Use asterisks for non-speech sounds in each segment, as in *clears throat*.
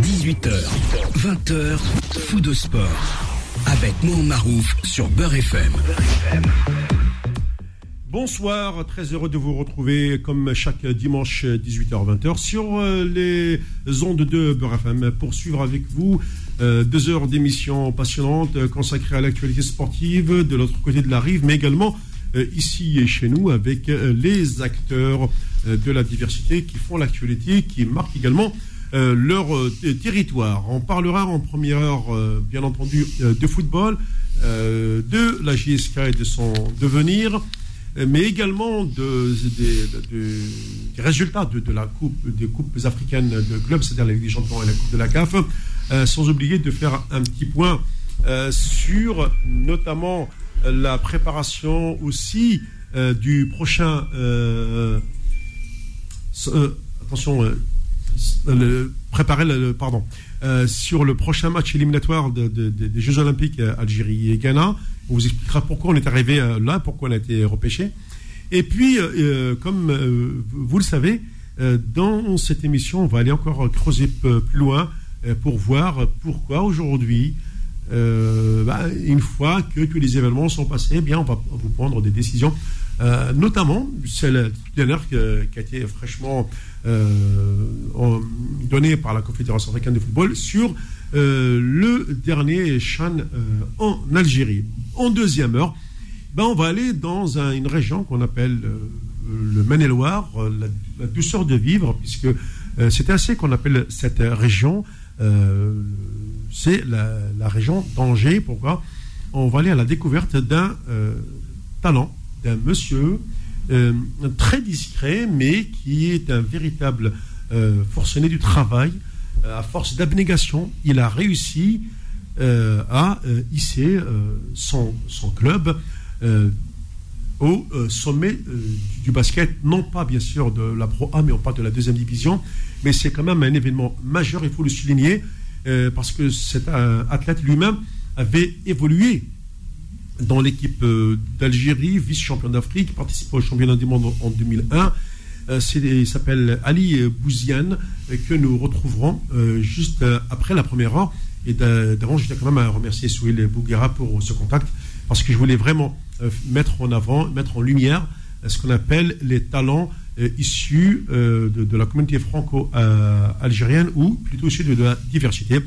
18h, 20h, fou de sport. Avec Mohamed Marouf sur Beurre FM. Bonsoir, très heureux de vous retrouver comme chaque dimanche 18h-20h sur euh, les ondes de Beurre FM pour suivre avec vous euh, deux heures d'émission passionnante euh, consacrée à l'actualité sportive de l'autre côté de la rive, mais également ici et chez nous avec les acteurs de la diversité qui font l'actualité, qui marquent également leur territoire. On parlera en première heure, bien entendu, de football, de la JSK et de son devenir mais également de, des résultats de, la coupe, des coupes africaines de clubs, c'est-à-dire la Ligue des Champions et la Coupe de la CAF, euh, sans oublier de faire un petit point euh, sur notamment la préparation aussi euh, du prochain. attention, préparer le, pardon, sur le prochain match éliminatoire des Jeux Olympiques Algérie et Ghana. On vous expliquera pourquoi on est arrivé euh, là, pourquoi on a été repêché. Et puis, euh, euh, comme vous le savez, dans cette émission, on va aller encore creuser plus loin pour voir pourquoi aujourd'hui, bah, une fois que tous les événements sont passés, eh bien, on va vous prendre des décisions, notamment celle dernière qui a été fraîchement donnée par la Confédération africaine de football sur le dernier Chan en Algérie. En deuxième heure, ben on va aller dans une région qu'on appelle euh, le Maine-et-Loire, euh, la, douceur de vivre, puisque euh, c'est ainsi qu'on appelle cette région. c'est la, région d'Angers. Pourquoi? On va aller à la découverte d'un talent, d'un monsieur très discret, mais qui est un véritable forcené du travail. à force d'abnégation, il a réussi euh, euh, hissé euh, son, son, club au sommet du basket, non pas bien sûr de la Pro A, mais on parle de la deuxième division, mais c'est quand même un événement majeur, il faut le souligner, parce que cet athlète lui-même avait évolué dans l'équipe d'Algérie, vice-champion d'Afrique, participé au championnat du monde en 2001. il s'appelle Ali Bouziane, que nous retrouverons juste après la première heure. Et d'avant, je tiens quand même à remercier Souil Bouguera pour ce contact, parce que je voulais vraiment euh, mettre en avant, mettre en lumière euh, ce qu'on appelle les talents euh, issus de, la communauté franco-algérienne, ou plutôt issus de, la diversité.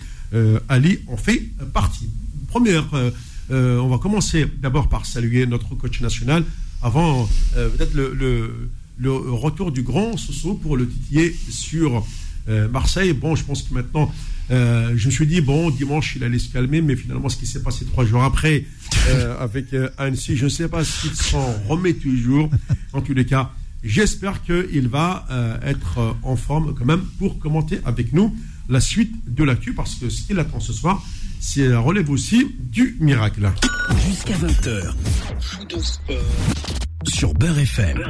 Ali en fait partie. Première, on va commencer d'abord par saluer notre coach national, avant peut-être le, le, retour du grand Soso pour le titiller sur Marseille. Bon, je pense que maintenant, euh, je me suis dit, bon, dimanche, il allait se calmer, mais finalement, ce qui s'est passé trois jours après euh, *laughs* avec euh, Annecy, je ne sais pas s'il s'en remet toujours. En tous les cas, j'espère qu'il va être en forme quand même pour commenter avec nous la suite de l'actu, parce que ce qu'il attend ce soir, c'est la relève aussi du miracle. Jusqu'à 20h, sur Beurre FM.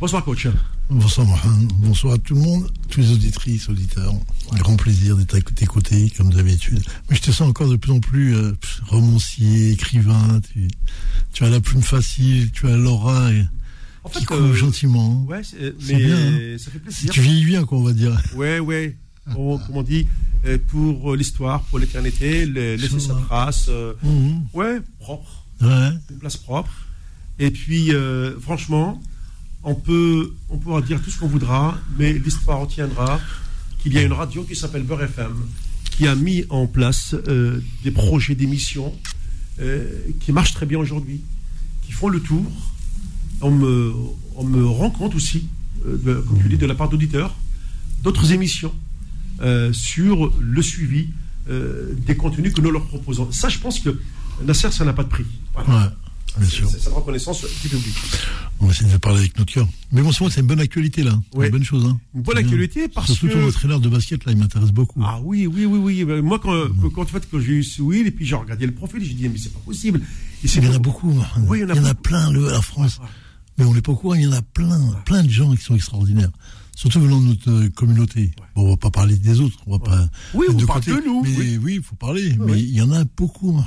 Bonsoir, coach. Bonsoir Mohamed, bonsoir à tout le monde, tous les auditrices, auditeurs. Un grand plaisir d'être à côté, comme d'habitude. Mais je te sens encore de plus en plus euh, romancier, écrivain. Tu, as la plume facile, tu as l'aura en fait, qui coule euh, gentiment. Ouais, mais bien, hein. ça fait plaisir. Tu vis bien, quoi, on va dire. Ouais, ouais. Comme on dit, euh, pour l'histoire, pour l'éternité, laisser sa trace. Mhm. Ouais, propre. Ouais. Une place propre. Et puis, franchement, on peut, on pourra dire tout ce qu'on voudra, mais l'histoire retiendra qu'il y a une radio qui s'appelle Beurre FM, qui a mis en place euh, des projets d'émissions euh, qui marchent très bien aujourd'hui, qui font le tour. On me, on me rend compte aussi, euh, comme tu dis, de la part d'auditeurs, d'autres émissions sur le suivi des contenus que nous leur proposons. Ça, je pense que Nasser, ça n'a pas de prix. C'est cette reconnaissance du public. On va essayer de parler avec notre cœur. Mais bon, c'est une bonne actualité là. Une bonne chose. Hein. Une bonne actualité parce Surtout que. Surtout ton entraîneur de basket là, il m'intéresse beaucoup. Ah oui, oui, oui, oui. Ben, moi, quand, fait, quand j'ai eu Will et puis j'ai regardé le profil, j'ai dit, mais c'est pas possible. il y en a beaucoup. Oui, il y en a, il y en a plein, le, la France. Mais on n'est pas au courant, il y en a plein, plein de gens qui sont extraordinaires. Surtout venant de notre euh, communauté. Bon, on va pas parler des autres, on va pas. Oui, on parle de nous. Mais oui, il faut parler. Mais il y en a beaucoup.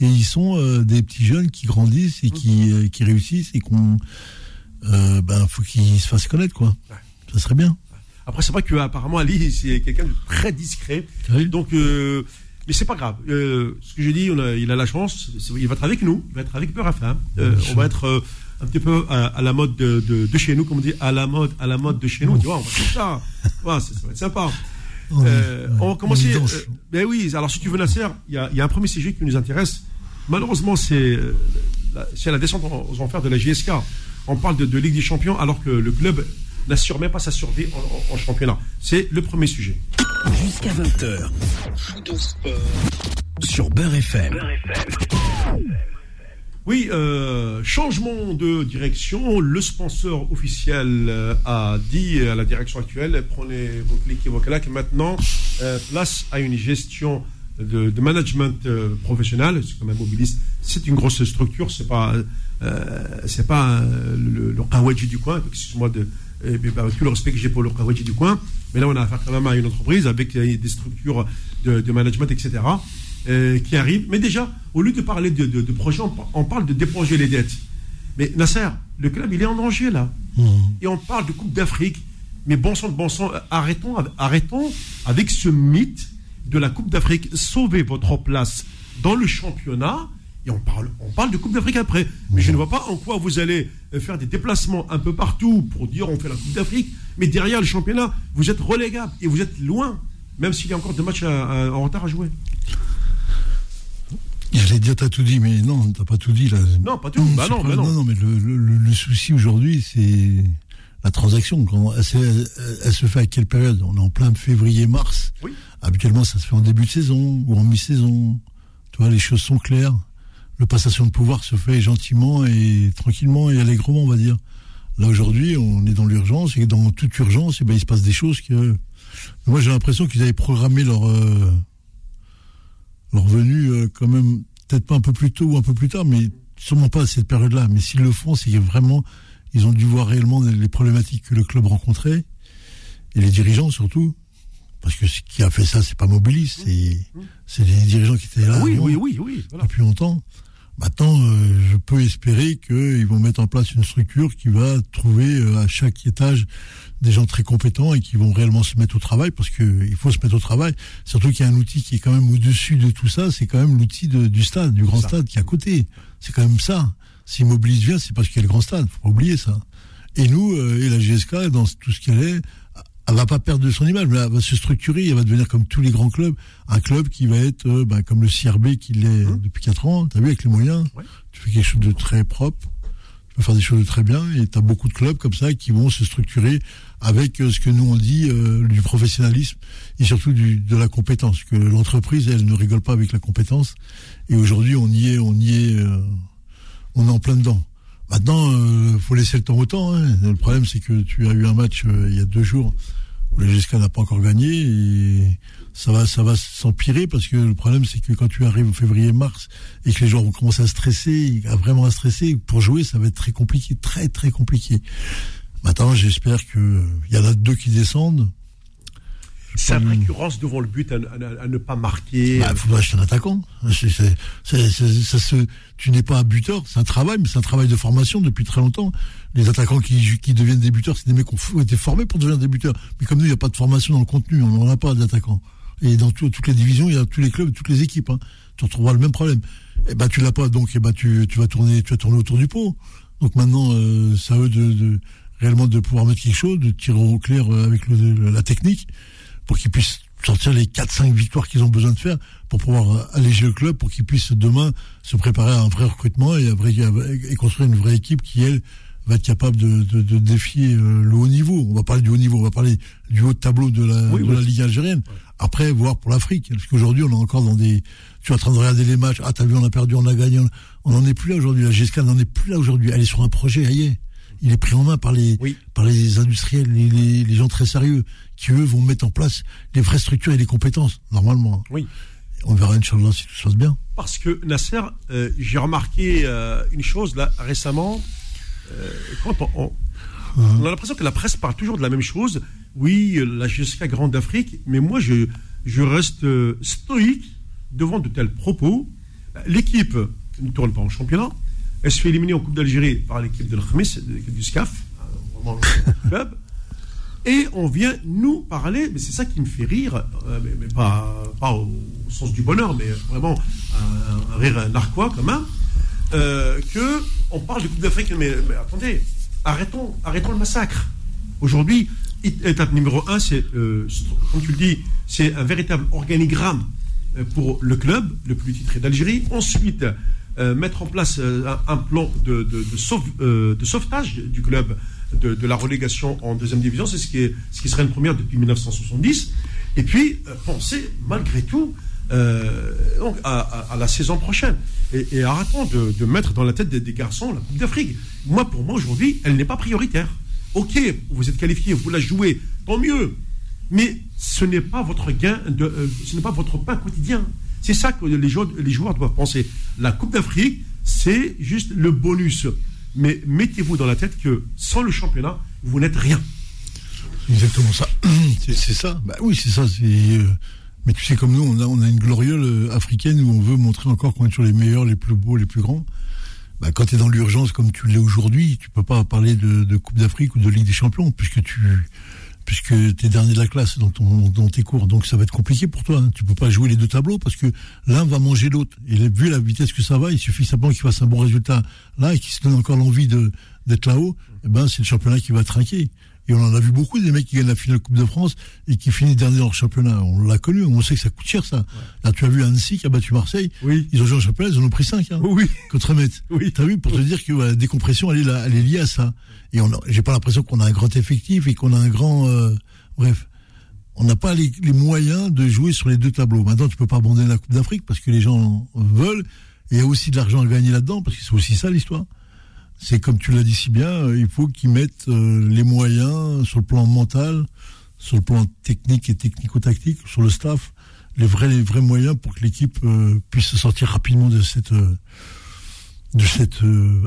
Et ils sont euh, des petits jeunes qui grandissent et qui, euh, qui réussissent et qu'on. Euh, ben, faut qu'ils se fassent connaître, quoi. Ça serait bien. Après, c'est vrai qu'apparemment, Ali, *laughs* c'est quelqu'un de très discret. Donc, euh, mais c'est pas grave. Euh, ce que je dis, on a, il a la chance. Il va être avec nous. Il va être avec Peur euh, on va être un petit peu à, la mode de, de, chez nous, comme on dit, à la mode, à la mode de chez nous. Tu vois, on va faire ça. Ouais, ça va être sympa. Euh, on va commencer. ben oui, alors si tu veux, Nasser, il y a, y a un premier sujet qui nous intéresse. Malheureusement, c'est la, la descente aux enfers de la JSK. On parle de, de Ligue des Champions alors que le club n'assure même pas sa survie en, championnat. C'est le premier sujet. Jusqu'à 20h. Sur Beurre FM. Oui, euh, changement de direction. Le sponsor officiel euh, a dit à la direction actuelle prenez vos clics et vos claques. Maintenant, euh, place à une gestion de, management professionnel. C'est comme un mobiliste. C'est une grosse structure. C'est pas, c'est pas le, le du coin. Excuse-moi de et bah, avec tout le respect que j'ai pour le Kawaji du coin, mais là on a affaire quand même à une entreprise avec des structures de, management, etc., euh, qui arrivent. Mais déjà, au lieu de parler de, de, projets, on, parle de déponger les dettes. Mais Nasser, le club, il est en danger là. Mmh. Et on parle de Coupe d'Afrique. Mais bon sang de bon sang, arrêtons, arrêtons avec ce mythe de la Coupe d'Afrique. Sauvez votre place dans le championnat et on parle, on parle de Coupe d'Afrique après. Mais je ne vois pas en quoi vous allez euh, faire des déplacements un peu partout pour dire on fait la Coupe d'Afrique. Mais derrière le championnat, vous êtes relégable et vous êtes loin, même s'il y a encore des matchs en retard à jouer. J'allais dire, t'as tout dit, mais non, t'as pas tout dit là. Non, pas tout. bah non, bah non. non, mais le, souci aujourd'hui, c'est la transaction. Quand elle, se fait à quelle période? On est en plein février-mars. Oui. Habituellement, ça se fait en début de saison ou en mi-saison. Tu vois, les choses sont claires le passation de pouvoir se fait gentiment et tranquillement et allègrement, on va dire. Là aujourd'hui, on est dans l'urgence et dans toute urgence, eh ben, il se passe des choses que. Moi, j'ai l'impression qu'ils avaient programmé leur euh, leur venue euh, quand même peut-être pas un peu plus tôt ou un peu plus tard, mais sûrement pas à cette période-là. Mais s'ils le font, c'est que vraiment ils ont dû voir réellement les problématiques que le club rencontrait et les dirigeants surtout. Parce que ce qui a fait ça, c'est pas Mobilis, c'est les dirigeants qui étaient là oui, oui, oui, oui, depuis longtemps. Maintenant, euh, je peux espérer qu'ils vont mettre en place une structure qui va trouver euh, à chaque étage des gens très compétents et qui vont réellement se mettre au travail parce qu'il faut se mettre au travail. Surtout qu'il y a un outil qui est quand même au-dessus de tout ça, c'est quand même l'outil du stade, du grand stade qui est à côté. C'est quand même ça. Si Mobilis vient, c'est parce qu'il y a le grand stade. Faut pas oublier ça. Et nous, euh, et la GSK, dans tout ce qu'elle est, elle va pas perdre de son image, mais elle va se structurer, elle va devenir comme tous les grands clubs, un club qui va être euh, bah, comme le CRB qui l'est mmh. depuis 4 ans, tu as vu, avec les moyens, tu fais quelque chose de très propre, faire des choses très bien, et tu as beaucoup de clubs comme ça qui vont se structurer avec euh, ce que nous on dit euh, du professionnalisme et surtout de la compétence, que l'entreprise, elle ne rigole pas avec la compétence, et aujourd'hui on y est, on y est, on est en plein dedans. Maintenant, il faut laisser le temps au temps. Hein. Le problème, c'est que tu as eu un match il y a deux jours le GSK n'a pas encore gagné et ça va, ça va s'empirer parce que le problème c'est que quand tu arrives au février-mars et que les joueurs vont commencer à stresser, à vraiment à stresser, pour jouer ça va être très compliqué, très très compliqué. Maintenant j'espère qu'il y en a deux qui descendent sa récurrence devant le but à, ne pas marquer. Il bah, faut acheter un attaquant. tu n'es pas un buteur, c'est un travail, mais c'est un travail de formation depuis très longtemps. Les attaquants qui, qui deviennent des buteurs, c'est des mecs qui ont été formés pour devenir des buteurs. Mais comme nous, il n'y a pas de formation dans le contenu, on n'en a pas d'attaquants. Et dans toutes les divisions, il y a tous les clubs, toutes les équipes. Hein. Tu retrouveras le même problème. Et eh ben tu l'as pas, donc et eh ben, tu, tu vas tourner, tu vas tourner autour du pot. Donc maintenant, euh, c'est à eux de, de, réellement de pouvoir mettre quelque chose, de tirer au clair euh, avec le, la technique pour qu'ils puissent sortir les 4-5 victoires qu'ils ont besoin de faire pour pouvoir euh, alléger le club, pour qu'ils puissent demain se préparer à un vrai recrutement et, et construire une vraie équipe qui, elle, va être capable de, de, défier euh, le haut niveau. On va parler du haut niveau, on va parler du haut tableau de la, de la Ligue algérienne. Après, voir pour l'Afrique. Parce qu'aujourd'hui, on est encore dans des... Tu es en train de regarder les matchs. Ah, t'as vu, on a perdu, on a gagné. On n'en est plus là aujourd'hui. La GSK n'en est plus là aujourd'hui. Elle est sur un projet, ailleurs il est pris en main par les, par les industriels, les, les, gens très sérieux, qui eux vont mettre en place les vraies structures et les compétences, normalement. Oui. On verra, Inch'Allah, si tout se passe bien. Parce que, Nasser, euh, j'ai remarqué euh, une chose là récemment. Euh, quand on, hein? on, a l'impression que la presse parle toujours de la même chose. Oui, la GSK Grande Afrique, mais moi, je, je reste stoïque devant de tels propos. L'équipe ne tourne pas en championnat. Elle se fait éliminer en Coupe d'Algérie par l'équipe de l'Khamis, l'équipe du SCAF, hein, vraiment *laughs* club. Et on vient nous parler, mais c'est ça qui me fait rire, euh, mais, pas, pas au, sens du bonheur, mais vraiment un, rire narquois quand même, euh, que on parle de Coupe d'Afrique, mais, attendez, arrêtons, arrêtons le massacre. Aujourd'hui, étape numéro un, c'est, euh, comme tu le dis, c'est un véritable organigramme euh, pour le club, le plus titré d'Algérie. Ensuite, mettre en place un, plan de, de sauvetage du club de, la relégation en deuxième division. C'est ce qui, serait une première depuis 1970. Et puis, euh, penser malgré tout euh, à, la saison prochaine. Et, arrêtons de, mettre dans la tête des, garçons la Coupe d'Afrique. Moi, pour moi, aujourd'hui, elle n'est pas prioritaire. Ok, vous êtes qualifié, vous la jouez, tant mieux. Mais ce n'est pas votre gain, de, euh, ce n'est pas votre pain quotidien. C'est ça que les joueurs, les joueurs doivent penser. La Coupe d'Afrique, c'est juste le bonus mais mettez-vous dans la tête que sans le championnat, vous n'êtes rien. Exactement ça. *clears throat* C'est ça. Bah oui, c'est ça. Euh, mais tu sais, comme nous, on a, on a une gloriole euh, africaine où on veut montrer encore qu'on est toujours les meilleurs, les plus beaux, les plus grands. Bah, quand tu es dans l'urgence comme tu l'es aujourd'hui, tu peux pas parler de, de Coupe d'Afrique ou de Ligue des Champions, puisque tu, puisque es dernier de la classe dans, ton, dans tes cours. Donc ça va être compliqué pour toi. Hein. Tu peux pas jouer les deux tableaux parce que l'un va manger l'autre. Et vu la vitesse que ça va, il suffit simplement qu'il fasse un bon résultat là et qu'il se donne encore l'envie d'être là-haut. Eh ben, c'est le championnat qui va trinquer. Et on en a vu beaucoup des mecs qui gagnent la finale Coupe de France et qui finissent dernier dans le championnat. On l'a connu, on sait que ça coûte cher ça. Là, tu as vu Annecy qui a battu Marseille. Oui. Ils ont joué au championnat, ils en ont pris 5. Hein, oui. Contre Metz. Oui. Tu as vu, pour te dire que la décompression, elle est, là, elle est liée à ça. Et on j'ai pas l'impression qu'on a un grand effectif et qu'on a un grand. Euh, Bref, on n'a pas les, moyens de jouer sur les deux tableaux. Maintenant, tu peux pas abandonner la Coupe d'Afrique parce que les gens veulent. Et il y a aussi de l'argent à gagner là-dedans parce que c'est aussi ça l'histoire. C'est comme tu l'as dit si bien, euh, il faut qu'ils mettent euh, les moyens sur le plan mental, sur le plan technique et technico-tactique, sur le staff, les vrais, les vrais moyens pour que l'équipe euh, puisse se sortir rapidement de cette de cette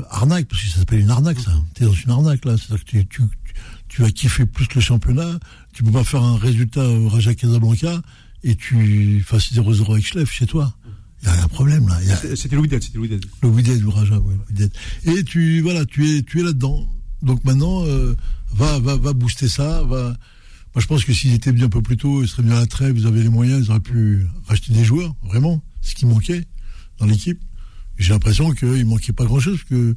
arnaque, parce que ça s'appelle une arnaque, ça. es dans une arnaque là. C'est-à-dire que tu, tu vas kiffer plus le championnat, tu peux pas faire un résultat au Raja Casablanca et tu fasses 0-0 avec Schleff chez toi. Il y a un problème là. C'était le Wydad, c'était Wydad. Le Wydad, le Raja, oui, Et tu, voilà, tu es, tu es là-dedans. Donc maintenant, euh, va, va, va booster ça, va. Moi, je pense que s'ils étaient bien un peu plus tôt, ils seraient bien à la trêve, ils avaient les moyens, ils auraient pu racheter des joueurs, vraiment, ce qui manquait dans l'équipe. J'ai l'impression qu'il manquait pas grand-chose, parce que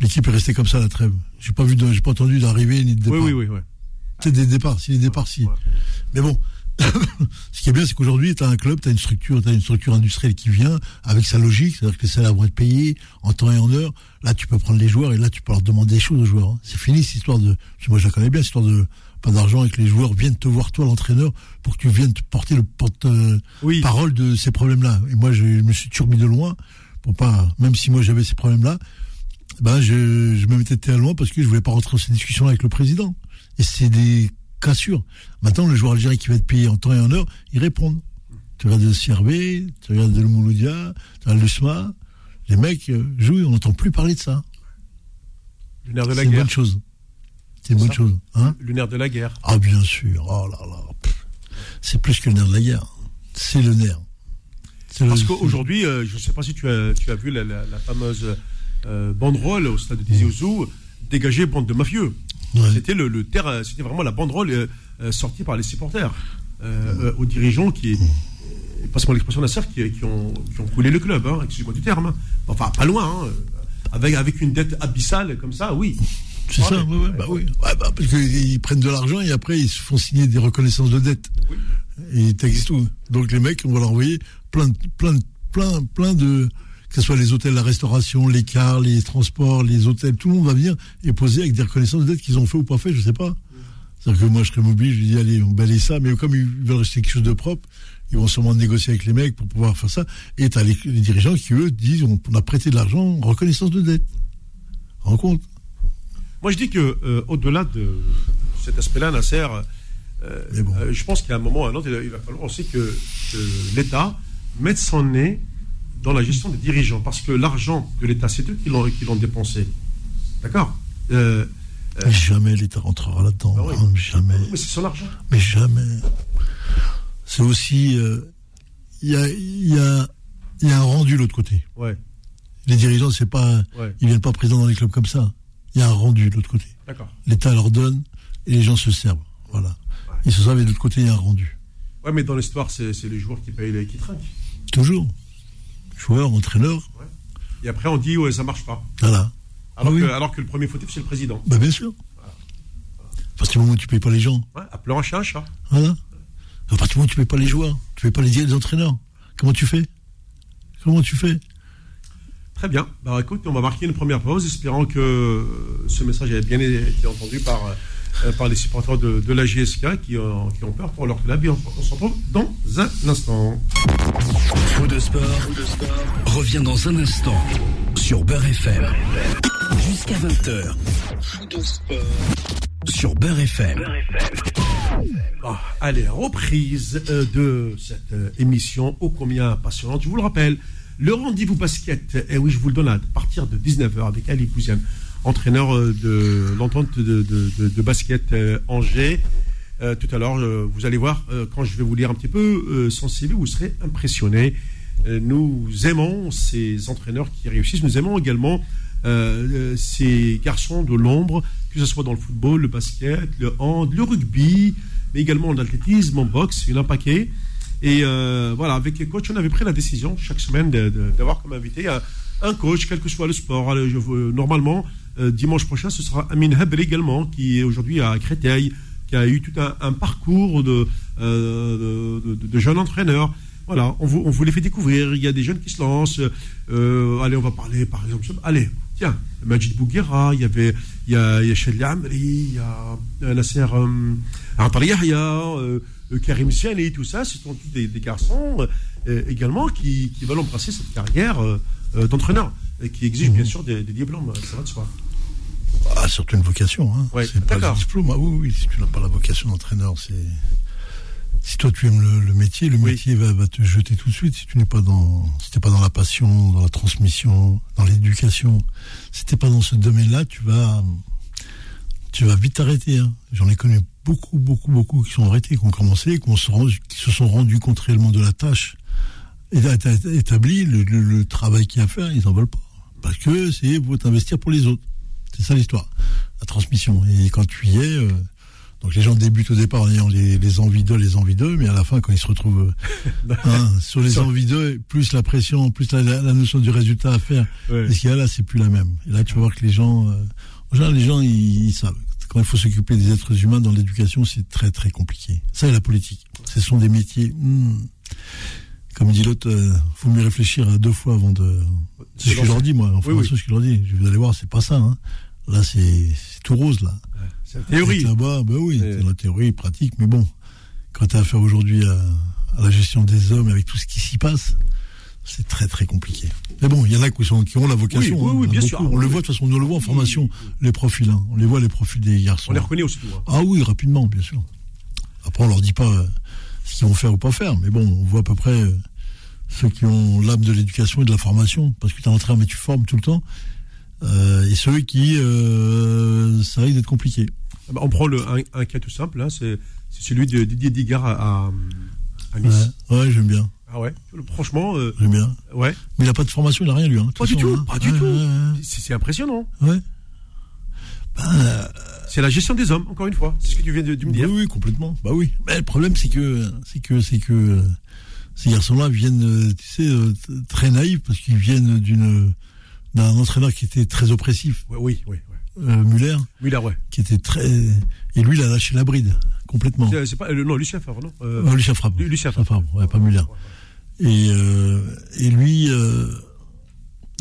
l'équipe est restée comme ça à la trêve. J'ai pas vu, j'ai pas entendu d'arrivée ni de départ. Oui, oui, oui. C'est des départs, si des départs, si. Mais bon, *laughs* ce qui est bien, c'est qu'aujourd'hui, tu as un club, tu as une structure, tu une structure industrielle qui vient avec sa logique, c'est-à-dire que les salaires vont être payés en temps et en heure. Là, tu peux prendre les joueurs et là, tu peux leur demander des choses aux joueurs. Hein. C'est fini cette histoire de, moi je la connais bien, cette histoire de pas d'argent et que les joueurs viennent te voir toi, l'entraîneur, pour que tu viennes te porter le porte-parole de ces problèmes-là. Et moi, je, me suis toujours mis de loin pour pas, même si moi j'avais ces problèmes-là, ben je, je me mettais très loin parce que je voulais pas rentrer dans ces discussions avec le président. Et c'est des cas sûrs. Maintenant, le joueur algérien qui va être payé en temps et en heure, ils répondent. Tu regardes le CRB, tu regardes le Mouloudia, tu regardes le SMA, les mecs euh, jouent, on n'entend plus parler de ça. Le nerf de la guerre. C'est une bonne chose. C'est une bonne chose. Hein le nerf de la guerre. Ah, bien sûr. Oh là là. C'est plus que le nerf de la guerre. C'est le nerf. Parce qu'aujourd'hui, euh, je ne sais pas si tu as, tu as vu la, fameuse euh, banderole au stade de Tizi Ouzou, bande de mafieux. C'était le, le c'était vraiment la banderole euh, euh, sortie par les supporters euh, aux dirigeants qui, pas seulement l'expression d'un cercle, qui, qui, ont, qui ont coulé le club, hein, excusez-moi du terme. Hein. Enfin, pas loin, hein, avec, avec une dette abyssale comme ça, oui. C'est ça, oui, bah oui. bah, parce qu'ils prennent de l'argent et après ils se font signer des reconnaissances de dette. Oui. Et ils textent tout. Donc les mecs, on va leur envoyer plein, plein, plein, plein de, que ce soit les hôtels, la restauration, les cars, les transports, les hôtels, tout le monde va venir et poser avec des reconnaissances de dette qu'ils ont fait ou pas fait, je sais pas. C'est-à-dire que moi, je serais mobile, je lui dis, allez, on balaye ça, mais comme ils veulent rester quelque chose de propre, ils vont sûrement négocier avec les mecs pour pouvoir faire ça. Et tu as les, dirigeants qui, eux, disent, on, a prêté de l'argent en reconnaissance de dette. Rends compte Moi, je dis que euh, au-delà de cet aspect-là, Nasser, euh, euh, je pense qu'à un moment ou à un autre, il va falloir aussi que, que l'État mette son nez dans la gestion des dirigeants, parce que l'argent de l'État, c'est eux qui l'ont, qui l'ont dépensé. D'accord euh, euh Jamais l'État rentrera là-dedans. Ah hein, jamais. Mais c'est son argent. Mais jamais. C'est aussi. Euh, il y, a, y, a, y, a, un rendu de l'autre côté. Ouais. Les dirigeants, c'est pas. Ils viennent pas présents dans les clubs comme ça. Il y a un rendu de l'autre côté. D'accord. L'État leur donne et les gens se servent. Voilà. Ils se savent et de l'autre côté, il y a un rendu. Ouais, mais dans l'histoire, c'est c'est les joueurs qui payent les qui trinquent. Toujours. Joueur, entraîneur, Et après, on dit, ouais, ça marche pas. voilà. Alors, Oui. que, alors que le premier fautif, c'est le président. Bah, bien sûr. À partir du moment où tu payes pas les gens, Ouais, appelons un chat un chat. voilà. À partir du moment où tu payes pas les joueurs, tu payes pas les, les entraîneurs, comment tu fais? Comment tu fais? Très bien. Bah écoute, on va marquer une première pause, espérant que euh, ce message ait bien été entendu par, euh, par les supporters de, de la GSK qui, ont- qui ont peur pour leur club. Et on, on se retrouve dans un instant. Fou de sport, revient dans un instant sur Beurre FM. Jusqu'à 20h. Fou de sport sur Beurre FM. Ah, allez, reprise euh, de cette euh, émission ô combien passionnante. Je vous le rappelle, le rendez-vous basket, et oui, je vous le donne à partir de 19h avec Ali Kouziane, entraîneur euh, de l'entente de, basket euh, Angers. Euh, tout à l'heure, vous allez voir, quand je vais vous lire un petit peu son CV, vous serez impressionné. Nous aimons ces entraîneurs qui réussissent. Nous aimons également ces garçons de l'ombre, que ce soit dans le football, le basket, le hand, le rugby, mais également en athlétisme, en boxe, il y en a un paquet. Et voilà, avec les coachs, on avait pris la décision chaque semaine d'avoir comme invité un, coach, quel que soit le sport. Veux- normalement, euh, dimanche prochain, ce sera Amin Habri également, qui est aujourd'hui à Créteil, qui a eu tout un, parcours de, euh, de, jeunes entraîneurs. Voilà, on vous, les fait découvrir. Il y a des jeunes qui se lancent. Euh, allez, on va parler, par exemple. Allez, tiens, Majid Bouguera, il y avait, il y a, il y a Amri, il y a euh, Nasser euh, Antar Yahya, euh, euh, Karim Siani, tout ça, ce sont des, garçons euh, également qui, qui veulent embrasser cette carrière euh, euh, d'entraîneur et qui exige bien sûr des, des diplômes, ça va de soi. Ah, surtout une vocation. Hein. Ouais, c'est pas le diplôme. Ah, oui, oui, si tu n'as pas la vocation d'entraîneur, c'est. Si toi tu aimes le, le métier, le Oui. métier va, va te jeter tout de suite. Si tu n'es pas dans, si t'es pas dans la passion, dans la transmission, dans l'éducation, si t'es pas dans ce domaine-là, tu vas, tu vas vite t'arrêter. Hein. J'en ai connu beaucoup, beaucoup, beaucoup qui sont arrêtés, qui ont commencé, qui, ont se rendu- qui se sont rendus compte réellement de la tâche établi le, le- le travail qu'il y a à faire, ils n'en veulent pas. Parce que c'est pour t'investir pour les autres. C'est ça l'histoire, la transmission. Et quand tu y es, euh, donc les gens débutent au départ en ayant les, les envies d'eux, les envies d'eux, mais à la fin, quand ils se retrouvent euh, *laughs* hein, sur les envies d'eux, plus la pression, plus la, la- la notion du résultat à faire, Ouais. et ce qu'il y a là, c'est plus la même. Et là, tu vas voir que les gens, euh, en général, les gens, ils, ils savent. Quand il faut s'occuper des êtres humains dans l'éducation, c'est très très compliqué. Ça et la politique. Ce sont des métiers. hmm, comme dit l'autre, euh, faut mieux réfléchir à deux fois avant de. C'est ce que je leur dis moi. En Oui, formation, oui. ce que je leur dis. Vous allez voir, c'est pas ça. Hein. Là, c'est c'est tout rose là. C'est la théorie. Là-bas, ben oui, c'est la théorie pratique, mais bon, quand tu as affaire aujourd'hui à, à la gestion des hommes avec tout ce qui s'y passe, c'est très très compliqué. Mais bon, il y en a qui, sont, qui ont la vocation. Oui, oui, hein, oui, bien beaucoup. sûr. On le voit de toute façon, on le voit en formation, les profils. hein. On les voit les profils des garçons. On les reconnaît aussi. hein. Ah oui, rapidement, bien sûr. Après, on leur dit pas euh, ce qu'ils vont faire ou pas faire, mais bon, on voit à peu près euh, ceux qui ont l'âme de l'éducation et de la formation, parce que tu es en train, mais tu formes tout le temps, euh, et ceux qui, euh, ça risque d'être compliqué. Ah bah, On prend le, un, un cas tout simple, hein, c'est celui de Didier Digard à, Nice. Ouais, ouais, j'aime bien, Ah ouais, franchement, euh, j'aime bien. ouais, Mais il a pas de formation, il a rien lu. Hein, de Pas du tout, hein. pas du Ouais, tout. c'est impressionnant. ouais, C'est la gestion des hommes, encore une fois. C'est ce que tu viens de, de me dire. oui, complètement. Bah oui. Mais le problème, c'est que, c'est que, c'est que euh, ces garçons-là viennent, euh, tu sais, euh, très naïfs parce qu'ils viennent d'une d'un entraîneur qui était très oppressif, oui, oui, oui. euh, Muller, là, ouais. qui était très, et lui, il a lâché la bride complètement. C'est c'est pas, euh, non, Lucien Favre, non euh, Euh, Lucien Favre. Lucien Favre. Ouais, pas Muller. Et, et lui,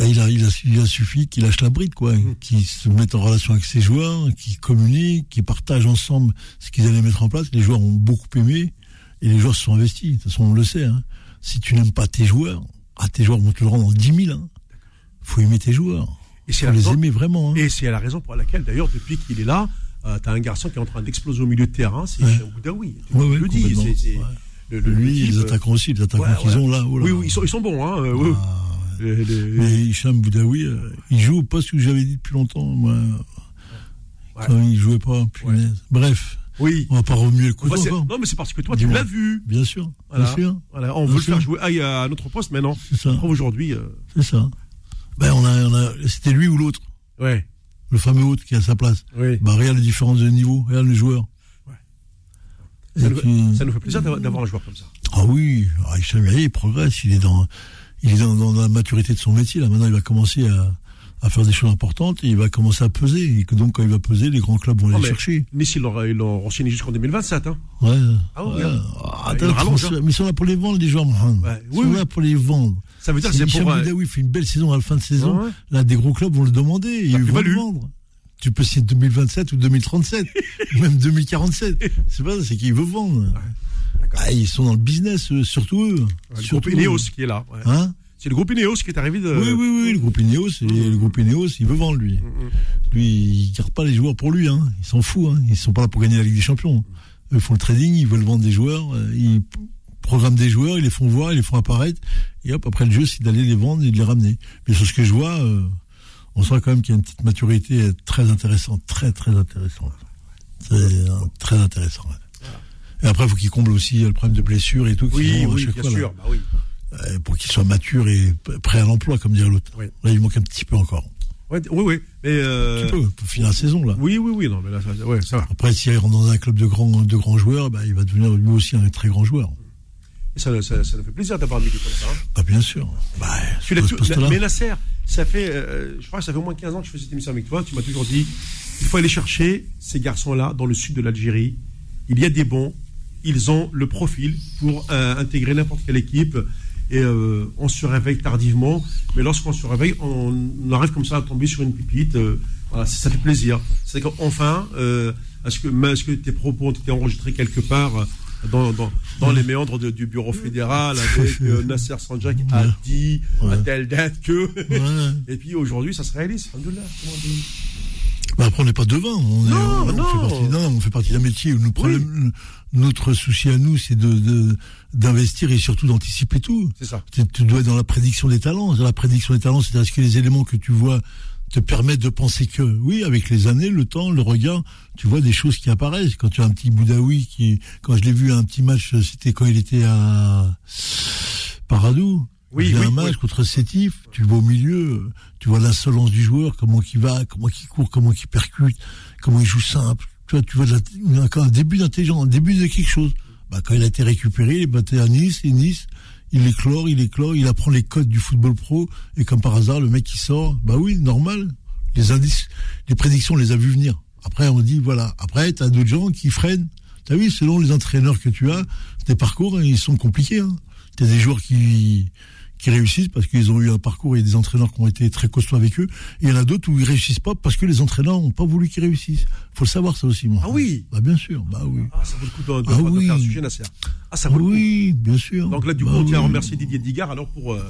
il, a, il, a, il a suffi qu'il lâche la bride, quoi, Mm. qu'il se mette en relation avec ses joueurs, qu'il communique, qu'ils partagent ensemble ce qu'ils allaient mettre en place. Les joueurs ont beaucoup aimé et les joueurs se sont investis. De toute façon, on le sait. Hein. Si tu n'aimes pas tes joueurs, ah, tes joueurs vont te le rendre en 10 000. Hein. faut aimer tes joueurs. Et c'est faut la les raison- aimer vraiment. Hein. Et c'est la raison pour laquelle, d'ailleurs, depuis qu'il est là, euh, t'as un garçon qui est en train d'exploser au milieu de terrain, c'est Ouais. Boudaoui. Tu Ouais, ouais, le dis, c'est- le- le- Lui, l'équipe, les euh, attaquants aussi, les attaquants qu'ils ont là. oh là. Oui, oui, ils sont, ils sont bons, hein. euh, oui. Ah, Les- les- Mais Hicham Boudaoui, euh, il joue au poste que j'avais dit depuis longtemps, moi. Ouais. Quand il jouait pas, punaise. Bref, oui. on va pas remuer le couteau encore. non, mais c'est parce que toi, tu l'as vu. Bien sûr, Voilà. bien sûr, Voilà, on Bien veut le faire jouer aïe, à notre poste, mais non. c'est ça, Aujourd'hui, euh, c'est ça. Ben, on a, on a, c'était lui ou l'autre, ouais. le fameux autre qui a sa place. Oui. Bah, regarde les différences de niveau, regarde les joueurs. Ouais. Ça, nous, ça nous, fait plaisir d'avoir un joueur comme ça. Ah oui, Hicham il progresse, il est dans, il est dans, dans, la maturité de son métier. Là, maintenant, il va commencer à, à faire des choses importantes et il va commencer à peser. Et que donc, quand il va peser, les grands clubs vont aller chercher. Nice, ils l'ont renseigné jusqu'en 2027. Hein. Ouais. Ah ouais. Ah, hein. mais ils sont là pour les vendre, les joueurs, Mohamed. Ouais. Ils sont là pour les vendre. Ça veut dire que c'est pour. Euh... il fait une belle saison à la fin de saison. Là, des gros clubs vont le demander et ils vont le vendre. Tu peux signer 2027 ou 2037, ou *laughs* même 2047. C'est pas c'est qu'ils veulent vendre. Ah, ils sont dans le business, surtout eux. le surtout groupe Ineos qui est là. Hein c'est le groupe Ineos qui est arrivé de. Oui, oui, oui, le groupe Ineos, et le groupe Ineos, il veut vendre lui. Lui, il garde pas les joueurs pour lui, hein. Il s'en fout, hein. Ils sont pas là pour gagner la Ligue des Champions. Eux font le trading, ils veulent vendre des joueurs, euh, ils programment des joueurs, ils les font voir, ils les font apparaître, et hop, après le jeu, c'est d'aller les vendre et de les ramener. Mais sur ce que je vois, euh, on sent quand même qu'il y a une petite maturité très intéressante, très, très intéressante. C'est euh, très intéressant. Et après, il faut qu'il comble aussi le problème de blessure et tout. Oui, oui, bien sûr. Bah oui. Euh, pour qu'il soit mature et prêt à l'emploi, comme dirait l'autre. Là, il manque un petit peu encore. oui, oui. Mais euh... Un petit peu, pour finir la saison, là. Oui, oui, oui. Non, mais là, ça, ouais, ça va. Après, s'il rentre dans un club de grands, de grands joueurs, bah, il va devenir lui aussi un très grand joueur. Et ça, ça, ça nous fait plaisir d'avoir un comme ça. Hein. Bah, bien sûr. Bah, tu la, mais Nasser, ça fait, euh, je crois que ça fait au moins 15 ans que je fais cette émission avec toi. Tu m'as toujours dit, il faut aller chercher ces garçons-là dans le sud de l'Algérie. Il y a des bons. Ils ont le profil pour euh, intégrer n'importe quelle équipe et euh, on se réveille tardivement. Mais lorsqu'on se réveille, on, arrive comme ça à tomber sur une pipite. Euh, voilà, ça, fait plaisir. C'est qu'enfin, euh, est-ce que, est que tes propos ont été enregistrés quelque part dans, dans, dans les méandres du bureau fédéral avec *laughs* Nasser Sanjak a dit à telle date que. *laughs* et puis aujourd'hui, ça se réalise. Bah après, on n'est pas devant. On, non, non. Fait partie, non, on fait partie d'un métier où nous notre souci à nous, c'est de d'investir et surtout d'anticiper tout. C'est ça. Tu dois être dans la prédiction des talents. Dans la prédiction des talents, c'est-à-dire que les éléments que tu vois te permettent de penser que, oui, avec les années, le temps, le regard, tu vois des choses qui apparaissent. Quand tu as un petit Boudaoui qui, quand je l'ai vu à un petit match, c'était quand il était à Paradou. Oui, oui, un match contre Sétif, tu vois au milieu, tu vois l'insolence du joueur, comment il va, comment il court, comment il percute, comment il joue simple tu vois, tu vois un début d'intelligence, un début de quelque chose. Bah, quand il a été récupéré, il est battu à Nice, et Nice, il éclore, il éclore, il apprend les codes du football pro, et comme par hasard, le mec qui sort, bah oui, normal. Les indices, les prédictions, on les a vues venir. Après, on dit, voilà. Après, t'as d'autres gens qui freinent. T'as vu, selon les entraîneurs que tu as, tes parcours, ils sont compliqués, hein. T'as des joueurs qui, qui réussissent parce qu'ils ont eu un parcours et des entraîneurs qui ont été très costauds avec eux. Et il y en a d'autres où ils réussissent pas parce que les entraîneurs n'ont pas voulu qu'ils réussissent. Faut le savoir ça aussi, moi. Ah oui. Bah bien sûr, bah oui. Ah ça vaut le coup de, de, ah, de oui. faire un sujet Nasser. Ah ça vaut le coup. Oui, bien sûr. Donc là du coup bah on tient à remercier Didier Digard alors pour. Euh...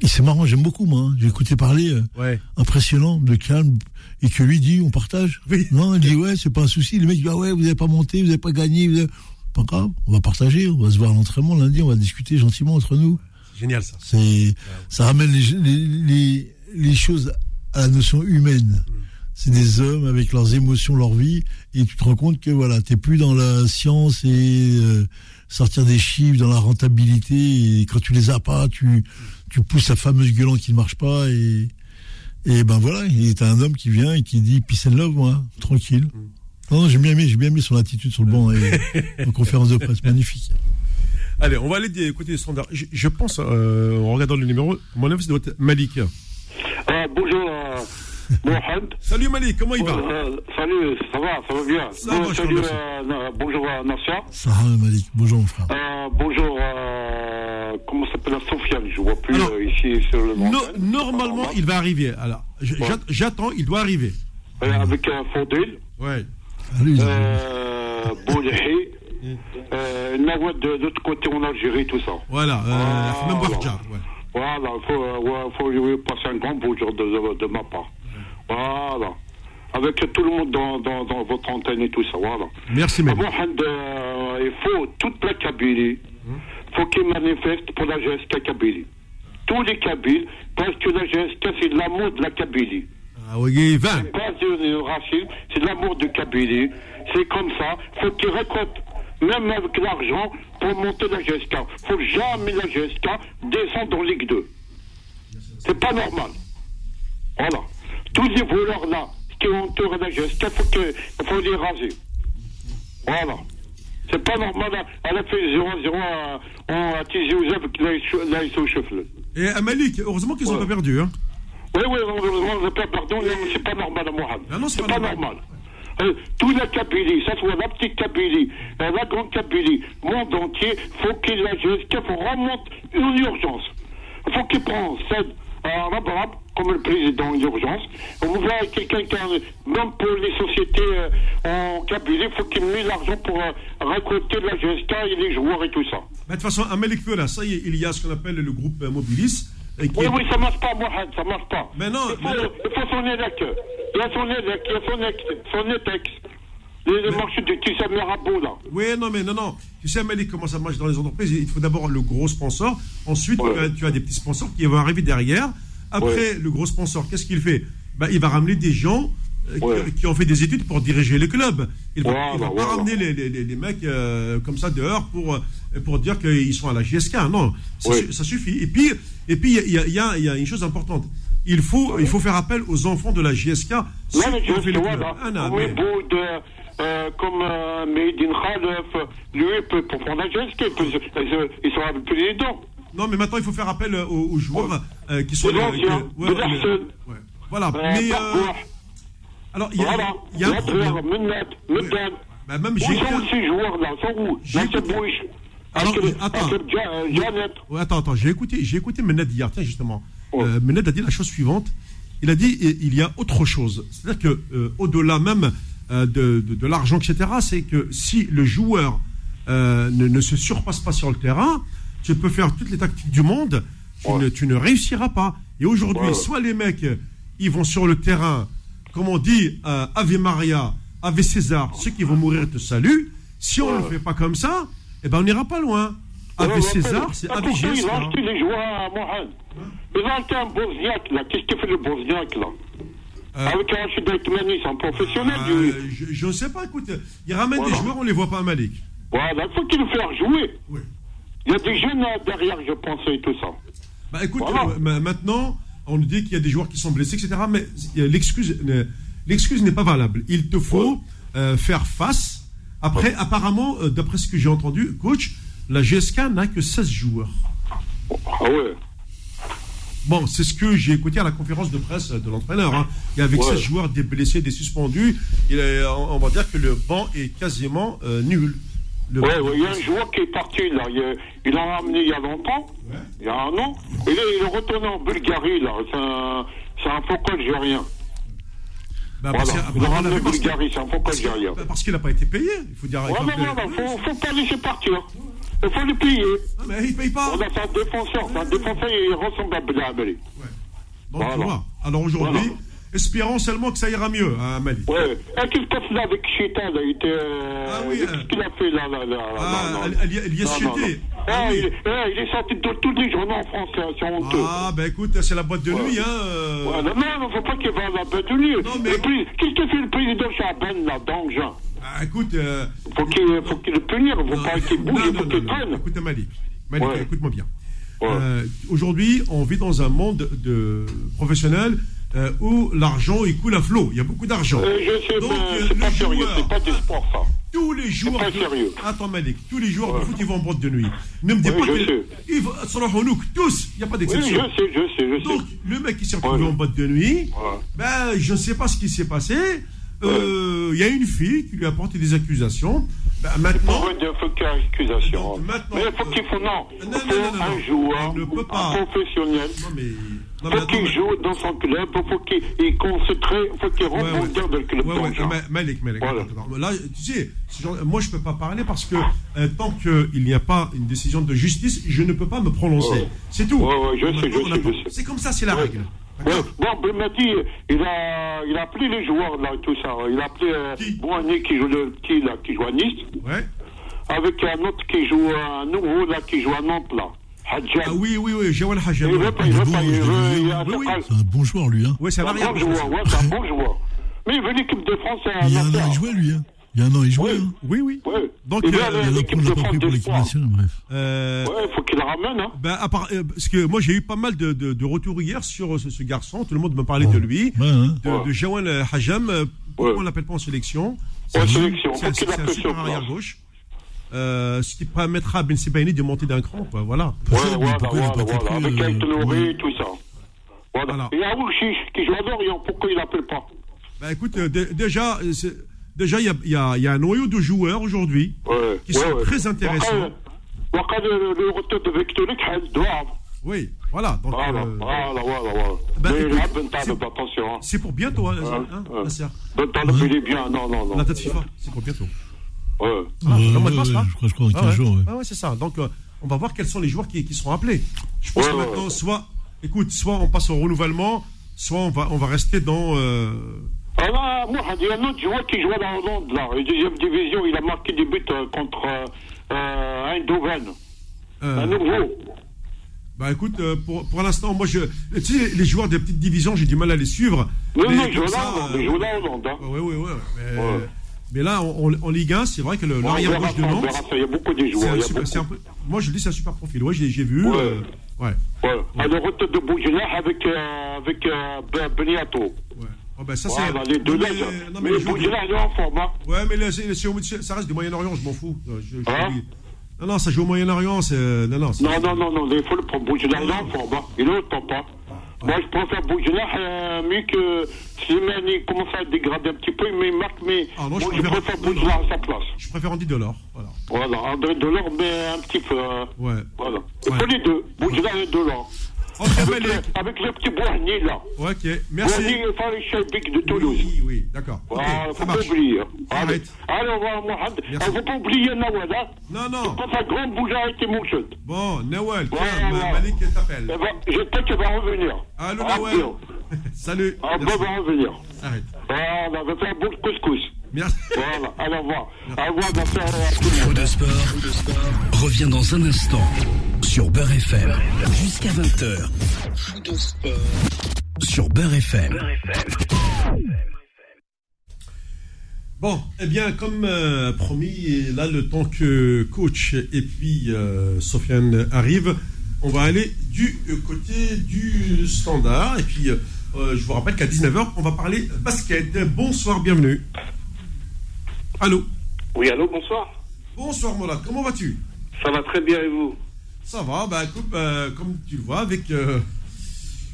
Et c'est marrant, j'aime beaucoup moi. Hein. J'ai écouté parler, euh, ouais. impressionnant, de calme, et que lui dit on partage. Oui. Non, il dit ouais c'est pas un souci. Le mec dit ah ouais vous n'avez pas monté, vous n'avez pas gagné. Vous avez... Pas grave, on va partager, on va se voir à l'entraînement lundi, on va discuter gentiment entre nous génial ça. C'est, ça ramène les, les, les, choses à la notion humaine. Mm. C'est des hommes avec leurs émotions, leur vie, et tu te rends compte que voilà, t'es plus dans la science et euh, sortir des chiffres, dans la rentabilité, et quand tu les as pas, tu, tu pousses la fameuse gueulante qui ne marche pas, et, et ben voilà, il est un homme qui vient et qui dit peace and love, moi, tranquille. Mm. Non, j'ai bien aimé, j'ai bien aimé son attitude sur le banc et *laughs* en conférence de presse, magnifique. Allez, on va aller écouter les standards. Je, je pense, euh, en regardant le numéro, mon avis, ça doit être Malik. Euh, bonjour, euh, *laughs* Mohamed. Salut Malik, comment il va euh, Salut, ça va, ça va bien. Ça bon, va, salut, euh, bonjour Nassia. Ça va Malik, bonjour mon frère. bonjour, comment s'appelle Sofiane, je vois plus Alors, ici sur le no, Normalement, il va arriver. Alors, j'attends, il doit arriver. avec un Fondil. Ouais. Salut. Euh, Boulehi. Euh, Nawad de l'autre côté en Algérie, tout ça. Voilà, euh, ah, même voilà. Voilà, il faut, euh, faut passer un grand bonjour de, de, de ma part. Voilà. Avec tout le monde dans, votre antenne et tout ça, voilà. Merci. Euh, il faut toute la Kabylie, il hum. faut qu'ils manifestent pour la GSK Kabylie. Tous les Kabyles, parce que la GSK, c'est l'amour de la Kabylie. Ah oui, 20. C'est pas du racisme, c'est l'amour de Kabylie. C'est comme ça, faut qu'ils récoltent même avec l'argent, pour monter la GSK. faut jamais la GSK descendre en Ligue 2. C'est pas normal. Voilà. Tous les voleurs là, qui entourent la GSK, il faut, faut les raser. Voilà. C'est pas normal. Elle a fait 0-0 à, à Tizi ils sont chauffés. Et à Malik, heureusement qu'ils n'ont pas perdu. Hein. Oui, oui, pas pardon, c'est pas normal, Mohamed. Ah non, c'est pas, normal. Euh, toute la Kabylie, ça soit la petite Kabylie, euh, la grande Kabylie, monde entier, faut qu'il la GSK, faut remonter une urgence. Faut qu'il prenne cette à Rabat, comme le président d'urgence. On voit quelqu'un qui même pour les sociétés euh, en Kabylie, faut qu'il mette l'argent pour euh, récolter la GSK et les joueurs et tout ça. Mais de toute façon, à Malik là, ça y est, il y a ce qu'on appelle le groupe euh, Mobilis. Oui, oui, ça marche pas, Mohamed, ça marche pas. Mais non, il faut, il faut son élec. Il y a son élec, il y a son, ex, son étex. Les, les marchés de Tissa Mirabeau, là. Oui, non, mais non, non. Tu sais, Malik, comment ça marche dans les entreprises? Il faut d'abord le gros sponsor. Ensuite, ouais. tu, as, tu, as, des petits sponsors qui vont arriver derrière. Après, ouais. le gros sponsor, qu'est-ce qu'il fait? Bah, Il va ramener des gens ouais. qui, qui, ont fait des études pour diriger les clubs. Il voilà, il va pas voilà. ramener les, les, les, mecs euh, comme ça dehors pour, pour dire qu'ils sont à la GSK. Non, ça, ça suffit. Et puis, et puis il y, a, y, a, y a une chose importante. Il faut, il faut faire appel aux enfants de la GSK. Non, mais je fait voilà. Ah, non, mais... de, euh, comme euh, Medine Khalef, lui, peut, prendre la peut, ils sont avec les dents. Non, mais maintenant, il faut faire appel aux, aux joueurs euh, qui sont... Les anciens, ouais, ouais, ouais. Voilà, mais... alors, il y a, voilà. y, y a un problème. Oui. Bah, même j'ai... Alors, attends. Ouais, attends, attends, j'ai écouté, j'ai écouté Mened hier, tiens, justement. Ouais. Euh, Mened a dit la chose suivante. Il a dit il y a autre chose. C'est-à-dire que euh, au-delà même euh, de, de, de l'argent, etc., c'est que si le joueur ne, ne, se surpasse pas sur le terrain, tu peux faire toutes les tactiques du monde, tu, ouais. ne, tu ne, réussiras pas. Et aujourd'hui, soit les mecs, ils vont sur le terrain, comme on dit, Ave Maria, Ave César, ceux qui vont mourir te saluent. Si on ne le fait pas comme ça, eh ben on n'ira pas loin. Avec ouais, César, c'est avec Jésus. Ils ont acheté les joueurs à Mohamed. Ils ont acheté un Bosniaque, là. Qu'est-ce qu'il fait le Bosniaque, là euh, Avec un Rachid Aitmani, c'est un professionnel. Euh, du... je, ne sais pas, écoute. Il ramène voilà. des joueurs, on ne les voit pas à Malik. Voilà, il faut qu'il le fasse jouer. Oui. Il y a des jeunes derrière, je pense, et tout ça. Bah écoute, voilà. euh, maintenant, on nous dit qu'il y a des joueurs qui sont blessés, etc. Mais l'excuse n'est pas valable. Il te faut ouais. faire face après, apparemment, euh, d'après ce que j'ai entendu, coach, la GSK n'a que 16 joueurs. Ah ouais Bon, c'est ce que j'ai écouté à la conférence de presse de l'entraîneur. Hein. Il y avait ouais. 16 joueurs, des blessés, des suspendus. Il est, on va dire que le banc est quasiment euh, nul. Le ouais, ouais, il y a un joueur qui est parti là. Il, l'a ramené il y a longtemps, ouais. il y a un an. Et là, il est retourné en Bulgarie là. C'est un, un faux algérien. Bah, voilà. parce il a ramené Bulgarie, c'est un faux algérien. Bah, parce qu'il n'a pas été payé. Il faut dire. Ouais, mais non, non, faut, faut pas laisser partir. Il faut le payer. Ah, mais il paye pas. On a un défenseur. C'est un défenseur, il ressemble à Belabeli. Ouais. Donc, voilà. tu vois. Alors aujourd'hui, voilà. Espérons seulement que ça ira mieux à Mali. Ouais. Et qu'est-ce qu'il fait là avec Chita là, il était, euh, Ah oui. Qu'est-ce qu'il a fait là, là, là, ah, non, non. Il, est sorti de tous les journaux en France, c'est honteux. Ah, ben écoute, c'est la boîte de nuit, hein. Euh... Ouais, non, non, faut pas qu'il va à la boîte de nuit. Non, mais... Qu'est-ce que fait le président Chaban, là, Jean? Ah, écoute. Euh... Faut qu'il qu le punir, faut non, pas qu'il bouge, il faut qu'il prenne. Écoute, Malik, Malik ouais. écoute-moi bien. Ouais. Euh, Aujourd'hui, on vit dans un monde de professionnel euh, où l'argent il coule à flot. Il y a beaucoup d'argent. Euh, je sais, Donc, euh, c'est pas joueur, sérieux, c'est pas du sport, ça. Tous les jours. Pas de... sérieux. Attends, Malik, tous les joueurs ouais. de foot, ils vont en boîte de nuit. Ne me dis oui, pas que. Ils vont, tous, il n'y a pas d'exception. Oui, je sais, je sais, je sais. Donc, le mec qui s'est retrouvé ouais. en boîte de nuit, ben, je ne sais pas ce qui s'est passé. Il euh, y a une fille qui lui a porté des accusations. Ben, maintenant. Il faut qu'il y ait accusation. Mais il faut qu'il faut. Non. Non, non, non, un joueur, un professionnel. Non, mais. Il faut qu'il joue dans son club, il faut qu'il il faut qu'il ouais. dans le club. Ouais, ouais, Malik, Malik. Voilà. Là, tu sais, moi je ne peux pas parler parce que euh, tant qu'il n'y a pas une décision de justice, je ne peux pas me prononcer. C'est tout. Ouais, ouais, je sais, je sais, je sais. C'est comme ça, c'est la règle. Ouais. Bon, Bremati, il a, il a appelé les joueurs, là, tout ça. Il a appelé euh, Boigny qui joue le petit, là, qui joue à Nice. Ouais. Avec un autre qui joue à nouveau, là, qui joue à Nantes, là. Ah oui, oui, oui, Jawal Hadjab. Il veut pas, il veut pas, il veut. C'est un bon joueur, lui, hein. Oui, c'est un bon joueur, ouais, c'est un bon joueur. Mais il veut l'équipe de France Il y a un an, il jouait, lui, hein. Il y a un an, il jouait. Oui, hein. oui. oui. Donc, il euh, a l'équipe de France pour l'équipe nationale, bref. Euh, ouais, il faut qu'il la ramène, hein. Ben, à part, euh, parce que moi, j'ai eu pas mal de, de, de retours hier sur ce, ce, garçon. Tout le monde me parlait de lui. Hein. De, de Jawal Hajam. Pourquoi on l'appelle pas en sélection? En sélection. C'est un super arrière gauche ce qui permettra à Ben de monter d'un cran. Voilà. Qui pourquoi il n'appelle pas? Écoute, déjà, il y a, un noyau de joueurs aujourd'hui qui sont très intéressants. Oui, voilà. Voilà. Euh, eh ben, c'est pour bientôt, hein, hein, Ouais. Ah, Euh, le mois de mars, ouais, là je crois, je crois dans Ah 15 ouais. jours. ouais. Ah ouais, c'est ça. Donc, euh, on va voir quels sont les joueurs qui, qui seront appelés. Je pense Ouais, que maintenant, ouais. soit, écoute, soit on passe au renouvellement, soit on va, on va rester dans. euh, Ah là, moi, il y a un autre joueur qui jouait dans Hollande, là. Deuxième division, il a marqué des buts euh, contre euh, euh, Eindhoven. euh, Un nouveau. bah écoute, euh, pour, pour l'instant, moi, je, tu sais, les joueurs des petites divisions, j'ai du mal à les suivre. Non, Mais non, il joue là, il joue là, Hollande. Oui, oui, oui. Mais, là, en, Ligue 1, c'est vrai que l'arrière gauche de Nantes, ça. Il y a beaucoup de joueurs. super- un moi je le dis, c'est un super profil. Ouais, j'ai vu. Ouais. euh, ouais. Ouais. Ah, le retour de Boujela avec, euh, avec euh, Ben- Beniato. ouais. Oh, ben, ça, c'est. Les deux mais, non, mais il est en forme. Hein. Ouais, mais là, ça reste du Moyen-Orient, je m'en fous. Euh, je- je- Hein? non, non, ça joue au Moyen-Orient, c'est. Non, non, Non, non, non, non, il faut le prendre. Il est en forme. Hein. Il est au top. Hein. Moi, je préfère Boujela euh, mieux que commence à dégrader un petit peu, mais il marque. Mais Ah, moi, je préfère- préfère à sa place. Je préfère Andy Delors. Voilà. Voilà, André Delors, mais un petit peu. euh, Ouais. Voilà. Il Ouais. les deux, Boujela et Delors. Avec, le- avec le petit Boigny, là. Ok, merci. Enfin, le Chalbic de Toulouse. Oui, oui, d'accord. Ok, Voilà, ça faut pas oublier. Arrête. à Mohamed. Il faut pas oublier Nawal, hein. Non, non. Quand sa grande bouge a été mouchette. Bon, Nawal, tiens, Voilà. Ma- Malik t'appelle. Eh ben, j'espère qu'elle va revenir. Allô, Ah, Nawal. *laughs* Salut. Ah, Merci. va revenir. Arrête. Voilà, on va faire un bon couscous. Merci. Voilà, allez, au revoir. Au revoir, de sport revient dans un instant sur Beurre FM jusqu'à 20h. Fou de sport sur Beurre FM. Bon, eh bien, comme euh, promis, là, le temps que coach et puis euh, Sofiane arrivent, on va aller du euh, côté du standard. Et puis, euh, je vous rappelle qu'à 19h, on va parler basket. Bonsoir, bienvenue. Allô Oui, allô, bonsoir. Bonsoir, Mourad, comment vas-tu Ça va très bien et vous Ça va, bah écoute, bah, comme tu le vois, avec euh,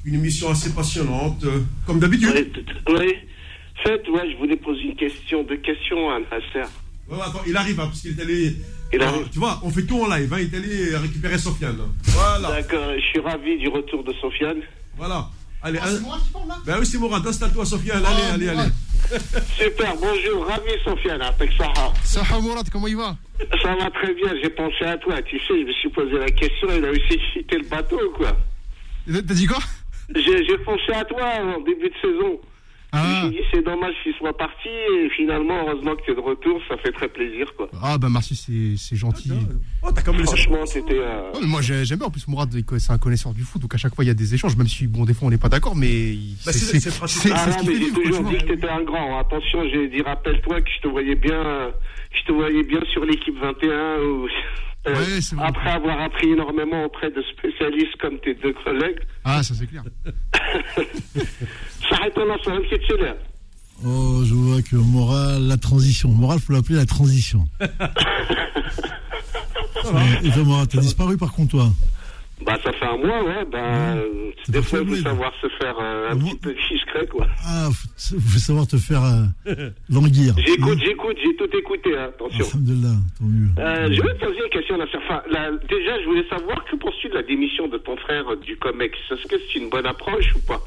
une émission assez passionnante, euh, comme d'habitude. Oui, oui. Faites, ouais, je voulais poser une question, deux questions à Nasser. Ouais, attends, il arrive, hein, parce qu'il est allé. Il arrive. Tu vois, on fait tout en live, hein, il est allé récupérer Sofiane. Voilà, D'accord, je suis ravi du retour de Sofiane. voilà. Allez, Ah, moi qui parle là Ben oui, c'est Mourad, installe-toi, Sofiane. Ah, allez, allez, Mourad. *laughs* allez. Super, bonjour, ravi Sofiane, avec Sarah. Saha Mourad, comment il va? Ça va très bien, j'ai pensé à toi, tu sais, je me suis posé la question, il a réussi à quitter le bateau, quoi. T'as dit quoi? J'ai j'ai pensé à toi en début de saison. Je me ah. c'est dommage qu'il soit parti, et finalement, heureusement que tu es de retour, ça fait très plaisir, quoi. ah, bah merci, c'est c'est gentil. Oh, t'as quand même laissé. Franchement, c'était... euh, moi j'ai- j'aime bien, en plus Mourad, c'est un connaisseur du foot, donc à chaque fois il y a des échanges, même si, bon, des fois on n'est pas d'accord, mais Bah, c'est- c'est c'est c'est- pratique. c'est- Ah ce qui mais fait j'ai toujours dit que t'étais un grand. Attention, j'ai dit, rappelle-toi que je te voyais bien, euh, je te voyais bien sur l'équipe 21 où, *laughs* euh, Ouais, c'est vrai. après avoir appris énormément auprès de spécialistes comme tes deux collègues. Ah, ça c'est clair. *laughs* Ça Oh, je vois que Moral, la transition. Moral, faut l'appeler la transition. *laughs* Et toi, Moral, t'as disparu par contre, toi. Bah, ça fait un mois, ouais, bah, euh, des fois, il faut savoir se faire euh, un Moi- petit peu discret, quoi. Ah, faut, faut savoir te faire euh, *laughs* languir. J'écoute, j'écoute, j'ai tout écouté, hein, attention. Alhamdulillah, tant mieux. Euh, je vais te poser une question, là. Enfin, là, déjà, je voulais savoir que penses-tu de la démission de ton frère euh, du COMEX? Est-ce que c'est une bonne approche ou pas?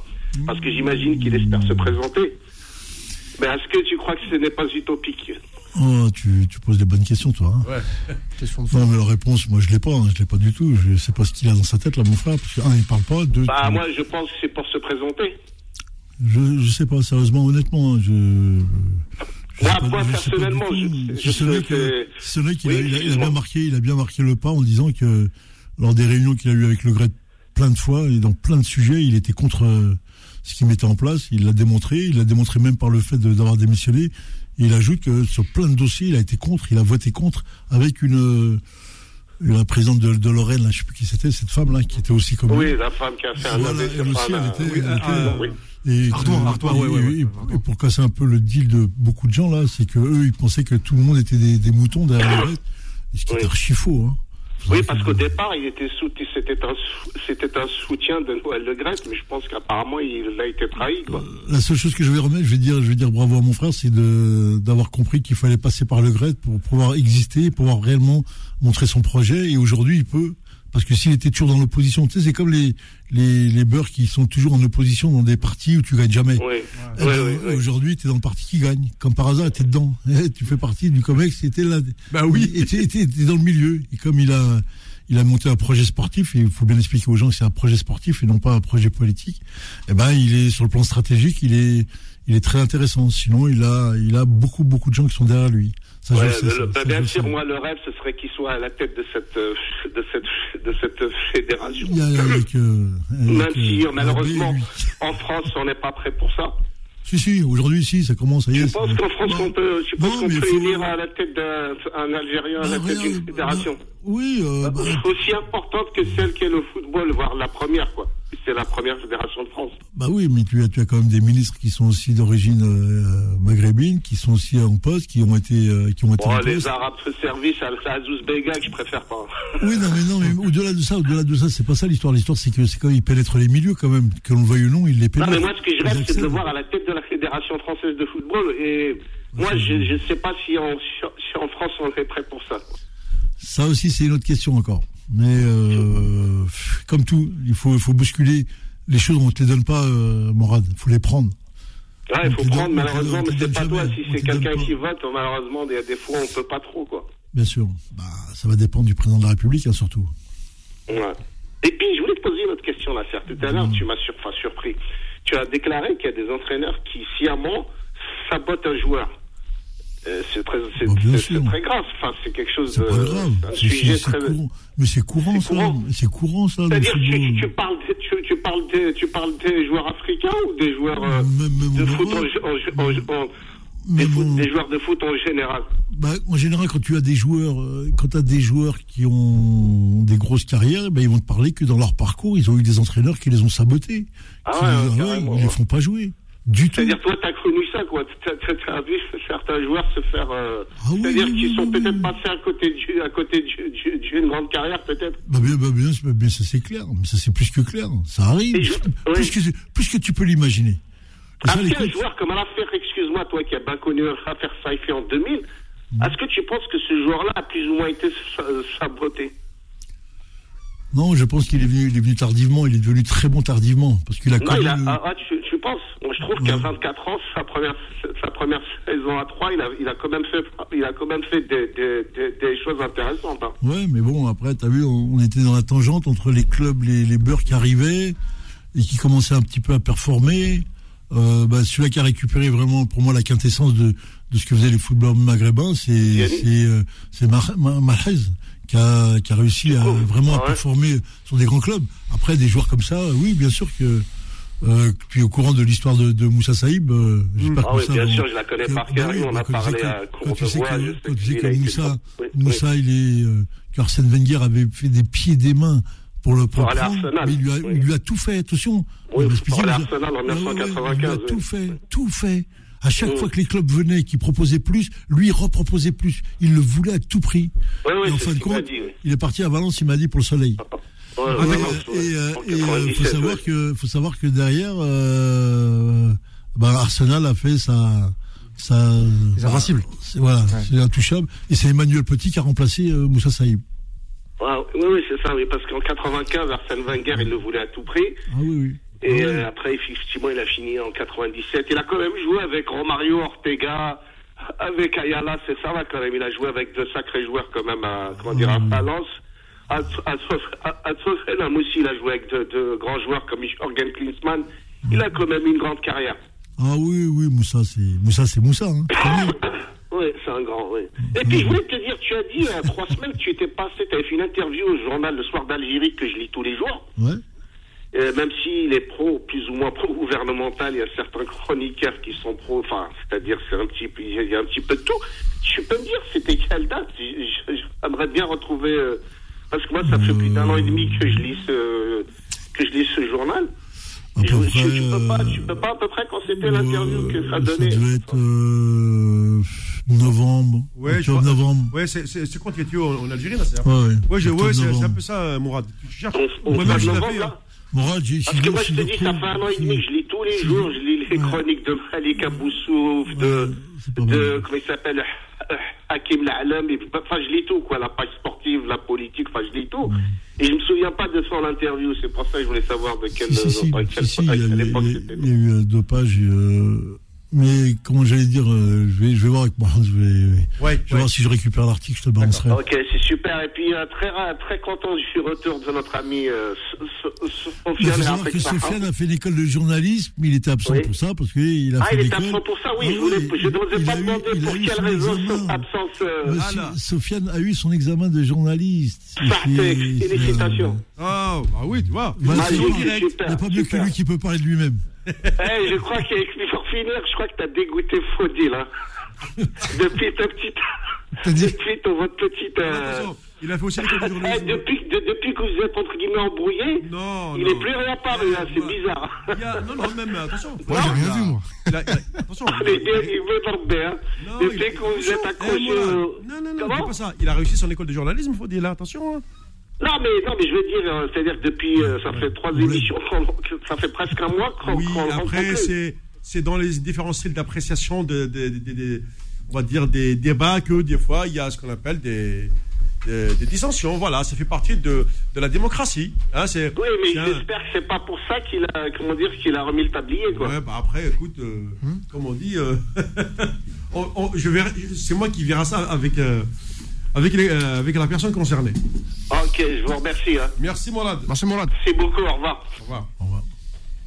Parce que j'imagine qu'il espère se présenter. Mais est-ce que tu crois que ce n'est pas utopique Oh, tu, tu poses des bonnes questions, toi. hein. *laughs* Question de fond. Non, mais la réponse, moi, je l'ai pas. hein, je l'ai pas du tout. Je sais pas ce qu'il a dans sa tête, là, mon frère. Parce que, un, il parle pas. Deux, Bah, tu- moi, je pense que c'est pour se présenter. je, je sais pas, sérieusement, honnêtement. hein, Je. je Moi, sais pas- moi, je sais pas du personnellement, je- je sais que, ce qu'il Oui, a, il a- il a excuse-moi. bien marqué, il a bien marqué le pas en disant que lors des réunions qu'il a eues avec le Gret plein de fois et dans plein de sujets, il était contre euh, ce qu'il mettait en place. Il l'a démontré. Il l'a démontré même par le fait d'avoir démissionné. Et il ajoute que sur plein de dossiers, il a été contre. Il a voté contre avec une, euh, la présidente de, de Lorraine, là, je sais plus qui c'était, cette femme là, qui était aussi comme. Oui, la femme qui a fait un Voilà, elle aussi, elle était- oui, elle était- oui. Et, Artois, Artois, et- ouais, ouais. et- et pour casser un peu le deal de beaucoup de gens là, c'est que eux ils pensaient que tout le monde était des, des moutons derrière reste Ce qui est Oui. archi faux. Hein. Oui, parce qu'au départ, il était sous, c'était un, c'était un soutien de Noël Le Graët, mais je pense qu'apparemment, il a été trahi, quoi. La seule chose que je vais remettre, je vais dire, je vais dire bravo à mon frère, c'est de d'avoir compris qu'il fallait passer par le GRET pour pouvoir exister, pouvoir réellement montrer son projet. Et aujourd'hui, il peut, parce que s'il était toujours dans l'opposition, tu sais, c'est comme les les les beurs qui sont toujours en opposition dans des partis où tu gagnes jamais. Oui, ben, oui, oui. Aujourd'hui, tu es dans le parti qui gagne. Comme par hasard, tu es dedans. *laughs* Eh, tu fais partie du COMEX, tu là. Bah oui. Et tu es, dans le milieu. Et comme il a, il a monté un projet sportif, et il faut bien expliquer aux gens que c'est un projet sportif et non pas un projet politique, eh ben, il est sur le plan stratégique, il est, il est très intéressant. Sinon, il a, il a beaucoup, beaucoup de gens qui sont derrière lui. Ça, Ouais, le sais, le- ça, bah, ça, bien sûr, moi, le rêve, ce serait qu'il soit à la tête de cette, euh, *laughs* de cette, *laughs* de cette fédération. Il y a avec, euh, avec, Même si, malheureusement, en France, on n'est pas prêt pour ça. Si, si, aujourd'hui, si, ça commence, ça y est. Je pense qu'en France, on peut, je pense qu'on peut faut- élire à la tête d'un un Algérien, à la Bah, tête d'une fédération. bah, oui, euh, bah, Aussi importante que celle qu'est le football, voire la première, quoi. C'est la première fédération de France. Bah oui, mais tu as, tu as quand même des ministres qui sont aussi d'origine euh, maghrébine, qui sont aussi en poste, qui ont été, euh, qui ont été en les poste. Arabes se servissent à Azouz Bega que je préfère pas. *laughs* Oui, non, mais non, mais au-delà de ça, au-delà de ça, c'est pas ça l'histoire. L'histoire, c'est que c'est quand ils pénètrent les milieux quand même, que l'on le veuille ou non, ils les Non, pénètrent. mais moi, ce que je rêve, c'est de le voir à la tête de la Fédération française de football. Et moi, je ne sais pas si en, si en France, on est prêt pour ça. Ça aussi, c'est une autre question encore. Mais euh, comme tout, il faut, il faut bousculer les choses. On te les donne pas, euh, Morad. Il faut les prendre. Ouais, il faut donne- prendre, malheureusement, mais c'est pas toi. Si c'est quelqu'un qui vote, malheureusement, il y a des fois, on peut pas trop, quoi. Bien sûr. Bah, ça va dépendre du président de la République, hein, surtout. Ouais. Et puis, je voulais te poser une autre question, là. Tout à l'heure, tu m'as sur, enfin, surpris. Tu as déclaré qu'il y a des entraîneurs qui, sciemment, sabotent un joueur. Euh, c'est très, c'est, Bah, très grave. Enfin, c'est quelque chose C'est de, pas grave. C'est- très. courant. Mais c'est courant, C'est ça. C'est courant, ça. C'est-à-dire, tu, parles, des, tu, tu parles des, tu parles des joueurs africains ou des joueurs euh, Même- de foot en, des, foot- joueurs de foot en général? Bah, en général, quand tu as des joueurs, euh, quand tu as des joueurs qui ont des grosses carrières, ben, ils vont te parler que dans leur parcours, ils ont eu des entraîneurs qui les ont sabotés. Ah Qui- ouais, ah ouais, ils les font pas jouer. Du tout. C'est-à-dire, toi, t'as connu ça, quoi. T'as, t'as vu certains joueurs se faire. euh, Ah oui, c'est-à-dire oui, qu'ils oui, sont peut-être passés à côté du, à côté du- du- d'une grande carrière, peut-être. Bah bien, bah bien, bien, ça c'est clair. Mais ça c'est plus que clair. Ça arrive. Je- plus, que, plus que tu peux l'imaginer. Qu'un coachs- joueur comme l'affaire, excuse-moi, toi qui as bien connu l'affaire Saifi en 2000, Mm. est-ce que tu penses que ce joueur-là a plus ou moins été sa- saboté Non, je pense qu'il est venu, il est venu tardivement. Il est devenu très bon tardivement parce qu'il a Non, connu. il a, le- ah, ah, tu, tu Moi, je trouve qu'à 24 ans, sa première, sa première saison à 3, il a, il a quand même fait, il a quand même fait des, des, des, des choses intéressantes. hein. Ouais, mais bon, après, t'as vu, on, on était dans la tangente entre les clubs, les, les beurs qui arrivaient et qui commençaient un petit peu à performer. Euh, bah, celui-là qui a récupéré vraiment, pour moi, la quintessence de, de ce que faisaient les footballeurs maghrébins, c'est euh, Mar- qui a, qui a réussi à cool. vraiment Ah ouais. performer sur des grands clubs. Après, des joueurs comme ça, oui, bien sûr que. Euh, puis au courant de l'histoire de, de Moussa Saïb, euh, j'espère Ah que oui, ça bien sûr, je la connais que- par bah cœur. oui, on bah, a parlé que- à quand tu sais que- quand tu sais que Moussa. Oui. Moussa, il est, euh, qu'Arsène Wenger avait fait des pieds et des mains pour le pour prendre, mais il lui, a, il lui a tout fait, attention. Oui, pour expliqué, aller à il a- Arsenal en Ah ouais, ouais, 1995, Il lui a tout fait, tout fait. À chaque Oui. fois que les clubs venaient, qui proposaient plus, lui reproposait plus. Il le voulait à tout prix. Oui, oui, et en fin de compte, dit, oui. il est parti à Valence, il m'a dit pour le soleil. *laughs* Ouais, Ah, ouais, Et, euh, et, euh, faut 97, savoir ouais. que faut savoir que derrière euh, bah, Arsenal a fait sa sa Les invincibles. voilà c'est intouchable et c'est Emmanuel Petit qui a remplacé euh, Moussa Saïb Ouais, oui, oui, c'est ça, oui, parce qu'en 95, Arsène Wenger, il le voulait à tout prix. ah oui oui Et Ah ouais. euh, après, effectivement, il a fini en 97. Il a quand même joué avec Romario Ortega, avec Ayala, c'est ça, là, quand même. Il a joué avec de sacrés joueurs, quand même, à, comment dire, à Valence. À, Tottenham aussi, il a joué avec de, de grands joueurs comme Jürgen Klinsmann. Il a quand même une grande carrière. ah oui oui Moussa c'est Moussa c'est Moussa hein. *laughs* Oui, c'est un grand, oui. Et puis, je voulais te dire, tu as dit, il y a trois *laughs* semaines, que tu étais passé, tu avais fait une interview au journal Le Soir d'Algérie que je lis tous les jours. ouais Euh, même s'il est pro, plus ou moins pro-gouvernemental, il y a certains chroniqueurs qui sont pro, enfin, c'est-à-dire, c'est un petit il y a un petit peu de tout. Tu peux me dire, c'était quelle date? J'aimerais bien retrouver, euh, parce que moi, ça fait plus d'un an et demi que je lis ce, que je lis ce journal. à peu Je- près tu, tu peux pas, euh, tu peux pas à peu près quand c'était l'interview que ça euh, donnait. ça devait être euh, novembre, Ouais, je crois- novembre. Ouais, c'est c'est- c'est quand tu étais en, en Algérie, là, c'est Ouais, ouais. Ouais, je- ouais, c'est un peu ça, euh, Mourad. Tu cherches. On, on je l'ai novembre, fait. là hein. Mourad, j'ai- Parce que moi, je te dis, ça fait un an et demi que je lis tous les jours. Je lis les Ouais. chroniques de Malik Aboussouf, Ouais, de, de, comment il s'appelle, euh, Hakim La'alam. et- Enfin, je lis tout, quoi. La page sportive, la politique, enfin, je lis tout. Et je me souviens pas de son interview. C'est pour ça que je voulais savoir de quelle, Si, si, si, époque c'était. il y a eu euh, deux pages. euh, mais comment j'allais dire, euh, je, vais, je vais voir avec moi. *laughs* Je vais, Ouais, je vais ouais. voir si je récupère l'article, je te balancerai. Ok, c'est super. Et puis, euh, très, très content du retour de notre ami euh, S- S- S- Il Sofiane faut savoir que. Sofiane a fait l'école de journalisme, mais il était absent Oui. pour ça, parce qu'il a Ah, fait il est l'école. absent pour ça, oui. Ah je oui, je n'osais il pas eu- a pour quelle son raison cette absence. euh, Ah. Sofiane a eu son examen de journaliste. Parfait, félicitations. Ah, bah oui, tu vois. Bah, Ah, c'est oui, pas- c'est Il n'y a pas mieux que lui qui peut parler de lui-même. Eh, je crois qu'avec pour finir, je crois que t'as dégoûté Fodi, là. *laughs* depuis ta petite. T'as dit depuis ton, votre petite. euh, Attention, il a fait aussi l'école de eh, journalisme. depuis, de- depuis que vous êtes entre guillemets embrouillé, Non, il n'est plus réapparu, hein, c'est bizarre. Il y a- Non, non, même, attention. Moi, j'ai rien vu, moi. il a- Attention. *laughs* Il veut dormir, hein. Non, il a- Depuis que vous êtes Eh, accroché voilà. au. Non, non, non, Comment pas ça. Il a réussi son école de journalisme, faut dire là, attention. hein. Non, mais, non, mais je veux dire, euh, c'est-à-dire que depuis, euh, ça fait trois Oui. émissions, ça fait presque un mois qu'on Oui, qu'on le rencontre après, c'est c'est dans les différents styles d'appréciation de, de- de- de- de- on va dire des débats que des fois il y a ce qu'on appelle des, des, des dissensions. Voilà, ça fait partie de, de la démocratie. Hein, c'est Oui, mais c'est un- j'espère que c'est pas pour ça qu'il a, comment dire, qu'il a remis le tablier, quoi. Ouais, bah après, écoute, euh, comme on dit, euh, *laughs* on- on- je verrai- c'est moi qui verrai ça avec, euh, avec, les- euh, avec la personne concernée. Ok, je vous remercie. Hein. Merci, Mourad. Merci, Mourad. C'est beaucoup, au revoir. Au revoir. Au revoir.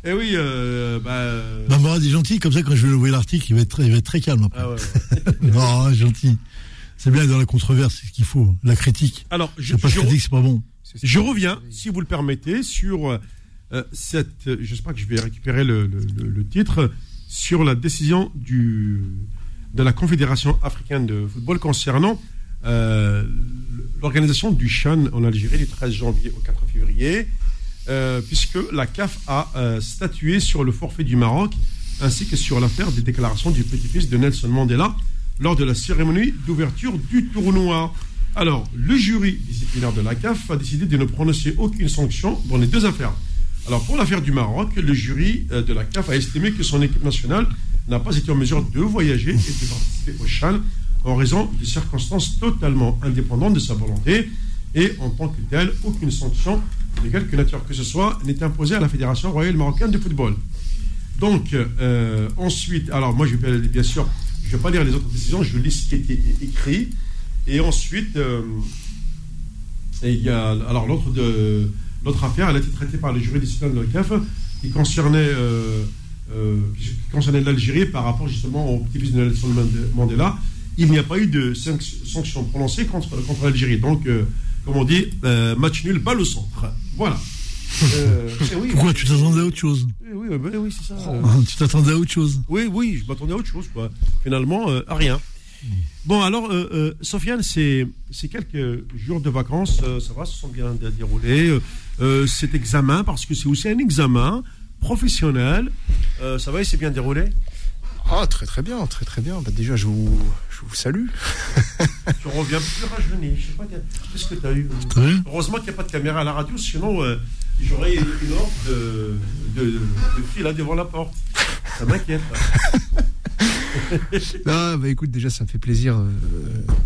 Eh oui, euh, bah, Bah, Mourad est gentil, comme ça, quand je vais ouvrir l'article, il va être très, il va être très calme après. ah ouais, *laughs* ouais. non, gentil. C'est bien dans la controverse, c'est ce qu'il faut. La critique. Alors, je, pas je- critique, c'est pas bon. Je reviens, si vous le permettez, sur euh, cette. euh, J'espère que je vais récupérer le, le- le- le titre sur la décision du, de la Confédération africaine de football concernant euh, l'organisation du Chan en Algérie du 13 janvier au 4 février, euh, puisque la CAF a euh, statué sur le forfait du Maroc ainsi que sur l'affaire des déclarations du petit-fils de Nelson Mandela lors de la cérémonie d'ouverture du tournoi. Alors, le jury disciplinaire de la CAF a décidé de ne prononcer aucune sanction dans les deux affaires. Alors, pour l'affaire du Maroc, le jury de la CAF a estimé que son équipe nationale n'a pas été en mesure de voyager et de participer au Chan en raison de circonstances totalement indépendantes de sa volonté. Et en tant que telle, aucune sanction de quelque nature que ce soit n'est imposée à la Fédération royale marocaine de football. Donc, euh, ensuite, alors moi, je bien sûr, je ne vais pas lire les autres décisions, je lis ce qui été écrit. Et ensuite, euh, et il y a, alors l'autre affaire, elle a été traitée par les disciplinaires de la CAF, qui concernait, euh, euh, concernait l'Algérie par rapport justement au petit-fils de Nelson Mandela. Il n'y a pas eu de sanc- sanction prononcée contre, contre l'Algérie. Donc, euh, comme on dit, euh, match nul, balle au centre. Voilà. *laughs* Euh, eh oui, Pourquoi tu t'attendais à autre chose oui, oui, oui, oui, c'est ça. Euh, Tu t'attendais à autre chose oui, oui, je m'attendais à autre chose, quoi. Finalement, à rien. Bon, alors, Sofiane, c'est quelques jours de vacances, ça va, se sont bien dé- déroulés. Cet examen, parce que c'est aussi un examen professionnel, ça va, il s'est bien déroulé? Ah, très très bien, très très bien. Bah, déjà, je vous, je vous salue. *laughs* Tu reviens plus rajeuni, je sais pas, qu'est-ce que tu as eu Heureusement qu'il n'y a pas de caméra à la radio, sinon euh, j'aurais une une ordre de, de, de filles là devant la porte. Ça m'inquiète. là. *laughs* *laughs* Ah, bah écoute, déjà, ça me fait plaisir euh,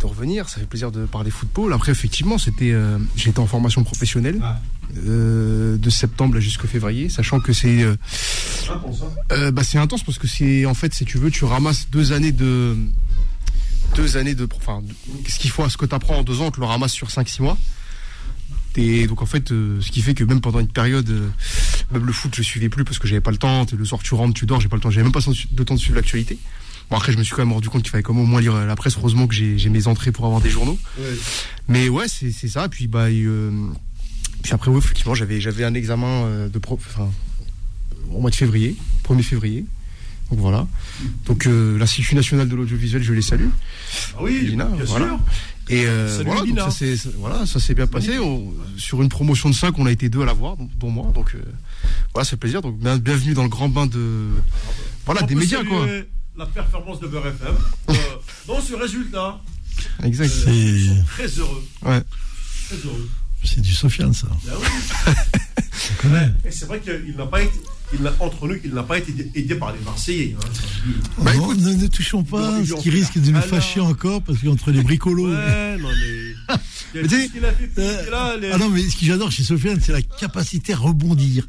de revenir. Ça fait plaisir de parler football. Après, effectivement, c'était, euh, j'étais en formation professionnelle Ah. euh, de septembre là, jusqu'au février, sachant que c'est, euh, Hein, euh, bah, c'est intense parce que c'est, en fait, si tu veux, tu ramasses deux années de, deux années de, enfin, de- ce qu'il faut, ce que tu apprends en deux ans, te le ramasse sur 5-6 mois. Et donc en fait, ce qui fait que même pendant une période, même le foot, je suivais plus parce que j'avais pas le temps. Le soir, tu rentres, tu dors, j'ai pas le temps. J'avais même pas de temps de suivre l'actualité. Bon après, je me suis quand même rendu compte qu'il fallait quand même au moins lire la presse. Heureusement que j'ai j'ai mes entrées pour avoir des journaux. Ouais. Mais ouais, c'est c'est ça. Puis bah, euh, puis après, ouais, effectivement, j'avais j'avais un examen euh, de prof, enfin, au mois de février, 1er février. Donc voilà. Donc euh, l'Institut national de l'audiovisuel, je les salue. Ah oui, Lina, bien voilà. sûr. Et euh, Salut, voilà, donc ça s'est ça- voilà, ça s'est bien passé. On- sur une promotion de 5, on a été deux à l'avoir, dont, dont moi. Donc euh, voilà, c'est plaisir. Donc bien- bienvenue dans le grand bain de voilà On des peut médias quoi. La performance de Beurre FM. Euh, dans ce résultat. Exact. Euh, ils sont très heureux. Ouais. Très heureux. C'est du Sofiane, ça. Ben oui. Et c'est vrai qu'il n'a pas été, il entre nous, il n'a pas été aidé par les Marseillais. hein. Bah, non, écoute, ne, ne touchons pas ce qui risque de nous fâcher encore, parce qu'entre les bricolos. Ouais, non mais. *laughs* Fait, Euh, là, les- Ah non, mais ce que j'adore chez Sofiane, c'est la capacité à rebondir.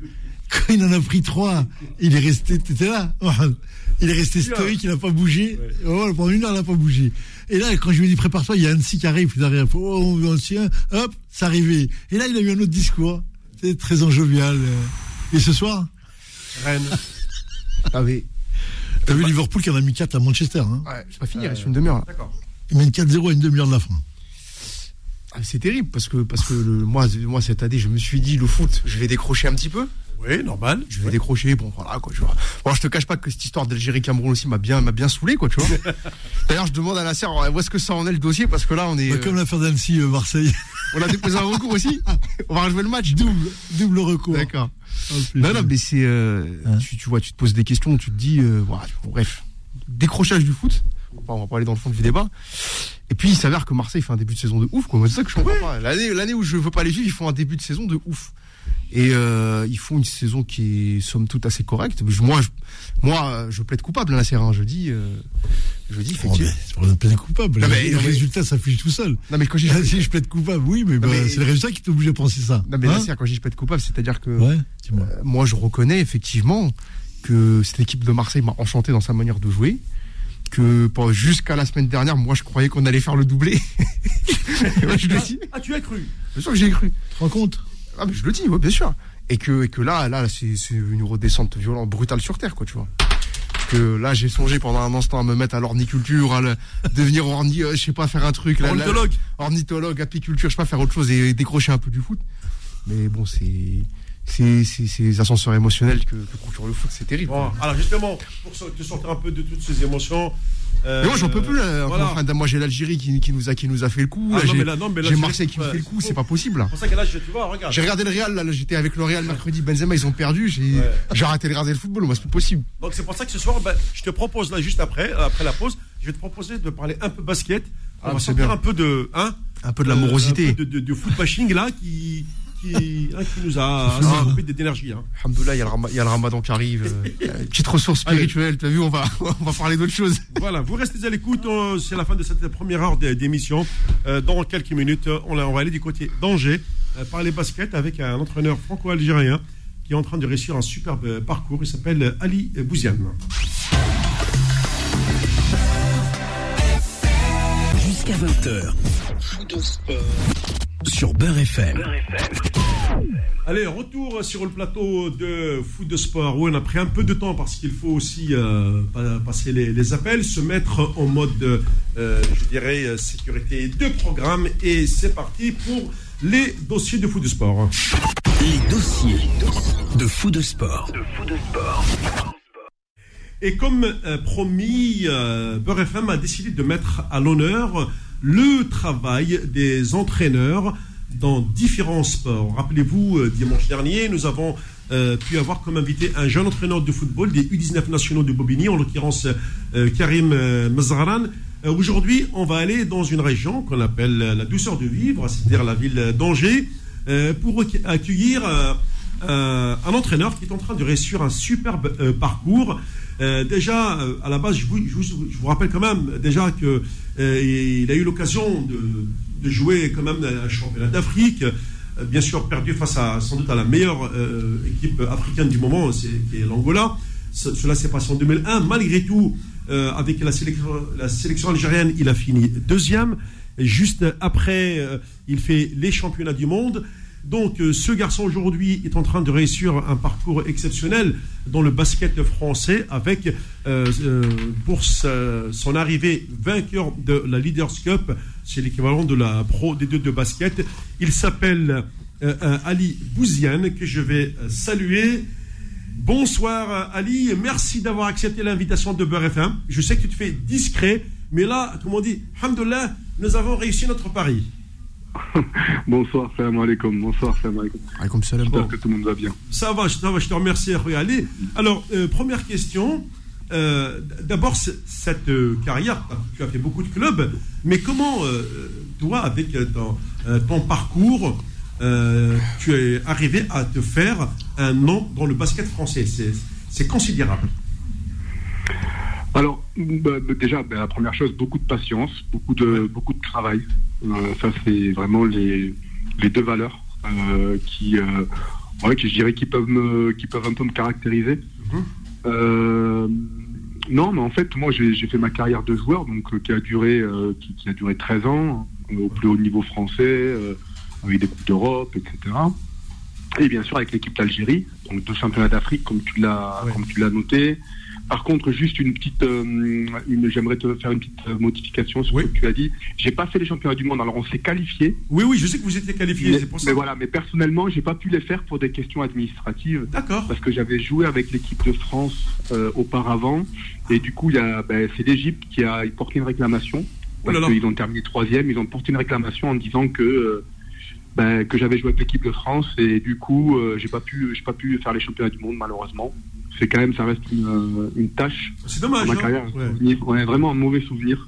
Quand il en a pris trois, il est resté, t'étais là Il est resté stoïque, il n'a pas bougé. Oh, pendant une heure, il n'a pas bougé. Et là, quand je lui ai dit prépare-toi, il y a Annecy qui arrive, puis derrière, oh, ancien, hop, c'est arrivé. Et là, il a eu un autre discours. C'est très enjovial. euh. Et ce soir, Rennes. *laughs* Ah, t'as vu Liverpool qui en a mis 4 à Manchester. Hein Ouais, c'est pas fini, il reste une demi-heure. D'accord. il mène 4-0 à une demi-heure de la fin. Ah, c'est terrible parce que, parce que le, moi, moi, cette année, je me suis dit, le foot, je vais décrocher un petit peu. Oui, normal. Je vais décrocher, bon, voilà, quoi, tu vois. Bon, je te cache pas que cette histoire d'Algérie-Cameroun aussi m'a bien, m'a bien saoulé, quoi, tu vois. *laughs* D'ailleurs, je demande à la serre, où est-ce que ça en est le dossier Parce que là, on est. Bah, comme l'affaire d'Annecy, euh, Marseille. *laughs* on a déposé un recours aussi. On va rejouer le match. double, double recours. D'accord. Oh, putain. Non, non, mais c'est. euh, Hein tu, tu vois, tu te poses des questions, tu te dis. euh, voilà, bref. Décrochage du foot. On va pas aller dans le fond du débat. Et puis, il s'avère que Marseille fait un début de saison de ouf, C'est ça que je comprends pas. L'année, où je veux pas les suivre, ils font un début de saison de ouf. Et euh, ils font une saison qui est somme toute assez correcte. Je- Moi, je, moi, je plaide coupable, là, c'est un jeudi. Euh, je dis, Oh, effectivement. pas une plaide coupable. Non, mais- le non, résultat s'affiche tout seul. Non, mais quand j'ai Ah, si je plaide coupable, oui, mais, bah, mais- c'est le résultat qui t'oblige à penser ça. non, mais Hein là, quand je dis je plaide coupable, c'est-à-dire que. Ouais. Euh, moi, je reconnais effectivement que cette équipe de Marseille m'a enchanté dans sa manière de jouer. Que jusqu'à la semaine dernière, moi, je croyais qu'on allait faire le doublé. *laughs* Ouais, je le dis. Ah, tu as cru? Bien sûr que j'ai cru. Tu te rends compte? Ah, mais je le dis, ouais, bien sûr. Et que, et que là, là, c'est une redescente violente, brutale sur terre, quoi, tu vois. Que là, j'ai songé pendant un instant à me mettre à l'orniculture, à le- *laughs* devenir orni, euh, je sais pas, faire un truc. là, là, Ornithologue. ornithologue, apiculture, je sais pas, faire autre chose et décrocher un peu du foot. Mais bon, c'est. C'est c'est- ces ascenseurs émotionnels que, que procure le foot, c'est terrible. Bon, alors justement, pour te sortir un peu de toutes ces émotions. euh, Mais moi, j'en peux plus. Là. voilà. Enfin, moi, j'ai l'Algérie qui, qui nous a, qui nous a fait le coup. Ah, là, j'ai là, là, Marseille qui me ouais, fait le coup. c'est pas possible. là. C'est pour ça que là, je, tu vois, regarde. J'ai regardé le Real. Là, j'étais avec le Real mercredi. Benzema, ils ont perdu. J'ai Ouais. arrêté de regarder le football. C'est pas possible. Donc c'est pour ça que ce soir, ben, je te propose là, juste après, euh, après la pause, je vais te proposer de parler un peu basket. On Ah, va sortir bien. un peu de, hein, Un peu de euh, l'amorosité. de, de foot bashing là, qui, qui, hein, qui nous a *laughs* coupé d'énergie. Hein. Alhamdoulilah, il y, a le Rama- il y a le ramadan qui arrive. euh, *laughs* petite ressource spirituelle. T'as vu, on va, *laughs* on va parler d'autre chose. Voilà, vous restez à l'écoute, euh, c'est la fin de cette première heure d'é- d'émission. Euh, dans quelques minutes, on, va aller du côté d'Angers, euh, parler basket avec un entraîneur franco-algérien qui est en train de réussir un superbe euh, parcours. Il s'appelle Ali Bouziane. Jusqu'à 20h. Sur Beurre FM. Allez, retour sur le plateau de foot de sport. Oui, on a pris un peu de temps parce qu'il faut aussi euh, pa- passer les, les appels, se mettre en mode, euh, je dirais, euh, sécurité de programme. Et c'est parti pour les dossiers de foot de sport. Les dossiers de fou de sport. Et comme euh, promis, euh, Beurre FM a décidé de mettre à l'honneur le travail des entraîneurs dans différents sports. Rappelez-vous, euh, dimanche dernier, nous avons euh, pu avoir comme invité un jeune entraîneur de football des U19 nationaux de Bobigny, en l'occurrence euh, Karim euh, Aujourd'hui, on va aller dans une région qu'on appelle la douceur de vivre, c'est-à-dire la ville d'Angers, pour accu- accueillir un, entraîneur qui est en train de réussir un superbe parcours. Euh, déjà, euh, à la base, je vous, rappelle quand même déjà que euh, a eu l'occasion de, jouer quand même un championnat d'Afrique. Bien sûr, perdu face à sans doute à la meilleure équipe africaine du moment, c'est qui est l'Angola. Ce- cela s'est passé en 2001. Malgré tout, avec la sélection, algérienne, il a fini deuxième. Juste après, il fait les championnats du monde. Donc, euh, ce garçon aujourd'hui est en train de réussir un parcours exceptionnel dans le basket français avec, euh, euh, pour son arrivée vainqueur de la Leaders Cup, c'est l'équivalent de la Pro des deux de basket. Il s'appelle Ali Bouziane, que je vais saluer. Bonsoir Ali, merci d'avoir accepté l'invitation de Beurre FM. Je sais que tu te fais discret, mais là, comme on dit, Alhamdoulilah, nous avons réussi notre pari. *laughs* Bonsoir, salam alaikum. Bonsoir, salam alaikum. Salam. J'espère que tout le monde va bien. Ça va, ça va, je te remercie, Ali. Alors, euh, première question. euh, d'abord, cette euh, carrière, tu as fait beaucoup de clubs, mais comment, euh, toi, avec euh, ton, euh, ton parcours, euh, tu es arrivé à te faire un nom dans le basket français? C'est considérable. Alors, bah, bah, déjà, bah, la première chose, beaucoup de patience, beaucoup de, beaucoup de travail. Euh, ça, c'est vraiment les, les deux valeurs euh, qui, euh, ouais, qui, je dirais, qui peuvent, me, qui peuvent un peu me caractériser. Mhm. Non, mais en fait, moi, j'ai fait ma carrière de joueur, donc qui a duré, qui, qui a duré 13 ans au plus haut niveau français, avec des coupes d'Europe, etc. Et bien sûr avec l'équipe d'Algérie, donc deux championnats d'Afrique, comme tu l'as, Ouais. comme tu l'as noté. Par contre, juste une petite, euh, une, j'aimerais te faire une petite euh, modification sur Oui. ce que tu as dit. J'ai pas fait les championnats du monde. Alors, on s'est qualifié, Oui, oui, je sais que vous étiez qualifié, mais, c'est pour ça. mais voilà. Mais personnellement, j'ai pas pu les faire pour des questions administratives D'accord. parce que j'avais joué avec l'équipe de France euh, auparavant et du coup il y a ben, c'est l'Égypte qui a porté une réclamation Oh parce là. qu'ils ont terminé troisième ils ont porté une réclamation en disant que euh, ben, que j'avais joué avec l'équipe de France et du coup euh, j'ai pas pu j'ai pas pu faire les championnats du monde malheureusement c'est quand même ça reste une, euh, une tâche C'est dans dommage. ma hein. carrière un Ouais. Ouais, vraiment un mauvais souvenir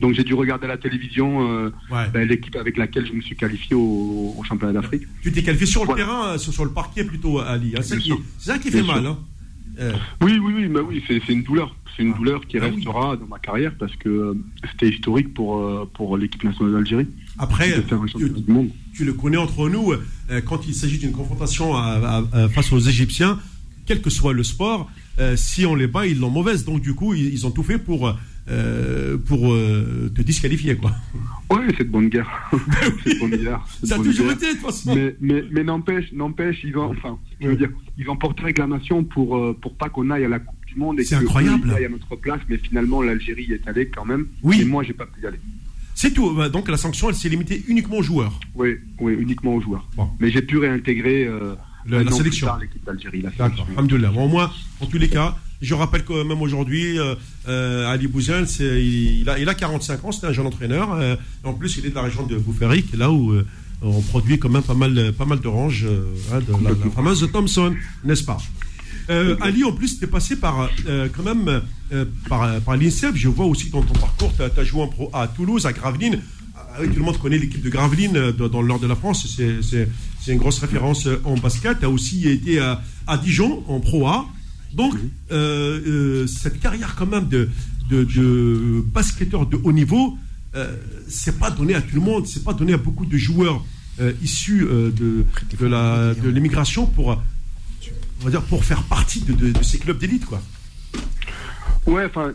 donc j'ai dû regarder à la télévision euh, Ouais. ben, l'équipe avec laquelle je me suis qualifié au, au championnat d'Afrique Tu t'es qualifié sur le Voilà. terrain, euh, sur, sur le parquet plutôt, Ali. hein. C'est ça, qui, Bien fait mal. Hein. Euh, Oui, oui, oui, mais oui, c'est une douleur. C'est une Ah. douleur qui Ah oui. restera dans ma carrière parce que euh, c'était historique pour, euh, pour l'équipe nationale d'Algérie après, tu, championnat du monde. tu le connais entre nous, quand il s'agit d'une confrontation à- à- à- face aux Égyptiens, quel que soit le sport, si on les bat, ils l'ont mauvaise. Donc, du coup, ils, ils ont tout fait pour, euh, pour euh, te disqualifier. Quoi. Oui, c'est de bonne guerre. *laughs* c'est de bonne guerre. Ça a toujours guerre. été, de toute façon. Mais, mais, mais n'empêche, n'empêche, ils ont, enfin, je veux Ouais. dire, ils ont porté réclamation pour, euh, pour pas qu'on aille à la Coupe du Monde et C'est que incroyable. ils aillent à notre place, mais finalement, l'Algérie y est allée quand même. Oui. Et moi, j'ai pas pu y aller. C'est tout. Bah, Donc, la sanction, elle s'est limitée uniquement aux joueurs. Oui, oui, uniquement aux joueurs. Bon. Mais j'ai pu réintégrer euh, Le- la sélection. l'équipe d'Algérie. Bon, au moins, en tous les cas, je rappelle que même aujourd'hui, euh, euh, Ali Bouzen, c'est- il, il a, il a 45 ans, c'est un jeune entraîneur. euh, en plus, il est de la région de Boufféric, là où euh, on produit quand même pas mal, pas mal d'oranges, hein, de la, la fameuse Thompson, n'est-ce pas? Ali, en plus, tu es passé par, quand même, par, par l'INSEP. Je vois aussi dans ton parcours, tu as, joué en pro à Toulouse, à Gravelines. Ah oui, tout le monde connaît l'équipe de Gravelines dans, le nord de la France. C'est- une grosse référence en basket. Tu as aussi été à, à Dijon en Pro A. Donc, euh, euh, cette carrière quand même de, de, de basketteur de haut niveau, euh, c'est pas donné à tout le monde. C'est pas donné à beaucoup de joueurs euh, issus euh, de, de la- de l'immigration pour, on va dire, pour faire partie de, de- de ces clubs d'élite, quoi. Ouais, enfin,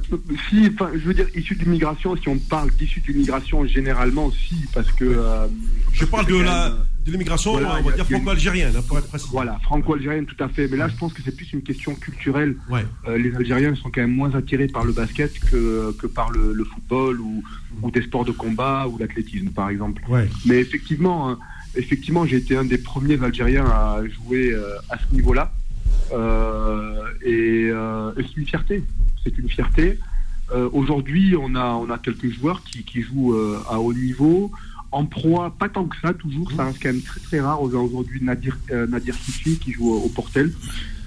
si, enfin, je veux dire, issu d'immigration, si on parle d'issu d'immigration, généralement, si, parce que. euh, Je parle de la même, de l'immigration, voilà, on va a- dire franco-algérienne, hein, pour être précis. Voilà, franco-algérienne, tout à fait. Mais là, je pense que c'est plus une question culturelle. Ouais. Euh, les Algériens sont quand même moins attirés par le basket que, que par le, le football ou, ou des sports de combat ou l'athlétisme, par exemple. Ouais. Mais effectivement, hein, effectivement, j'ai été un des premiers Algériens à jouer euh, à ce niveau-là. Euh, et, euh, et c'est une fierté. C'est une fierté. Euh, Aujourd'hui, on a, on a quelques joueurs qui, qui jouent euh, à haut niveau. En proie, pas tant que ça, toujours. Ça reste quand même très très rare. Aujourd'hui, Nadir, euh, Nadir Kifi qui joue au, Portel,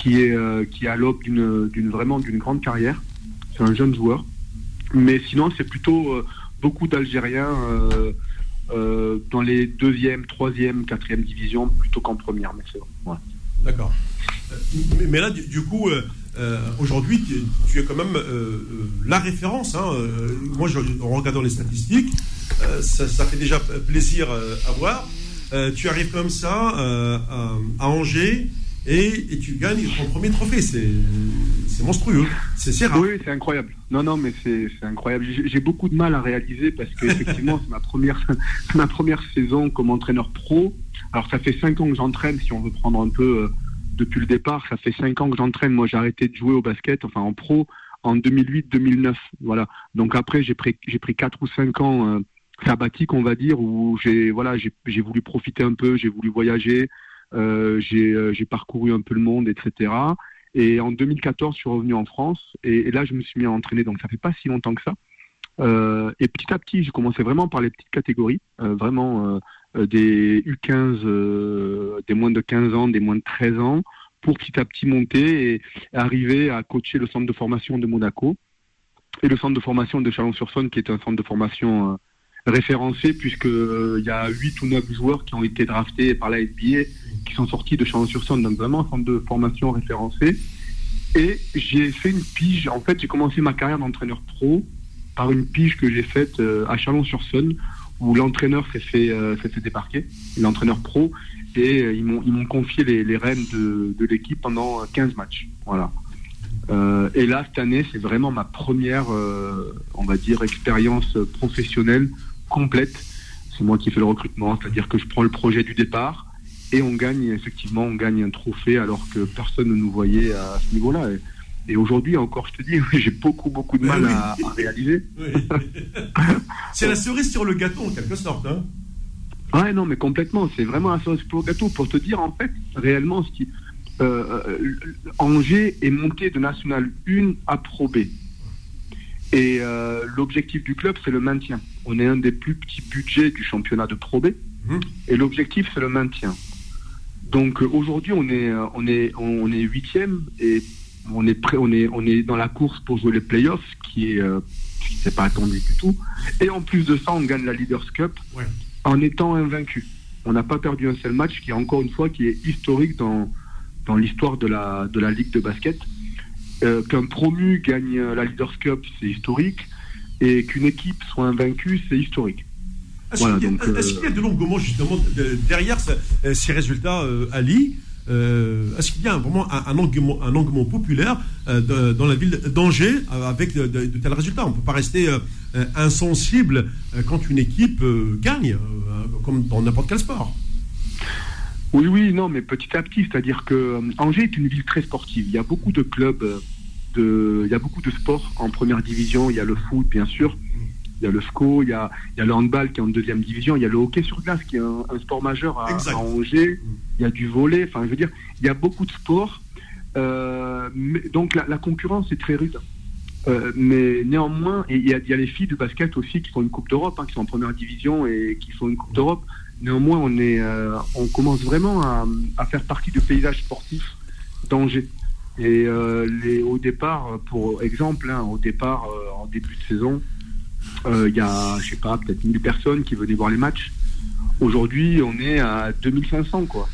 qui est, euh, qui à l'aube d'une, vraiment d'une grande carrière. C'est un jeune joueur. Mais sinon, c'est plutôt euh, beaucoup d'Algériens dans les deuxième, troisième, quatrième divisions plutôt qu'en première. Mais c'est vrai. D'accord. Mais, là, du coup, euh, aujourd'hui, tu, es quand même euh, euh, la référence. hein, moi, en regardant les statistiques, ça, fait déjà plaisir à voir. Tu arrives comme ça à, Angers et, tu gagnes ton premier trophée. C'est monstrueux. C'est rare. Oui, c'est incroyable. Non, non, mais c'est incroyable. J'ai beaucoup de mal à réaliser parce que effectivement, c'est ma première, *laughs* ma première saison comme entraîneur pro. Alors, ça fait cinq ans que j'entraîne, si on veut prendre un peu depuis le départ. Ça fait cinq ans que j'entraîne. Moi, j'ai arrêté de jouer au basket, enfin en pro, en 2008-2009. Voilà. Donc après, j'ai pris, j'ai quatre ou cinq ans euh, sabbatiques, on va dire, où j'ai, voilà, j'ai voulu profiter un peu, j'ai voulu voyager, euh, j'ai euh, j'ai parcouru un peu le monde, etc. Et en 2014, je suis revenu en France et, et là, je me suis mis à entraîner. Donc, ça fait pas si longtemps que ça. Euh, et petit à petit, j'ai commencé vraiment par les petites catégories, vraiment des U15, euh, des moins de 15 ans, des moins de 13 ans, pour petit à petit monter et arriver à coacher le centre de formation de Monaco et le centre de formation de Chalon-sur-Saône, qui est un centre de formation euh, référencé, puisque euh, il y a 8 ou 9 joueurs qui ont été draftés par la NBA, qui sont sortis de Chalon-sur-Saône, donc vraiment un centre de formation référencé. Et j'ai fait une pige, en fait j'ai commencé ma carrière d'entraîneur pro par une pige que j'ai faite euh, à Chalon-sur-Saône, où l'entraîneur s'est fait, euh, s'est fait débarquer, l'entraîneur pro, et euh, ils m'ont confié les, rênes de, l'équipe pendant 15 matchs. Voilà. Euh, et là, cette année, c'est vraiment ma première, euh, on va dire, expérience professionnelle complète. C'est moi qui fais le recrutement, c'est-à-dire que je prends le projet du départ et on gagne, effectivement, on gagne un trophée alors que personne ne nous voyait à ce niveau-là. Et, aujourd'hui, encore, je te dis, *laughs* j'ai beaucoup, beaucoup de mal oui. à, à réaliser. Oui. *laughs* C'est la cerise sur le gâteau, en quelque sorte. Hein. Ouais, non, mais complètement. C'est vraiment un cerise pour le gâteau pour te dire, en fait, réellement, ce qui. Euh, euh, Angers est monté de National 1 à Pro B. Et euh, l'objectif du club, c'est le maintien. On est un des plus petits budgets du championnat de Pro B. Mhm. Et l'objectif, c'est le maintien. Donc euh, aujourd'hui, on est, on est, on est huitième et on est prêt, on est, on est dans la course pour jouer les playoffs, qui est, euh, pas attendu du tout. Et en plus de ça, on gagne la Leaders Cup Ouais. en étant invaincu. On n'a pas perdu un seul match, qui est encore une fois qui est historique dans dans l'histoire de la de la ligue de basket. Euh, Qu'un promu gagne la Leaders Cup, c'est historique, et qu'une équipe soit invaincue, c'est historique. Est-ce Voilà, qu'il y, a- euh, est-ce qu'il y a de l'engouement justement de- derrière euh, ces résultats, Ali Euh, Est-ce qu'il y a vraiment un, un engouement, populaire euh, dans la ville d'Angers euh, avec de, tels résultats? On ne peut pas rester insensible quand une équipe gagne, comme dans n'importe quel sport. Oui, oui, non, mais petit à petit, c'est-à-dire que Angers est une ville très sportive. Il y a beaucoup de clubs, il y a beaucoup de sports en première division. Il y a le foot, bien sûr. Il y a le SCO, il y a, il y a le handball qui est en deuxième division. Il y a le hockey sur glace qui est un, un sport majeur à, Angers. Il y a du volet. Enfin, je veux dire, il y a beaucoup de sports. Euh, mais- donc la, la concurrence est très rude. Euh, mais néanmoins, il y, y a les filles du basket aussi qui font une Coupe d'Europe, hein, qui sont en première division et qui font une Coupe d'Europe. Néanmoins, on, est, euh, on commence vraiment à, à faire partie du paysage sportif d'Angers. Et les, au départ, pour exemple, hein, au départ, en début de saison, il y a, je sais pas, peut-être 1000 personnes qui venaient voir les matchs. Aujourd'hui, on est à 2500, quoi.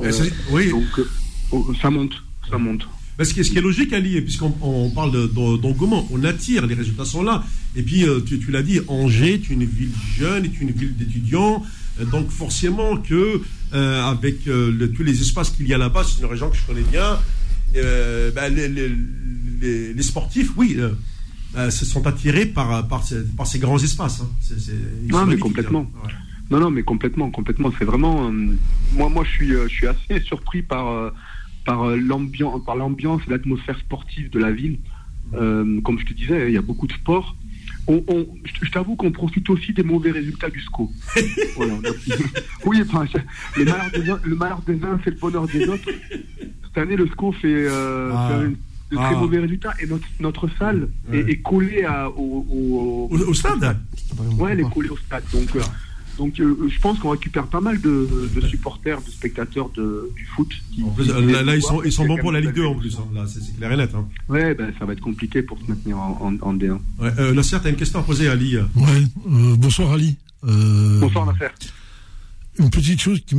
Euh, Euh, c'est- oui, donc, euh, oh, ça monte, ça monte. Mais ce qui, est, ce qui est logique, Ali, puisqu'on on parle de- de- d'engouement, on attire, les résultats sont là. Et puis, euh, tu, tu l'as dit, Angers est une ville jeune, est une ville d'étudiants. Euh, Donc, forcément que euh, avec euh, le- tous les espaces qu'il y a là-bas, c'est une région que je connais bien, euh, ben, les, les- les- les sportifs, oui, euh, se sont attirés par, par, ces, par ces grands espaces. hein. Non, mais complètement. hein. Ouais. Non, non, mais complètement, complètement. C'est vraiment. euh, moi, moi, je suis, euh, je suis assez *laughs* surpris par par l'ambiance, par l'ambiance et l'atmosphère sportive de la ville. Comme je te disais, il y a beaucoup de sport. On, on- je t'avoue qu'on profite aussi des mauvais résultats du SCO. *laughs* Voilà, on *laughs* a- oui, enfin, le malheur des uns, c'est le bonheur des autres. Cette année, le SCO fait, Ah. fait de très Ah. mauvais résultats et notre, notre salle Ouais. est, est collée à, au, au- Au, au stade Ouais, elle est collée au stade. Donc, euh, donc euh, je pense qu'on récupère pas mal de, de supporters, de spectateurs de, du foot. qui- En plus, qui viennent là, là, ils sont, ils sont bons pour la Ligue même 2 en plus. hein. Là, c'est clair et net. Hein. Ouais, ben, ça va être compliqué pour se maintenir en, en, en D1. Ouais, euh, Nasser, tu as une question à poser à Ali. Ouais, euh, bonsoir Ali. Euh, Bonsoir, l'affaire. Une petite chose qui,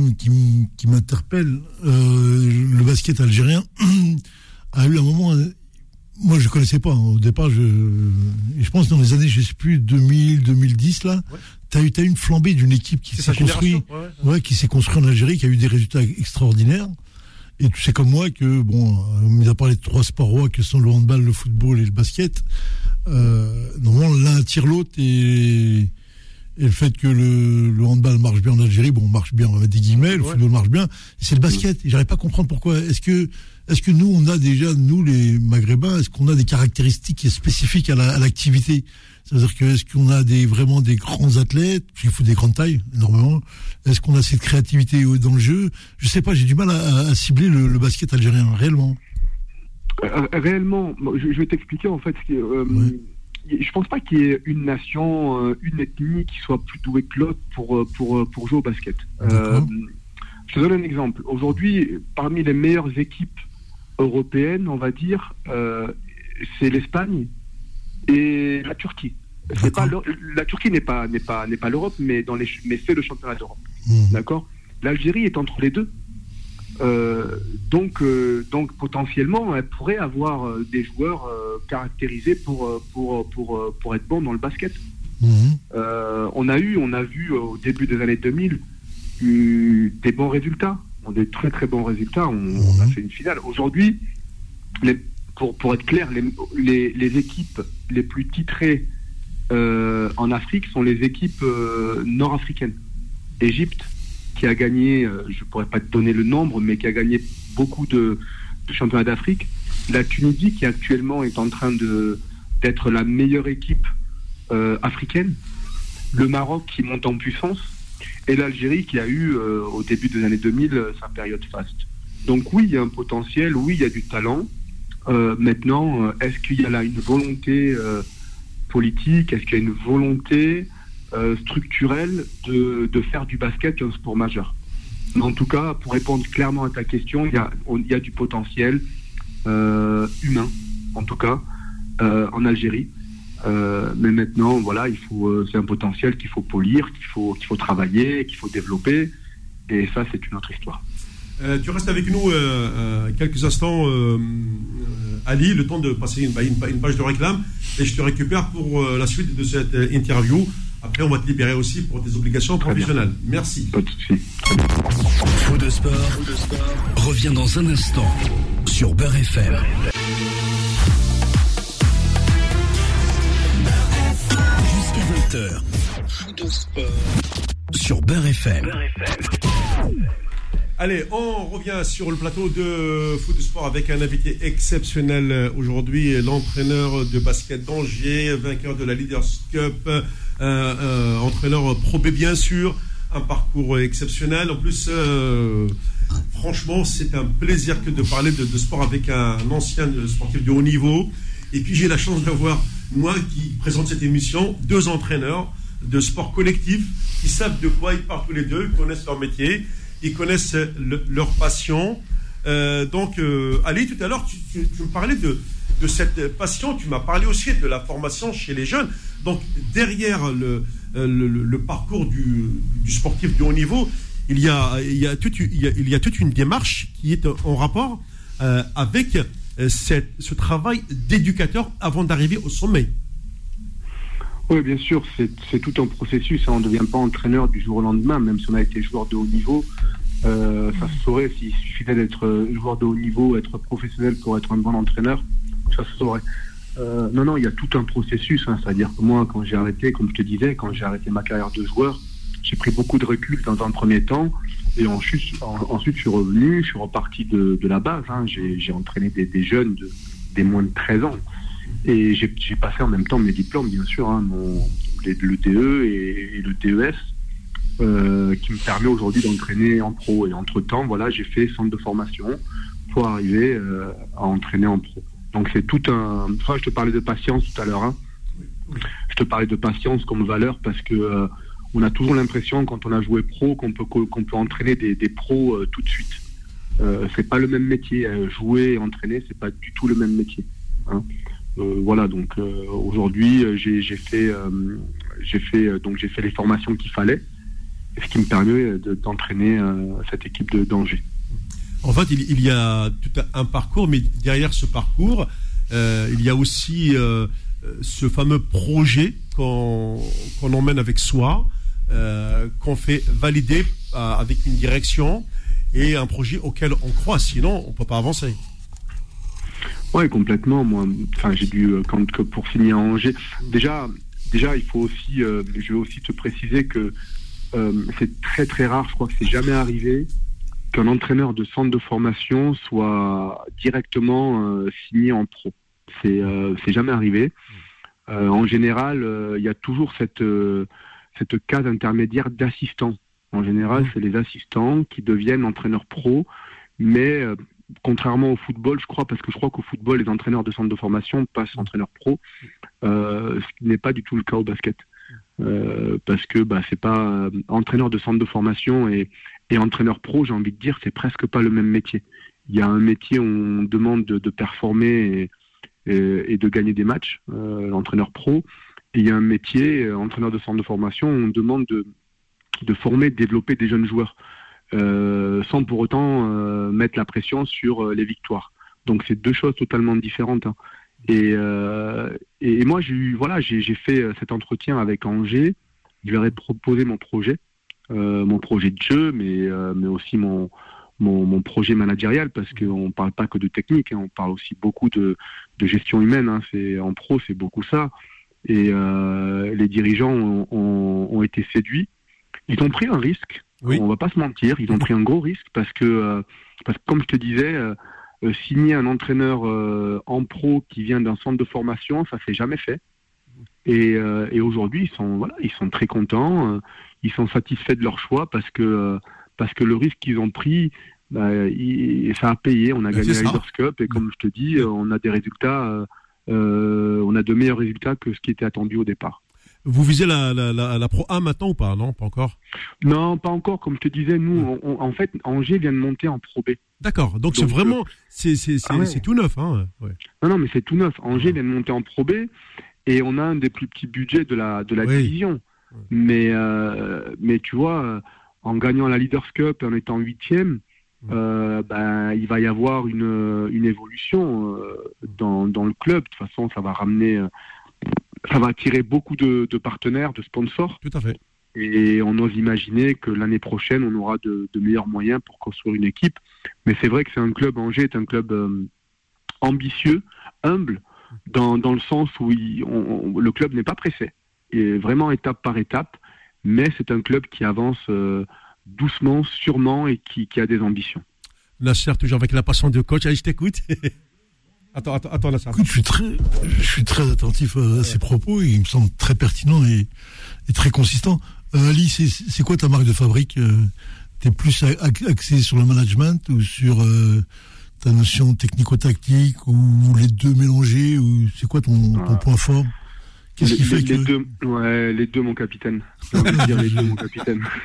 m'interpelle, euh, le basket algérien *clears throat* a eu un moment, euh, moi je connaissais pas, au départ, je, je pense dans les années, je sais plus, 2000, 2010 là, Ouais. tu as eu, t'as eu une flambée d'une équipe qui s'est construite, ouais, qui s'est construite en Algérie, qui a eu des résultats extraordinaires. Et tu sais comme moi que, bon, euh, mis à part les trois sports rois que sont le handball, le football et le basket, euh, normalement l'un attire l'autre et, et le fait que le, le handball marche bien en Algérie, bon, marche bien, on va mettre des guillemets, le Ouais. football marche bien, c'est le basket. Et j'arrive pas à comprendre pourquoi. Est-ce que, est-ce que nous, on a déjà, nous les Maghrébins, est-ce qu'on a des caractéristiques spécifiques à la- à l'activité? C'est-à-dire que est-ce qu'on a des, vraiment des grands athlètes, qu'il faut des grandes tailles, énormément. Est-ce qu'on a cette créativité dans le jeu? Je sais pas, j'ai du mal à, à cibler le, le basket algérien, réellement. Euh, réellement, moi, je, je vais t'expliquer en fait. ce euh, Ouais. Je pense pas qu'il y ait une nation, euh, une ethnie qui soit plus douée que l'autre pour, euh, pour, euh, pour jouer au basket. Euh, Je te donne un exemple. Aujourd'hui, parmi les meilleures équipes européennes, on va dire, euh, c'est l'Espagne et la Turquie. C'est pas la Turquie n'est pas n'est pas n'est pas l'Europe, mais dans les mais c'est le championnat d'Europe. Mhm. D'accord? L'Algérie est entre les deux. Euh, donc euh, donc potentiellement, elle pourrait avoir euh, des joueurs caractérisés pour pour pour pour être bons dans le basket. Mhm. On a eu, on a vu au début des années 2000 eu des bons résultats, On a des très très bons résultats. On, on a fait une finale. Aujourd'hui, pour, pour être clair, les, les, les équipes les plus titrées euh, en Afrique sont les équipes euh, nord-africaines. Égypte, qui a gagné, euh, je pourrais pas te donner le nombre, mais qui a gagné beaucoup de, de championnats d'Afrique. La Tunisie, qui actuellement est en train de d'être la meilleure équipe africaine. Le Maroc, qui monte en puissance. Et l'Algérie, qui a eu, euh, au début des années 2000, euh, sa période faste. Donc oui, il y a un potentiel, oui, il y a du talent. Euh, maintenant, est-ce qu'il y a là une volonté politique? Est-ce qu'il y a une volonté structurelle de, de faire du basket un sport majeur? En tout cas, pour répondre clairement à ta question, il y a, il y a du potentiel humain, en tout cas, en Algérie. Euh, mais maintenant, voilà, il faut, euh, c'est un potentiel qu'il faut polir, qu'il faut, qu'il faut travailler, qu'il faut développer. Et ça, c'est une autre histoire. Euh, tu restes avec nous quelques instants, Ali, le temps de passer une, une, page de réclame. Et je te récupère pour la suite de cette interview. Après, on va te libérer aussi pour tes obligations Très professionnelles. Merci. Pas de souci. De sport, Faux de sport. revient dans un instant sur Beurre FM. Beurre FM. Sur Beurre FM. Allez, on revient sur le plateau de Foot Sport avec un invité exceptionnel aujourd'hui, l'entraîneur de basket d'Angers, vainqueur de la Leaders Cup, euh, euh, entraîneur probé bien sûr, un parcours exceptionnel. En plus, euh, franchement, c'est un plaisir que de parler de, de sport avec un ancien sportif de haut niveau. Et puis j'ai la chance d'avoir moi qui présente cette émission, deux entraîneurs de sport collectif qui savent de quoi ils parlent tous les deux, ils connaissent leur métier, ils connaissent le- leur passion. Euh, donc, euh, Ali, tout à l'heure, tu, me parlais de, de cette passion, tu m'as parlé aussi de la formation chez les jeunes. Donc, derrière le, euh, le, parcours du, du sportif de haut niveau, il y a, il y a, toute, il y a, toute une démarche qui est en rapport euh, avec cette- ce travail d'éducateur avant d'arriver au sommet. Oui, bien sûr, c'est tout un processus. hein. On ne devient pas entraîneur du jour au lendemain, même si on a été joueur de haut niveau. euh, ça se saurait s'il suffisait d'être euh, joueur de haut niveau, être professionnel pour être un bon entraîneur. Ça se saurait. Euh, non, non, il y a tout un processus. hein. C'est-à-dire que moi, quand j'ai arrêté, comme je te disais, quand j'ai arrêté ma carrière de joueur, j'ai pris beaucoup de recul dans un premier temps. Et ensuite, en- ensuite je suis revenu, je suis reparti de, de la base. hein. J'ai j'ai entraîné des, des jeunes, de, des moins de 13 ans. Et j'ai j'ai passé en même temps mes diplômes, bien sûr, hein, mon, les- le DE et, et le DES, euh, qui me permet aujourd'hui d'entraîner en pro. Et entre-temps, voilà, j'ai fait centre de formation pour arriver euh, à entraîner en pro. Donc c'est tout un... Enfin, je te parlais de patience tout à l'heure. hein. Je te parlais de patience comme valeur parce que euh, on a toujours l'impression quand on a joué pro qu'on peut qu'on peut entraîner des, des pros euh, tout de suite. Euh, c'est pas le même métier. Euh, jouer et entraîner, c'est pas du tout le même métier. hein. Euh, voilà, donc aujourd'hui j'ai j'ai fait j'ai fait donc j'ai fait les formations qu'il fallait, ce qui me permet de- d'entraîner cette équipe de d'Angers. En fait, il, y a tout un parcours, mais derrière ce parcours, il y a aussi ce fameux projet qu'on qu'on emmène avec soi, euh, qu'on fait valider euh, avec une direction et un projet auquel on croit. Sinon, on ne peut pas avancer. Ouais, complètement. Moi, enfin, j'ai dû euh, pour signer à Angers. Déjà, déjà, il faut aussi, je vais aussi te préciser que c'est très très rare. Je crois que c'est jamais arrivé qu'un entraîneur de centre de formation soit directement signé en pro. C'est c'est jamais arrivé. En général, il y a toujours cette cette case intermédiaire d'assistant. En général, c'est les assistants qui deviennent entraîneurs pro, mais euh, contrairement au football, je crois, parce que je crois qu'au football, les entraîneurs de centre de formation passent entraîneurs pro, euh, ce qui n'est pas du tout le cas au basket. Euh, parce que bah, c'est pas entraîneur de centre de formation et, entraîneur pro, j'ai envie de dire, c'est presque pas le même métier. Il y a un métier où on demande de, performer et, et, de gagner des matchs, l'entraîneur pro. Il y a un métier, euh, entraîneur de centre de formation, on demande de, former, de développer des jeunes joueurs, euh, sans pour autant euh, mettre la pression sur les victoires. Donc c'est deux choses totalement différentes. Hein. Et, moi, j'ai voilà, j'ai fait cet entretien avec Angers. Je leur ai proposé mon projet, mon projet de jeu, mais, aussi mon, projet managérial, parce qu'on ne parle pas que de technique, hein, on parle aussi beaucoup de, gestion humaine. Hein, en pro, c'est beaucoup ça. Et euh, les dirigeants ont, ont, ont, été séduits. Ils ont pris un risque. Oui. On va pas se mentir. Ils ont pris un gros risque parce que, euh, parce que comme je te disais, euh, signer un entraîneur en pro qui vient d'un centre de formation, ça s'est jamais fait. Et, et aujourd'hui, ils sont voilà, ils sont très contents. ils sont satisfaits de leur choix parce que parce que le risque qu'ils ont pris, bah, il, ça a payé. On a gagné la Leaders Cup et comme je te dis, on a des résultats on a de meilleurs résultats que ce qui était attendu au départ. Vous visez la, la, la, la, Pro A maintenant ou pas? Non, pas encore Non, pas encore. Comme je te disais, nous, on, en fait, Angers vient de monter en Pro B. D'accord, donc c'est vraiment, c'est ah ouais. tout neuf. Hein ouais. Non, non, mais c'est tout neuf. Angers ouais. vient de monter en Pro B et on a un des plus petits budgets de la, de la oui. division. Mais, euh, mais tu vois, en gagnant la Leaders Cup, en étant huitième, euh, ben, il va y avoir une, une évolution euh, dans, dans, le club. De toute façon, ça va ramener, euh, ça va attirer beaucoup de, de, partenaires, de sponsors. Tout à fait. Et on ose imaginer que l'année prochaine, on aura de, de, meilleurs moyens pour construire une équipe. Mais c'est vrai que c'est un club, Angers est un club euh, ambitieux, humble, dans, dans, le sens où il, on, on, le club n'est pas pressé. Et vraiment étape par étape. Mais c'est un club qui avance doucement, sûrement et qui, qui a des ambitions. Nasser, toujours avec la passion de coach. Allez, je t'écoute. *laughs* attends, attends, attends, Nasser. Écoute, je suis très, je suis très attentif à ces propos. il me semble très pertinent et, et très consistant. Euh, Ali, c'est quoi ta marque de fabrique euh, Tu es plus axé sur le management ou sur euh, ta notion technico-tactique ou les deux mélangés ou c'est quoi ton, ton, point fort? Qu'est-ce qui fait les, que... les deux, ouais, les deux, mon capitaine. De dire les deux, mon capitaine. *laughs*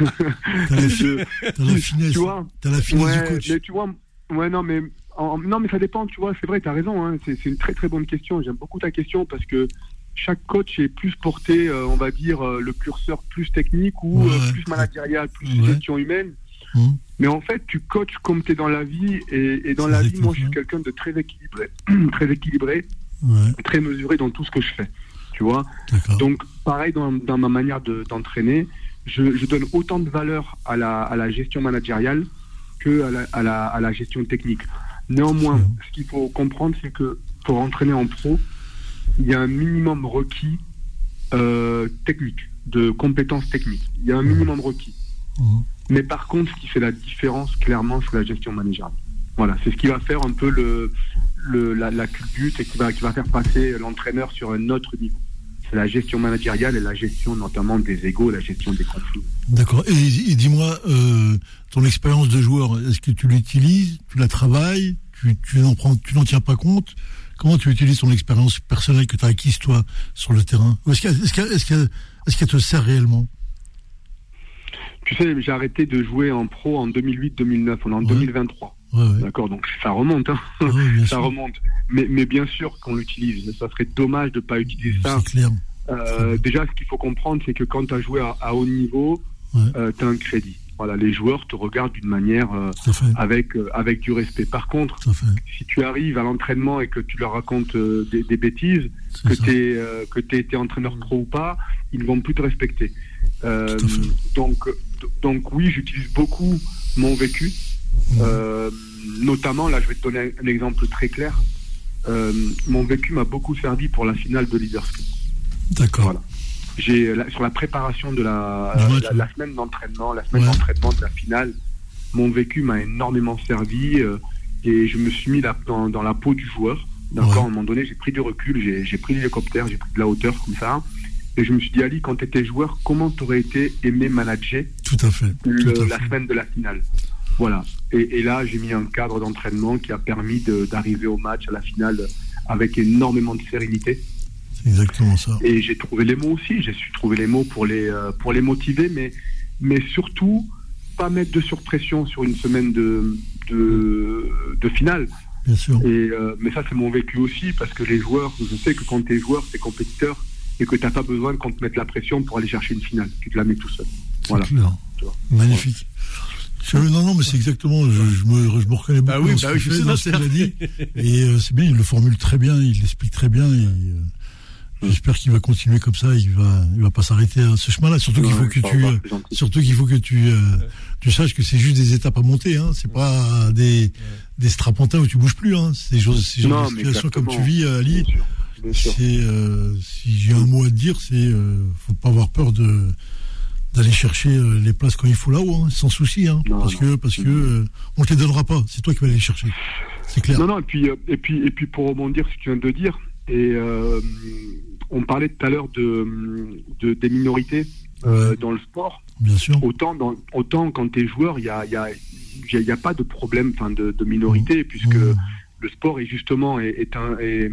T'as la, fi... la, finesse. Tu vois T'as la finesse ouais, du coach. Mais tu vois, ouais, non, mais en, non, mais ça dépend. Tu vois, c'est vrai, t'as raison. Hein, c'est une très très bonne question. J'aime beaucoup ta question parce que chaque coach est plus porté, euh, on va dire, euh, le curseur plus technique ou ouais, euh, plus managérial, plus ouais. gestion humaine. Mmh. Mais en fait, tu coaches comme tu es dans la vie. Et, et dans la vie, moi, je suis quelqu'un de très équilibré. *clears throat* très équilibré. Très mesuré dans tout ce que je fais tu vois. Donc, pareil dans, dans, ma manière d'entraîner, de, je, je, donne autant de valeur à la, à la gestion managériale que à la, à la, à la gestion technique. Néanmoins, mmh. ce qu'il faut comprendre, c'est que pour entraîner en pro, il y a un minimum requis euh, technique, de compétences techniques. Il y a un minimum requis. Mmh. Mais par contre, ce qui fait la différence, clairement, c'est la gestion managériale. Voilà, c'est ce qui va faire un peu le, le, la, la culbute et qui va, qui va faire passer l'entraîneur sur un autre niveau c'est la gestion managériale et la gestion notamment des égaux, la gestion des conflits. D'accord. Et, et dis-moi, euh, ton expérience de joueur, est-ce que tu l'utilises, tu la travailles, tu, tu n'en prends, tu n'en tiens pas compte? Comment tu utilises ton expérience personnelle que tu as acquise toi sur le terrain? Est-ce qu'elle est qu est qu est qu te sert réellement? Tu sais, j'ai arrêté de jouer en pro en 2008-2009, on est en ouais. 2023. Ouais, ouais. D'accord, donc ça remonte, hein. *laughs* ça remonte. Mais, mais bien sûr qu'on l'utilise. Ça serait dommage de ne pas utiliser ça. Clair. Euh, déjà, ce qu'il faut comprendre, c'est que quand tu as joué à, à, haut niveau, euh, tu as un crédit. Voilà, les joueurs te regardent d'une manière euh, avec euh, avec du respect. Par contre, si tu arrives à l'entraînement et que tu leur racontes des, des, bêtises, que tu euh, que entraîneur pro ou pas, ils vont plus te respecter. donc donc oui, j'utilise beaucoup mon vécu. Euh, notamment, là, je vais te donner un, un exemple très clair. Euh, mon vécu m'a beaucoup servi pour la finale de Leaders Cup. D'accord. Voilà. J'ai sur la préparation de la, la, la, semaine d'entraînement, la semaine ouais. d'entraînement de la finale, mon vécu m'a énormément servi euh, et je me suis mis là, dans, dans la peau du joueur. D'accord, ouais. à un moment donné, j'ai pris du recul, j'ai pris l'hélicoptère, j'ai pris de la hauteur comme ça. Et je me suis dit, Ali, quand tu étais joueur, comment tu aurais été aimé manager Tout à fait. Le, Tout à la fait. semaine de la finale? Voilà. Et, et là, j'ai mis un cadre d'entraînement qui a permis d'arriver au match, à la finale, avec énormément de sérénité. C'est exactement ça. Et j'ai trouvé les mots aussi. J'ai su trouver les mots pour les, euh, pour les motiver, mais, mais surtout, pas mettre de surpression sur une semaine de, de, de finale. Bien sûr. Et, euh, mais ça, c'est mon vécu aussi, parce que les joueurs, je sais que quand tu es joueur, c'est compétiteur, et que tu n'as pas besoin qu'on te mette la pression pour aller chercher une finale. Tu te la mets tout seul. Voilà. Tu. Magnifique. Non, non, mais c'est exactement. Je, je me, je me reconnais beaucoup Bah oui, dans ce bah qu'il oui, je fait, sais, dans ce qu'il c'est a dit. Et euh, c'est bien, il le formule très bien, il l'explique très bien. Et, euh, J'espère qu'il va continuer comme ça. Il va, il va pas s'arrêter à ce chemin-là. Surtout qu'il faut que tu, euh, c'est surtout qu'il faut que tu, euh, tu saches que c'est juste des étapes à monter. Hein. C'est pas des, des strapontins où tu bouges plus. Hein. C'est des choses, ces genres Non, de mais situations comme tu vis, Ali. C'est, euh, si j'ai un mot à te dire, c'est, euh, faut pas avoir peur de d'aller chercher euh, les places quand il faut là-haut, hein, sans souci, hein, Non, parce non. que parce que euh, on te les donnera pas. C'est toi qui vas aller les chercher. C'est clair. Non, non, et puis, euh, et puis, et puis pour rebondir ce que tu viens de dire, et euh, on parlait tout à l'heure de, de- des minorités euh, dans le sport. Bien sûr. Autant, dans, autant quand tu es joueur, il n'y a, il y a, il y a- il y a pas de problème enfin, de, de minorité, puisque Mmh. le sport est justement est, est un, est,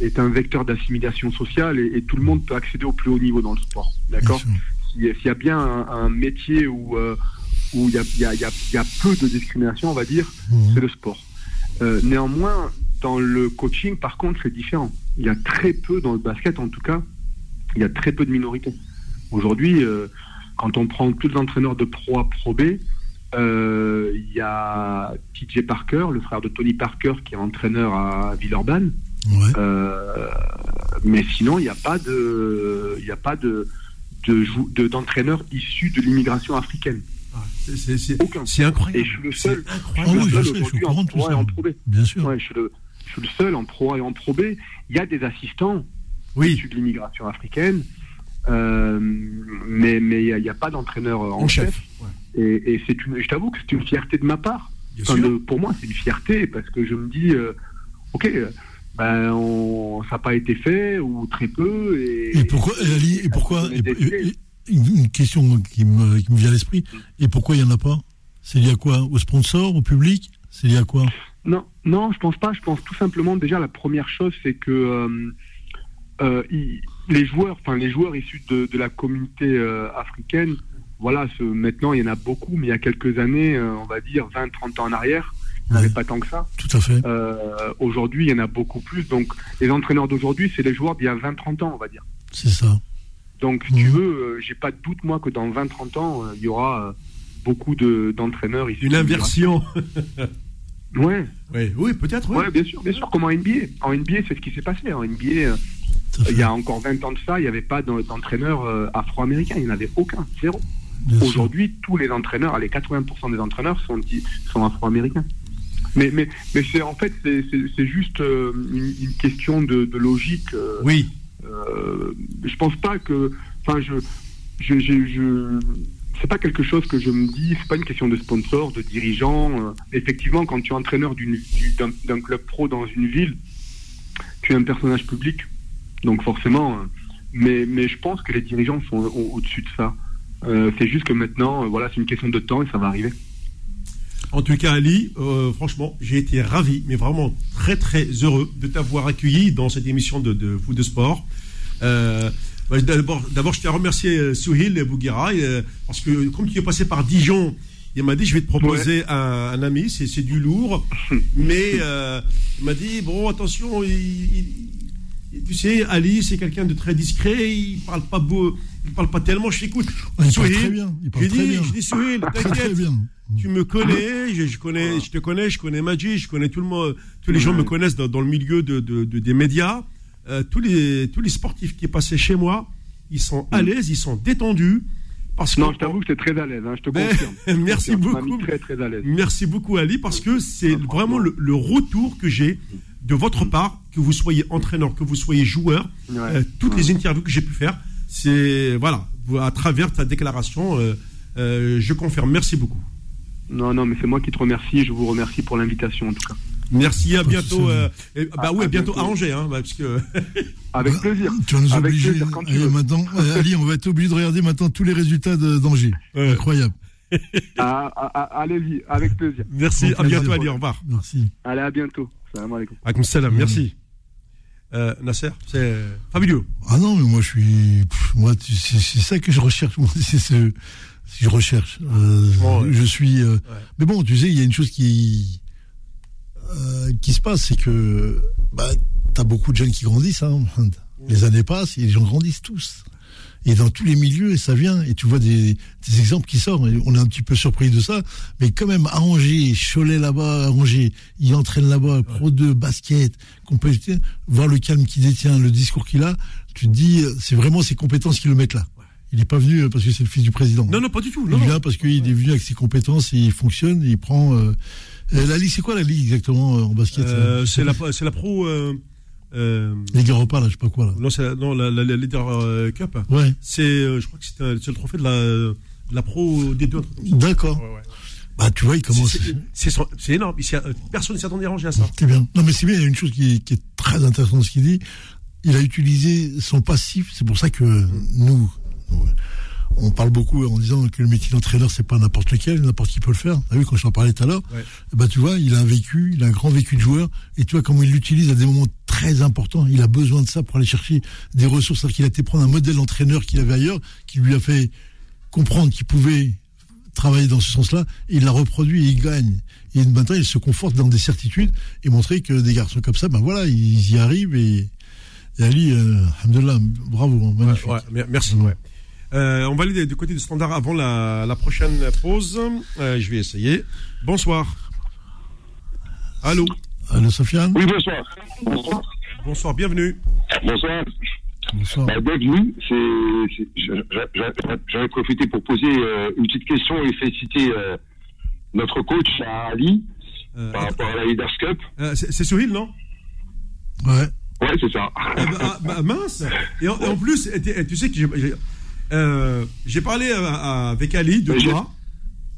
est un vecteur d'assimilation sociale et, et tout le monde peut accéder au plus haut niveau dans le sport. D'accord? S'il y a- y bien un, un métier où euh, où il y a, y, a, y, a, y a peu de discrimination, on va dire, Mmh. c'est le sport. Euh, néanmoins, dans le coaching, par contre, c'est différent. Il y a très peu, dans le basket en tout cas, il y a très peu de minorités. Aujourd'hui, euh, quand on prend tous les entraîneurs de Pro A, Pro B, euh, il y a TJ Parker, le frère de Tony Parker, qui est entraîneur à Villeurbanne. Ouais. Mais sinon, il n'y a pas de, il n'y a pas de, de, jou- de- d'entraîneurs issus de l'immigration africaine. Ah, c'est- Aucun. Incroyable. Et je suis le seul. Ah aujourd'hui en Pro et en Pro B. Bien sûr. Ouais, je, suis le, je suis le seul en Pro et en Pro B. Il y a des assistants Oui, issus de l'immigration africaine, euh, mais mais il n'y a, pas d'entraîneur en, en chef. chef. Ouais. Et, et c'est une, je t'avoue que c'est une fierté de ma part. Enfin, pour moi, c'est une fierté parce que je me dis, euh, ok, euh, ben, on, ça n'a pas été fait ou très peu. Et, Et pourquoi, et Ali, et pourquoi et- et- une, question qui me, qui me vient à l'esprit. Et pourquoi il y en a pas? C'est lié à quoi? Au sponsor, au public? C'est lié à quoi? Non, non, je pense pas. Je pense tout simplement déjà la première chose, c'est que euh, euh, les joueurs, enfin les joueurs issus de, de la communauté euh, africaine, voilà, ce, maintenant il y en a beaucoup, mais il y a quelques années, on va dire 20-30 ans en arrière, il n'y en avait pas tant que ça. Tout à fait. Euh, aujourd'hui, il y en a beaucoup plus. Donc les entraîneurs d'aujourd'hui, c'est les joueurs d'il y a 20-30 ans, on va dire. C'est ça. Donc si tu Mhm. veux, euh, j'ai pas de doute moi que dans 20-30 ans, euh, il y aura euh, beaucoup de- d'entraîneurs issus. Une de inversion. *laughs* Ouais. Oui, oui peut-être. Oui. Ouais, bien sûr, bien sûr, comme en NBA. En NBA, c'est ce qui s'est passé. En NBA, euh, il y a encore 20 ans de ça, il n'y avait pas d'en- d'entraîneurs euh, afro-américains. Il n'y en avait aucun, zéro. Bien sûr. Aujourd'hui, tous les entraîneurs, allez, 80% des entraîneurs sont, sont afro-américains. Mais, mais, mais c'est en fait, c'est- juste euh, une, une question de, de logique. euh, Oui. euh, je pense pas que. Enfin, je. je, je, je- c'est pas quelque chose que je me dis, c'est pas une question de sponsor, de dirigeant. euh. effectivement, quand tu es entraîneur d'un club pro dans une ville, tu es un personnage public. Donc forcément. mais, mais je pense que les dirigeants sont au- au-dessus de ça. Euh, c'est juste que maintenant, voilà, c'est une question de temps et ça va arriver. En tout cas, Ali, euh, franchement, j'ai été ravi, mais vraiment très très heureux de t'avoir accueilli dans cette émission de, de foot de sport. Euh, bah, D'abord, d'abord, je tiens à remercier euh, Souhil Bouguera, euh, parce que comme tu es passé par Dijon, il m'a dit je vais te proposer un, un ami, c'est c'est du lourd, *laughs* mais euh, il m'a dit bon attention, il- il- tu sais, Ali c'est quelqu'un de très discret, il parle pas beau, il parle pas tellement. Je t'écoute. Il parle Souhil, très bien. Il parle très dit, bien. je dis Souhil, *laughs* Très très t'inquiète. bien. Tu me connais, je, je connais, je te connais, je connais Maggi, je connais tout le monde, tous les gens me connaissent dans, dans le milieu de, de- de- des médias. Euh, tous les tous les sportifs qui passaient chez moi, ils sont à l'aise, ils sont détendus parce que Non, je t'avoue que c'est très à l'aise, hein, je te Ben, confirme. *laughs* merci Je te confirme, ça m'a beaucoup. Très très à l'aise. Merci beaucoup Ali parce que c'est Ah, vraiment le, le retour que j'ai de votre part, que vous soyez entraîneur, que vous soyez joueur, Ouais. euh, toutes les interviews que j'ai pu faire, c'est voilà, à travers ta déclaration, euh, je confirme. Merci beaucoup. Non, non, mais c'est moi qui te remercie. Je vous remercie pour l'invitation en tout cas. Merci, à bientôt. euh, et- bah À- oui, à bientôt bientôt. à Angers, hein, bah, parce que *laughs* Avec Bah, plaisir. Tu vas nous Avec obliger. plaisir, quand tu Allez, veux. maintenant, euh, Ali, on va être obligé de regarder maintenant tous les résultats d'Angers. Ouais. Incroyable. Ah, ah, ah, Allez-y, avec plaisir. merci, à bientôt. Ali, au revoir. Merci. Allez, à bientôt. Salam alaikum. Salam, merci. Euh, Nasser, c'est Fabio. Ah non, mais moi je suis, pff, moi c'est ça que je recherche. *laughs* C'est ce, si je recherche. Euh, Je suis. euh, Mais bon, tu sais, il y a une chose qui euh, qui se passe, c'est que bah, t'as beaucoup de jeunes qui grandissent. Hein. Les années passent et les gens grandissent tous. Et dans tous les milieux, ça vient. Et tu vois des, des exemples qui sortent. Et on est un petit peu surpris de ça. Mais quand même, à Angers, Cholet là-bas, à Angers, il entraîne là-bas, Pro 2, basket, compétition. Voir le calme qu'il détient, le discours qu'il a, tu te dis, c'est vraiment ses compétences qui le mettent là. Il n'est pas venu euh, parce que c'est le fils du président. Non, non, pas du tout. Il Non, non. vient parce qu'il est venu avec ses compétences et il fonctionne. Et il prend. euh, euh, la ligue, c'est quoi la ligue exactement en basket Euh, c'est la, pro. Euh, Ligue Europa, là, je sais pas quoi là. non, c'est la, non, la, la, la Leader Cup. Ouais. C'est, je crois que c'est le trophée de la, de la pro des deux. D'accord. Bah, tu vois, il commence. C'est- énorme. Personne ne s'y attendait à ça. C'est bien. Non, mais c'est bien, il y a une chose qui est, qui est très intéressante ce qu'il dit. Il a utilisé son passif. C'est pour ça que nous, nous, on parle beaucoup en disant que le métier d'entraîneur, c'est pas n'importe lequel, n'importe qui peut le faire. T'as vu, quand je t'en parlais tout à l'heure, Ouais. eh ben, tu vois, il a un vécu, il a un grand vécu de joueur, et tu vois comment il l'utilise à des moments très importants. Il a besoin de ça pour aller chercher des ressources. C'est-à-dire qu'il a été prendre un modèle d'entraîneur qu'il avait ailleurs, qui lui a fait comprendre qu'il pouvait travailler dans ce sens-là, il l'a reproduit et il gagne. Et maintenant, il se conforte dans des certitudes et montrer que des garçons comme ça, ben voilà, ils y arrivent et, et Ali, euh, bravo, magnifique. Ouais, mer- merci. Ouais. Euh, on va aller du côté du standard avant la, la prochaine pause. Euh, je vais essayer. Bonsoir. Allô. Allô, Sofiane Oui, bonsoir. Bonsoir. Bonsoir, bienvenue. Bonsoir. Bonsoir. Bah, J'avais profité pour poser euh, une petite question et féliciter euh, notre coach à Ali Euh, par rapport à la Leaders Cup. euh, c'est Souhil, non? Ouais. Ouais, c'est ça. Eh ben, ah, bah, mince. Et en, et en plus, tu sais que j'ai euh, j'ai parlé à- à- avec Ali de j'ai- toi.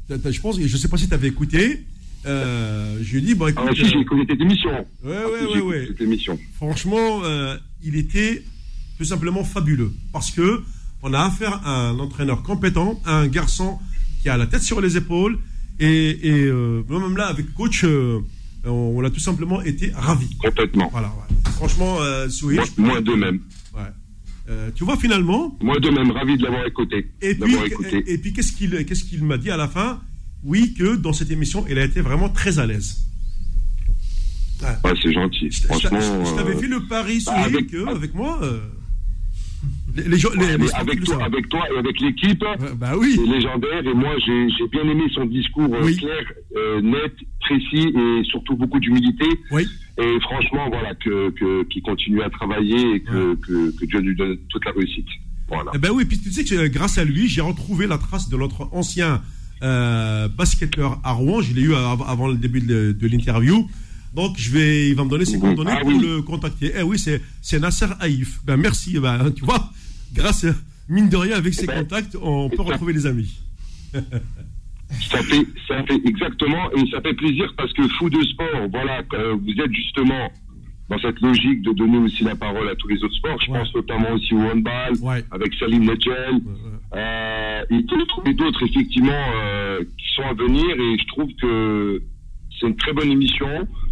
Je pense, je sais pas si tu avais écouté. Euh, je lui ai dit, bon, écoute, Ah, si, j'ai euh, écouté cette émission. ouais, Ah, ouais, ouais, j'ai ouais. Cette émission. Franchement, euh, il était tout simplement fabuleux parce que on a affaire à un entraîneur compétent, à un garçon qui a la tête sur les épaules et, et euh, même là avec coach, euh, on, on a tout simplement été ravis. Complètement. Voilà, ouais. franchement, euh, Souhil, Moi, moi de même. Euh, tu vois finalement. Moi de même, ravi de l'avoir écouté. Et puis, D'avoir écouté. et, et puis qu'est-ce qu'il qu'est-ce qu'il m'a dit à la fin? Oui, que dans cette émission, il a été vraiment très à l'aise. Ouais. Ouais, c'est gentil. Je- Franchement. je, je t'avais euh, fait le pari avec- que avec moi, euh, les, les, les- les avec toi, savent. avec toi et avec l'équipe, Ouais, bah oui. c'est légendaire. Et moi, j'ai bien aimé son discours euh, Oui. clair, euh, net, précis et surtout beaucoup d'humilité. Oui. Et franchement, voilà, que que- qu'il continue à travailler et que, que, que Dieu lui donne toute la réussite. Voilà. Eh ben oui, puis tu sais que euh, grâce à lui, j'ai retrouvé la trace de notre ancien euh, basketteur à Rouen. Je l'ai eu av- avant le début de, de l'interview. Donc je vais, il va me donner ses coordonnées Ah pour le contacter. Eh oui, c'est Nasser Haïf. Ben merci. Ben tu vois, grâce euh, mine de rien avec ses ben, contacts, on peut retrouver les amis. Ça fait, ça fait exactement, et ça fait plaisir parce que fou de sport, voilà, euh, vous êtes justement dans cette logique de donner aussi la parole à tous les autres sports. Je Ouais. pense notamment aussi au handball, Ouais. avec Salim Nedjel, euh, et d'autres, et d'autres effectivement euh, qui sont à venir. Et je trouve que c'est une très bonne émission.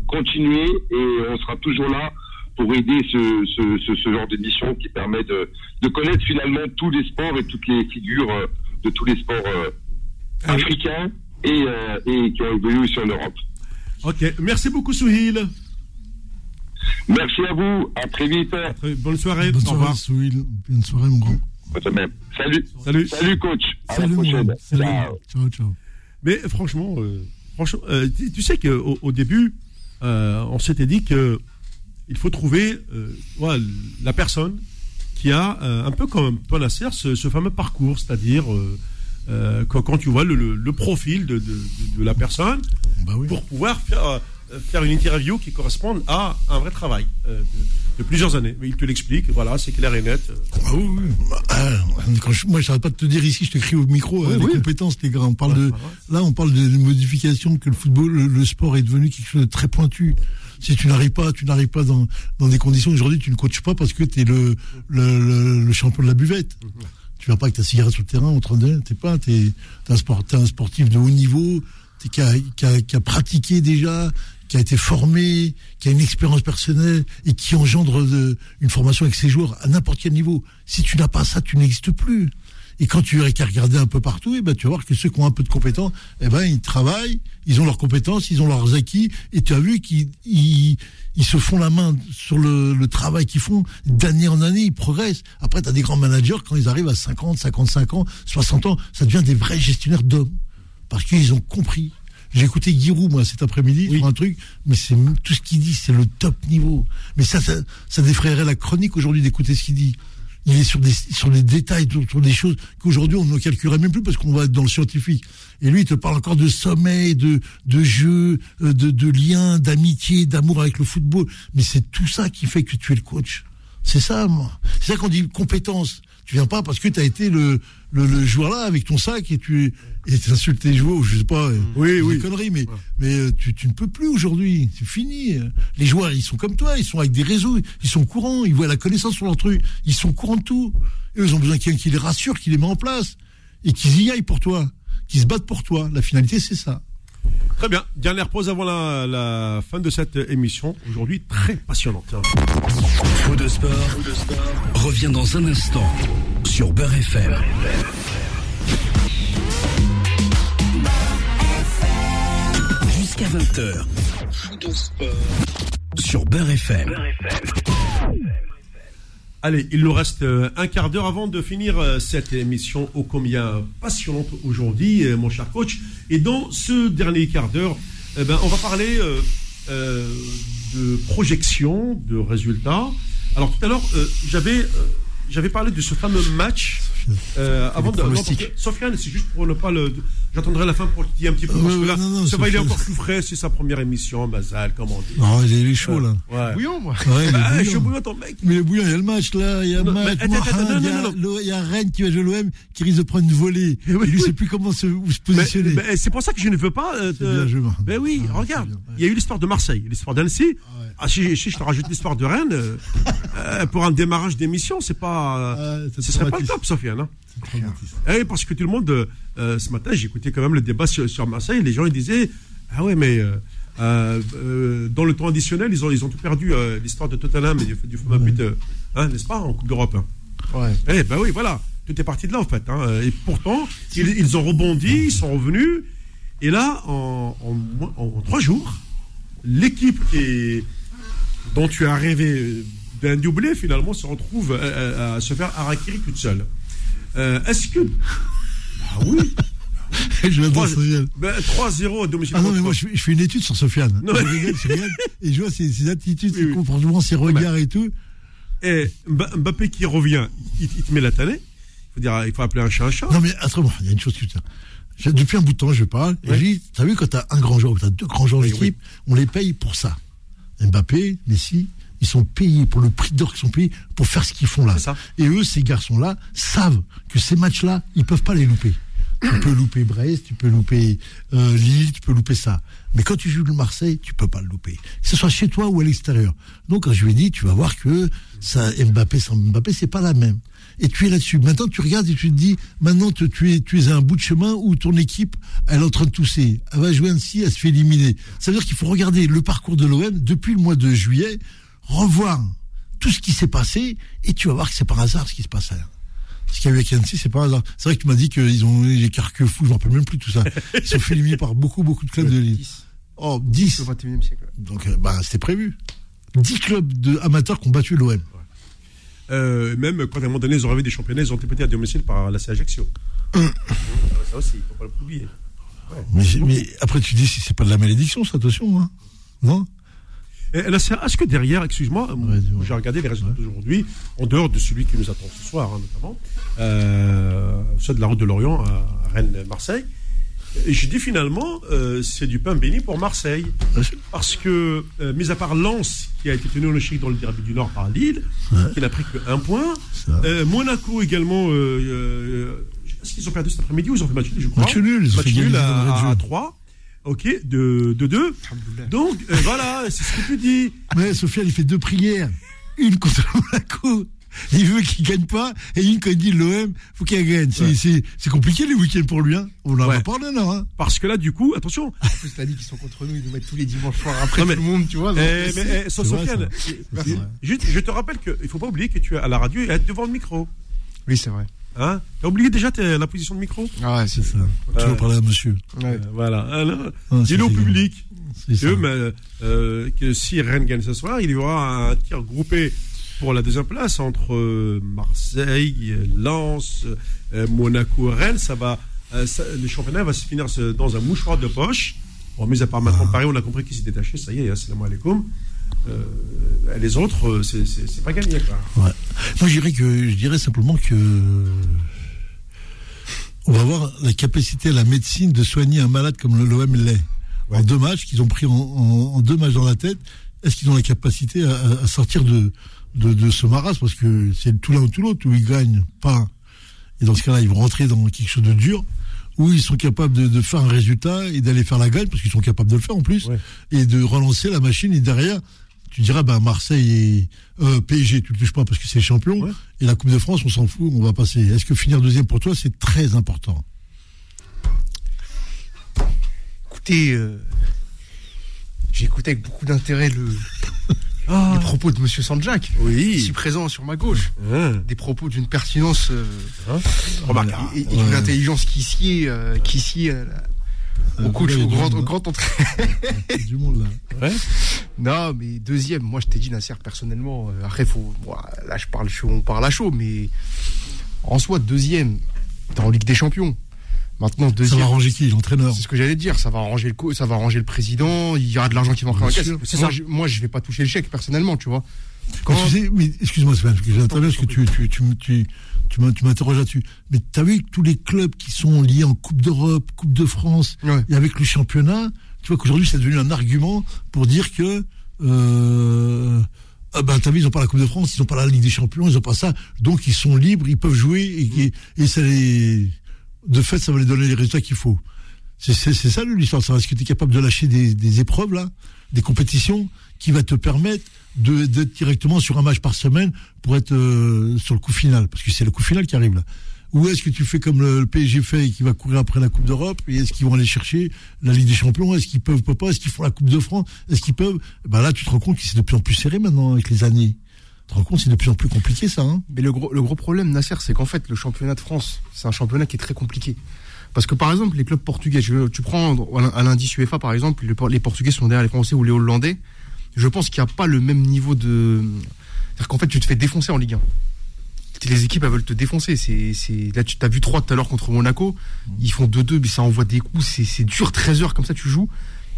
Continuez et on sera toujours là pour aider ce, ce, ce, ce genre d'émission qui permet de, de connaître finalement tous les sports et toutes les figures euh, de tous les sports euh, Ah africains et, euh, et qui ont évolué aussi en Europe. Ok, merci beaucoup Souhil. Merci à vous, à très vite. Très- Bonne soirée. Bonne Au soirée, revoir. Souil. Bonne soirée, mon grand. De même. Salut. Salut. Salut coach. À Salut, la prochaine. Salut. Ciao. Ciao, ciao. Mais franchement, euh, franchement euh, tu, tu sais qu'au au début, euh, on s'était dit que il faut trouver euh, voilà, la personne qui a euh, un peu comme toi Nasser ce, ce fameux parcours, c'est-à-dire quand, quand tu vois le, le- le profil de, de- de- de la personne Bah oui. pour pouvoir faire, faire une interview qui corresponde à un vrai travail euh, de, de plusieurs années. Mais il te l'explique, voilà, c'est clair et net. euh. Ah oui, oui. Euh, quand je- moi, je n'arrête pas de te dire ici, je te crie au micro, euh, les oui. compétences, les gars. On parle de, là, on parle de, de modification, que le football, le, le sport est devenu quelque chose de très pointu. Si tu n'arrives pas, tu n'arrives pas dans, dans des conditions aujourd'hui, tu ne coaches pas parce que tu es le, le, le, le champion de la buvette. Tu vas pas avec ta cigarette sur le terrain en train de, t'es pas, t'es, t'es un, sport, un sportif de haut niveau, t'es, qui, a, qui, a, qui a pratiqué déjà, qui a été formé, qui a une expérience personnelle et qui engendre de, une formation avec ses joueurs à n'importe quel niveau. Si tu n'as pas ça, tu n'existes plus. Et quand tu as qu'à regarder un peu partout, et ben, tu vas voir que ceux qui ont un peu de compétences, eh ben, ils travaillent, ils ont leurs compétences, ils ont leurs acquis, et tu as vu qu'ils ils, ils se font la main sur le, le travail qu'ils font d'année en année, ils progressent. Après, tu as des grands managers, quand ils arrivent à 50, 55 ans, 60 ans, ça devient des vrais gestionnaires d'hommes. Parce qu'ils ont compris. J'ai écouté Giroud, moi, cet après-midi, sur un truc, mais c'est tout ce qu'il dit, c'est le top niveau. Mais ça, ça, ça défrayerait la chronique aujourd'hui d'écouter ce qu'il dit. Il est sur des, sur des détails, sur, sur des choses qu'aujourd'hui on ne calculerait même plus parce qu'on va être dans le scientifique. Et lui, il te parle encore de sommeil, de, de jeu, euh, de, de lien, d'amitié, d'amour avec le football. Mais c'est tout ça qui fait que tu es le coach. C'est ça, moi. C'est ça qu'on dit compétence. Tu viens pas parce que tu as été le, le, le joueur là avec ton sac et tu et t'insultes tes joueurs, je sais pas, euh, Oui, oui. conneries, mais mais euh, tu, tu ne peux plus aujourd'hui, c'est fini. Les joueurs, ils sont comme toi, ils sont avec des réseaux, ils sont courants, ils voient la connaissance sur leur truc, ils sont courants de tout. Et eux, ils ont besoin de quelqu'un qui les rassure, qui les met en place et qu'ils y aillent pour toi, qui se battent pour toi. La finalité, c'est ça. Très bien. Dernière pause avant la, fin de cette émission. Aujourd'hui, très passionnante. Faux de sport, revient dans un instant sur Beurre FM. Jusqu'à 20h. Faux de sport sur Beurre FM. Allez, il nous reste euh, un quart d'heure avant de finir euh, cette émission ô combien passionnante aujourd'hui, euh, mon cher coach. Et dans ce dernier quart d'heure, eh ben, on va parler de projection, de résultats. Alors tout à l'heure, j'avais j'avais parlé de ce fameux match. Euh, avant de, Sofiane, c'est juste pour ne pas le. J'attendrai la fin pour qu'il y ait un petit peu. Parce que là, non, non, ça va, il est encore plus frais, c'est sa première émission, Basal, comme on dit. Non, il est, il est chaud là. Ouais. Bouillon, moi. Ouais, il est Ah, je suis bouillant, ton mec. Mais le bouillon, il y a le match là, il y a le match. il y non, a non. le- il y a Rennes qui va jouer l'OM, qui risque de prendre une volée. Oui, il ne oui. sait plus comment se, où se Mais- positionner. mais c'est pour ça que je ne veux pas. euh. Ben oui, Ah, regarde. Il y a eu l'histoire de Marseille, l'histoire d'Annecy. Ah, si, si je te rajoute l'histoire de Rennes, euh, *laughs* pour un démarrage d'émission, c'est pas. Ah, ça ce serait pas le top, Sofiane. Hein. Eh, parce que tout le monde, euh, ce matin, j'écoutais quand même le débat sur, sur Marseille. Les gens ils disaient Ah ouais, mais euh, euh, dans le temps additionnel, ils ont, ils ont tout perdu. l'histoire de Tottenham et du, du fameux but, hein, n'est-ce pas, en Coupe d'Europe. hein? Ouais. Eh ben oui, voilà. Tout est parti de là, en fait. hein. Et pourtant, ils, ils ont rebondi, ils sont revenus. Et là, en, en moins- en trois jours, l'équipe dont tu as rêvé d'un doublé, finalement, se retrouve à, à- à se faire harakiri toute seule. Euh, Est-ce que. Ah oui *laughs* je l'adore, 3 Sofiane. ben, 3-0 à domicile. Ah non, mais moi, je, fais- je fais une étude sur Sofiane. Non. Je regarde, je et je vois ses, ses attitudes, Oui, ses oui. comportements, ses regards et tout. Et Mba- Mbappé qui revient, il, il te met la tannée. Il faut, dire, il faut appeler un chat un chat. Non, mais attends, il y a une chose qui me tient. J'ai- Depuis un bout de temps, je parle, et Ouais. je dis, t'as vu, quand t'as un grand joueur ou t'as deux grands joueurs Oui, d'équipe, on les paye pour ça. Mbappé, Messi, ils sont payés pour le prix d'or qu'ils sont payés pour faire ce qu'ils font là. Ça. Et eux, ces garçons-là, savent que ces matchs-là, ils peuvent pas les louper. Tu peux louper Brest, tu peux louper euh, Lille, tu peux louper ça. Mais quand tu joues le Marseille, tu peux pas le louper. Que ce soit chez toi ou à l'extérieur. Donc quand je lui ai dit, tu vas voir que ça, Mbappé sans Mbappé, c'est pas la même. Et tu es là-dessus. Maintenant, tu regardes et tu te dis, maintenant, tu, tu es, tu es à un bout de chemin où ton équipe, elle est en train de tousser. Elle va jouer ainsi, elle se fait éliminer. Ça veut dire qu'il faut regarder le parcours de l'OM depuis le mois de juillet, revoir tout ce qui s'est passé, et tu vas voir que c'est par hasard ce qui se passe là. Ce qu'il y a eu avec Annecy, c'est par hasard. C'est vrai que tu m'as dit qu'ils ont eu les carquefous, je me rappelle même plus tout ça. Ils se sont fait éliminer par beaucoup, beaucoup de clubs de Lille. 10. Oh, 10. Au 21 e siècle. ouais. Donc, euh, bah, c'était prévu. 10 clubs de amateurs qui ont battu l'OM. Euh, même quand à un moment donné, ils ont rêvé des championnats, ils ont été pétés à domicile par la C Ajaccio. *coughs* ça aussi, il ne faut pas l'oublier. Mais, mais après, tu dis si c'est pas de la malédiction, ça, attention, hein. Non? Et la Est-ce que derrière, excuse-moi, Ouais, j'ai regardé les résultats d'aujourd'hui, en dehors de celui qui nous attend ce soir, hein, notamment, euh, ceux de la route de l'Orient à Rennes-Marseille. Et j'ai dit finalement, euh, c'est du pain béni pour Marseille. Parce que, euh, mis à part Lens, qui a été tenu en échec dans le derby du Nord par Lille, qui n'a pris qu'un point, Ça. euh, Monaco également, euh, euh, est-ce qu'ils ont perdu cet après-midi ou ils ont fait match nul, je crois Match nul, ils ont Match fait nul à, jeu. à 3. Ok, de 2-2. Donc, euh, voilà, c'est ce que tu dis. Mais Sofiane, il fait deux prières. Une contre Monaco. Il veut qu'il gagne pas. Et une quand il dit l'OM, faut qu'il gagne. C'est, Ouais. c'est, c'est compliqué les week-ends pour lui, hein. On en Ouais. a parlé, non, hein. Parce que là, du coup, attention. En plus, t'as dit qu'ils sont contre nous, ils nous mettent tous les dimanches soirs après Non, mais- tout le monde, tu vois. Eh, mais, eh, Sofiane, eh, je te rappelle qu'il ne faut pas oublier que tu es à la radio et à être devant le micro. Oui, c'est vrai. Hein? T'as oublié déjà la position de micro? Ah, C'est ça. Toujours parler à monsieur. Euh, Voilà. Alors, Ah, Dis-le au c'est- public C'est que, mais, euh, que si Rennes gagne ce soir, il y aura un tir groupé pour la deuxième place entre euh, Marseille, euh, Lens, euh, Monaco, Rennes. Ça va, euh, ça- le championnat va se finir dans un mouchoir de poche. Bon, mis à part maintenant Paris, on a compris qu'il s'est détaché. Ça y est, hein, salam alaikum. Euh, les autres, euh, c'est- pas gagné. Quoi. Ouais. Moi, je dirais que je dirais simplement que on va avoir la capacité à la médecine de soigner un malade comme le l'OM l'est. En deux matchs qu'ils ont pris en, en- en deux matchs dans la tête, est-ce qu'ils ont la capacité à, à- à sortir de, de, de ce marasme? Parce que c'est tout l'un ou tout l'autre où ils gagnent pas. Et dans ce cas-là, ils vont rentrer dans quelque chose de dur où ils sont capables de, de faire un résultat et d'aller faire la gagne parce qu'ils sont capables de le faire en plus Ouais. et de relancer la machine et derrière tu diras ben Marseille et euh, PSG tu le touches pas parce que c'est champion Ouais. et la Coupe de France on s'en fout on va passer est-ce que finir deuxième pour toi c'est très important? Écoutez, euh, j'ai écouté avec beaucoup d'intérêt le, Ah. les propos de Monsieur Sanjak, Oui. ici présent sur ma gauche. Hein, Des propos d'une pertinence euh, hein. Remarquable. et, et d'une Ouais. intelligence qui sied, euh, qui sied euh, au Euh, coach, au grand, monde, au hein. grand entraîneur. *laughs* Il y a du monde là Ouais. Non, mais deuxième, moi je t'ai dit Nasser personnellement. euh, après, faut, moi, là je parle chaud, on parle à chaud, mais en soi deuxième, en Ligue des Champions. Maintenant ça deuxième. va arranger qui l'entraîneur C'est ce que j'allais dire, ça va arranger le co- ça va arranger le président, il y aura de l'argent qui va entrer en Bien caisse. Moi ça. je, moi je vais pas toucher le chèque personnellement, tu vois. Quand- tu sais, mais excuse-moi Sven, parce que j'interviens parce que tu, tu, tu, tu, tu m'in- tu m'interroges là-dessus. Mais tu as vu tous les clubs qui sont liés en Coupe d'Europe, Coupe de France, Ouais. et avec le championnat, tu vois qu'aujourd'hui c'est devenu un argument pour dire que euh, ah ben t'as vu ils ont pas la Coupe de France, ils ont pas la Ligue des Champions, ils ont pas ça, donc ils sont libres, ils peuvent jouer et, et, et ça les de fait ça va les donner les résultats qu'il faut. C'est ça l'histoire. Est-ce que tu es capable de lâcher des, épreuves là, des compétitions qui va te permettre d'être directement sur un match par semaine pour être euh, sur le coup final? Parce que c'est le coup final qui arrive là. Ou est-ce que tu fais comme le, le PSG fait et qui va courir après la Coupe d'Europe? Et est-ce qu'ils vont aller chercher la Ligue des Champions? Est-ce qu'ils peuvent, peuvent pas? Est-ce qu'ils font la Coupe de France? Est-ce qu'ils peuvent? Ben là, tu te rends compte que c'est de plus en plus serré maintenant avec les années. Te rends compte c'est de plus en plus compliqué ça. Hein Mais le gros, le gros problème, Nasser, c'est qu'en fait, le championnat de France, c'est un championnat qui est très compliqué. Parce que par exemple, les clubs portugais, je- tu prends à l'indice UEFA par exemple, les, Por- les Portugais sont derrière les Français ou les Hollandais. Je pense qu'il n'y a pas le même niveau de. C'est-à-dire qu'en fait, tu te fais défoncer en Ligue 1. Les équipes, elles veulent te défoncer. Là, tu as vu 3 tout à l'heure contre Monaco. Ils font 2-2, mais ça envoie des coups. C'est, c'est dur, 13 heures comme ça, tu joues.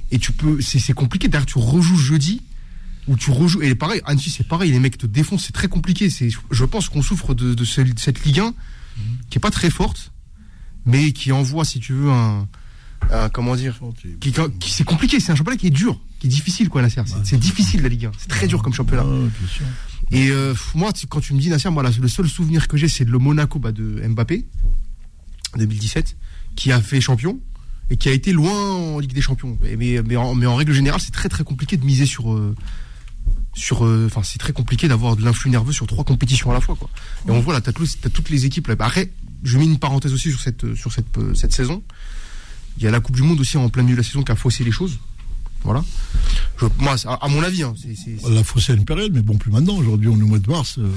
Et tu peux. C'est, c'est compliqué. D'ailleurs, tu rejoues jeudi. Ou tu rejoues. Et pareil, Annecy, c'est pareil. Les mecs te défoncent. C'est très compliqué. C'est, je pense qu'on souffre de, de ce- cette Ligue 1 qui est pas très forte, mais qui envoie, si tu veux, un. un- comment dire qui, qui- C'est compliqué. C'est un championnat qui est dur, qui est difficile, quoi, Nasser. C'est, c'est difficile, la Ligue 1. C'est très dur comme championnat. Et euh, moi, tu- quand tu me dis Nasser, moi, la- le seul souvenir que j'ai, c'est de le Monaco bah, de Mbappé, 2017, qui a fait champion et qui a été loin en Ligue des Champions. Mais, mais, mais en, mais en règle générale, c'est très très compliqué de miser sur. euh, sur, euh, enfin, c'est très compliqué d'avoir de l'influx nerveux sur trois compétitions à la fois, quoi. Et on voit là, t'as, toutes les équipes là. Bah, Après, je mets une parenthèse aussi sur cette, euh, sur cette, euh, cette saison. Il y a la Coupe du Monde aussi en plein milieu de la saison qui a faussé les choses. Voilà. Je, moi, à, à mon avis, hein, La faussé à une période, mais bon, plus maintenant. Aujourd'hui, on est au mois de mars, euh,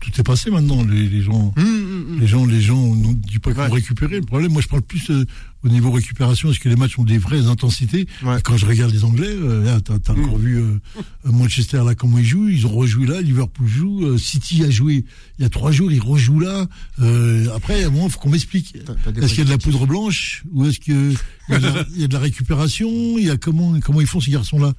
tout est passé maintenant. Les, les gens, hum, hum. les gens, les gens, dit pas Ouais. vont récupérer. Le problème, moi, je parle plus euh, au niveau récupération. Est-ce que les matchs ont des vraies intensités? Ouais. Quand je regarde les Anglais, euh, là, t'as, encore vu euh, Manchester là comment ils jouent. Ils ont rejoué là. Liverpool joue. City a joué il y a trois jours. Ils rejouent là. Après, à un moment, faut qu'on m'explique. Est-ce qu'il y a de la poudre blanche ou est-ce que il y, a de la, il y a de la récupération Il y a comment comment ils font ces garçons-là?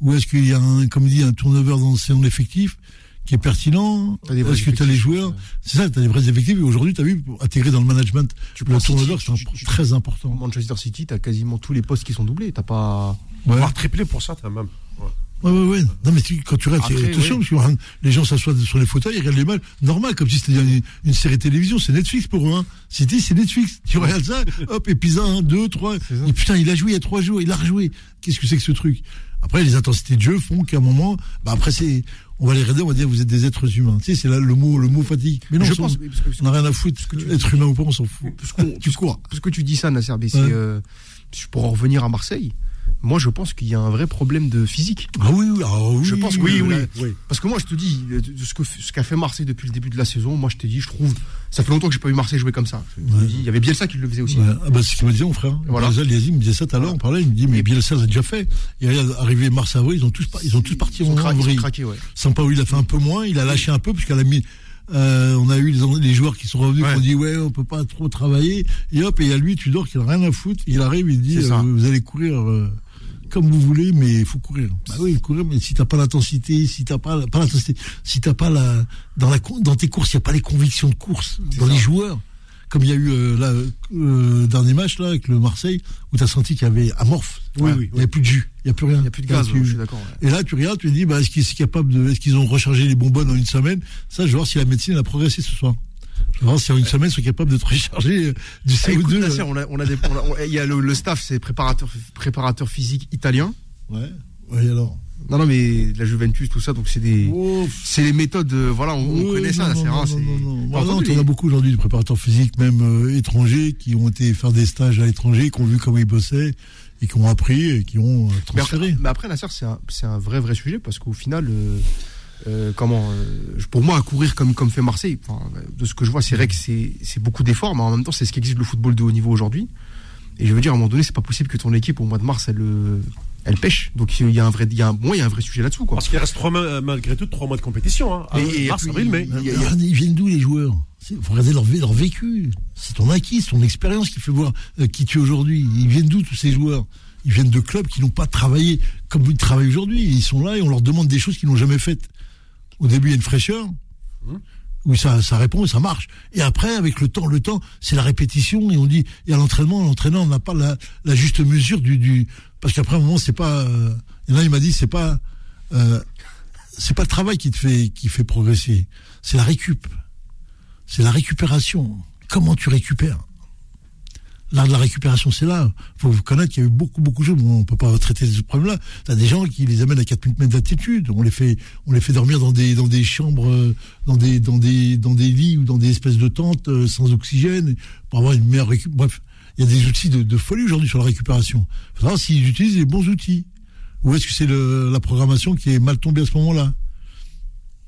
Ou est-ce qu'il y a un comme dit un turnover dans son effectif qui est pertinent? Est-ce que tu as les joueurs. C'est ça, tu as des vrais effectifs. Et aujourd'hui, tu as vu, pour intégrer dans le management, Tu le turnover, c'est tu- tu- très important. Manchester City, t'as quasiment tous les postes qui sont doublés. T'as pas. Ouais. Voire triplé pour ça, t'as même. Ouais. Ouais, ouais, ouais. Non, mais tu- quand tu regardes, c'est- Après, attention, ouais. parce que hein, les gens s'assoient sur les fauteuils, ils regardent les matchs, normal, comme si c'était une, une série télévision, c'est Netflix pour eux, hein. City, c'est Netflix. Tu regardes ça, *laughs* hop, épisode 1, 2, 3. Et putain, il a joué il y a trois jours, il a rejoué. Qu'est-ce que c'est que ce truc? Après, les intensités de jeu font qu'à un moment, bah après, c'est, on va les regarder, on va dire, vous êtes des êtres humains. Tu sais, c'est là le mot, le mot fatigue. Mais non, je pense. parce que- parce que- on n'a rien à foutre. Être humain ou pas, on s'en fout. Parce *laughs* Tu cours. Parce que tu dis ça, Nasser, mais c'est, euh, pour en revenir à Marseille, Moi, je pense qu'il y a un vrai problème de physique. Ah oui, oui, ah oui, Je pense que Oui, oui, oui. Parce que moi, je te dis, euh, ce qu'a fait Marseille depuis le début de la saison, moi, je te dis, je trouve, ça fait longtemps que j'ai pas vu Marseille jouer comme ça. Je me Ouais. dis, il y avait Bielsa qui le faisait aussi. Ouais. Ah bah, c'est ce qu'il m'a dit mon frère. Voilà. Voilà. Me disait ça tout à l'heure, on parlait, il me dit, mais Bielsa l'a déjà fait. Et arrivé mars-avril, ils ont tous, ils ont tous parti Ils en cra- ils sont vrille. craqués, ouais. Sampaoli, il a fait un peu moins, il a lâché un peu, puisqu'elle a mis, euh, on a eu les, les joueurs qui sont revenus, Ouais. qui ont dit, ouais, on peut pas trop travailler. Et hop, et il y a lui, Tudor, qui n'a rien à foutre. Il arrive, il dit, euh, vous allez courir, euh, comme vous voulez, mais il faut courir. Bah oui, courir, mais si t'as pas l'intensité, si t'as pas, pas l'intensité, si t'as pas la, dans la, dans tes courses, il y a pas les convictions de course, dans les joueurs. Comme il y a eu, euh, là, euh, dernier match, là, avec le Marseille, où t'as senti qu'il y avait amorphe. Oui, Ouais. oui, Il y a plus de jus. Il y a plus rien. Il n'y a plus de gaz, ouais, je suis d'accord. ouais. et là, tu regardes, tu te dis, bah, est-ce qu'ils sont capables de, est-ce qu'ils ont rechargé les bonbonnes en une semaine? Ça, je vais voir si la médecine a progressé ce soir. Si en une semaine, ils sont capables de te recharger euh, du Ah, écoute, CO2. Nasser, on a, on a des, on a- on- il y a le, le staff, c'est préparateur, préparateur physique italien. Ouais. Ouais, alors. Non, non, mais la Juventus, tout ça, donc c'est des, Oh, c'est les méthodes, euh, voilà, on, on oui, connaît ça, non, Nasser. non, non, c'est- non, non, non. Non, t'en as les- beaucoup aujourd'hui de préparateurs physiques, même euh, étrangers, qui ont été faire des stages à l'étranger, qui ont vu comment ils bossaient, et qui ont appris, et qui ont euh, Mais après, transféré. mais après, Nasser, c'est un, c'est un vrai, vrai sujet parce qu'au final, euh, euh, comment, euh, pour moi, à courir comme, comme fait Marseille, enfin, de ce que je vois, c'est vrai que c'est c'est beaucoup d'efforts, mais en même temps, c'est ce qui existe le football de haut niveau aujourd'hui. Et je veux dire, à un moment donné, c'est pas possible que ton équipe, au mois de mars, elle, euh, elle pêche. Donc, il y a un vrai, il y a un, moi, il y a un vrai sujet là-dessous, quoi. Parce qu'il reste trois mois, malgré tout trois mois de compétition. Hein. Mais- Ah, et mars, avril, mai. Ils viennent d'où les joueurs? Il faut regarder leur, leur vécu. C'est ton acquis, c'est ton expérience qui fait voir euh, qui tu es aujourd'hui. Ils viennent d'où tous ces joueurs? Ils viennent de clubs qui n'ont pas travaillé comme ils travaillent aujourd'hui. Ils sont là et on leur demande des choses qu'ils n'ont jamais faites. Au début, il y a une fraîcheur. où ça, ça répond et ça marche. Et après, avec le temps, le temps, c'est la répétition et on dit, et à l'entraînement, l'entraîneur n'a pas la, la juste mesure du, du parce qu'après un moment, c'est pas, euh, et là, il m'a dit, c'est pas, euh, c'est pas le travail qui te fait, qui fait progresser. C'est la récup. C'est la récupération. Comment tu récupères? L'art de la récupération, c'est là. faut vous connaître qu'il y a eu beaucoup, beaucoup de choses. On peut pas traiter ce problème-là. T'as des gens qui les amènent à 4000 mètres d'altitude. On les fait, on les fait dormir dans des, dans des chambres, euh, dans des, dans des, dans des lits ou dans des espèces de tentes euh, sans oxygène pour avoir une meilleure récup. Bref, il y a des outils de, de folie aujourd'hui sur la récupération. Faut savoir s'ils utilisent les bons outils. Ou est-ce que c'est la programmation qui est mal tombée à ce moment-là?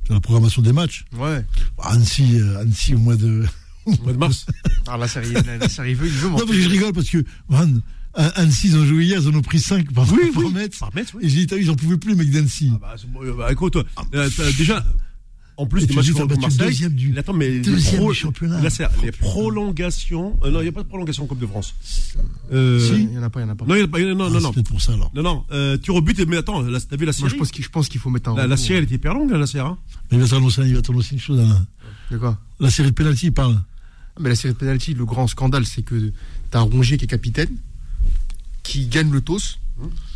C'est la programmation des matchs. Ouais. Annecy, euh, Annecy au mois de, *laughs* Au mois de mars. *laughs* Ah, la série, la, la série veut, il veut Non, parce que je rigole parce que, man, Annecy, ils ont joué hier, ils en ont pris 5 par, Oui, par oui. mètre. Par mètre, oui. Et j'ai dit, t'as vu, ils en pouvaient plus, mec d'Annecy. Ah bah, euh, bah, écoute, euh, t'as déjà, en plus tu match dis, t'as contre battu le Marseille, deuxième du- attends, mais les deuxième pro- du championnat. là, c'est les prolongations, euh, non, il n'y a pas de prolongation en Coupe de France. Euh, Si. Il y en a pas, il y en a pas. Non, il y a pas, non, non, Ah, non, c'est non, pour ça, alors. non, non, euh, tu rebutes, mais attends, là, t'as vu la Moi, série? je pense qu'il, je pense qu'il faut mettre un. la, série, elle était hyper longue, la série, hein. Mais il va t'annoncer, il va t'annoncer une chose, Alain. De quoi? La série de penalty, il parle. Mais la série de penalty, le grand scandale, c'est que t'as un Rongier qui est capitaine, qui gagne le toss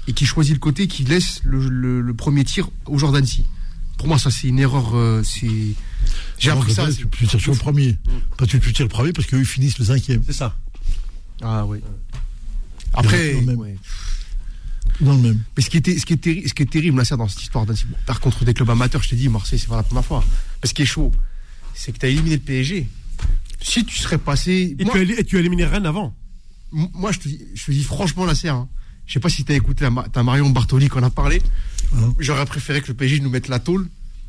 et qui choisit le côté, qui laisse le, le- le premier tir au Jordan d'Annecy. Pour moi, ça, c'est une erreur. euh, c'est... J'ai Non, appris ça. Tu peux tirer sur le premier. Pas tu peux tirer le premier parce qu'eux, ils finissent le cinquième. C'est ça. Ah oui. Après, Non, même. ouais. Dans le même. mais ce qui, était, ce, qui est terri- ce qui est terrible là, ça, dans cette histoire d'Annecy, bon, par contre des clubs amateurs, je t'ai dit, Marseille, c'est pas la première fois. Mais ce qui est chaud, c'est que tu as éliminé le PSG. Si tu serais passé. Et, moi, tu, as, et tu as éliminé Rennes avant. Moi, je te dis, je te dis franchement, la serre. Hein. Je sais pas si t'as écouté, la t'as Marion Bartoli qu'on a parlé. J'aurais préféré que le PSG nous mette la tôle.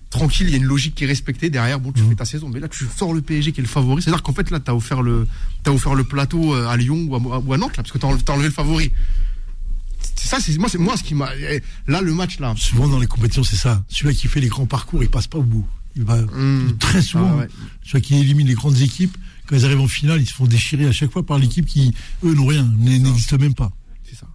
Tranquille, il y a une logique qui est respectée. Derrière, bon, tu Mmh. fais ta saison. Mais là, tu sors le PSG qui est le favori. C'est-à-dire qu'en fait, là, t'as offert le, t'as offert le plateau euh, à Lyon ou à, ou à Nantes, là, parce que t'as enlevé, t'as enlevé le favori. C'est ça, c'est moi, c'est moi ce qui m'a. eh, Là, le match, là. Souvent, dans les compétitions, c'est ça. Celui qui fait les grands parcours, il passe pas au bout. Il va, Hum. très souvent, Ah ouais. qui élimine les grandes équipes, quand ils arrivent en finale, ils se font déchirer à chaque fois par l'équipe qui, eux, n'ont rien, n'existe même pas. C'est ça.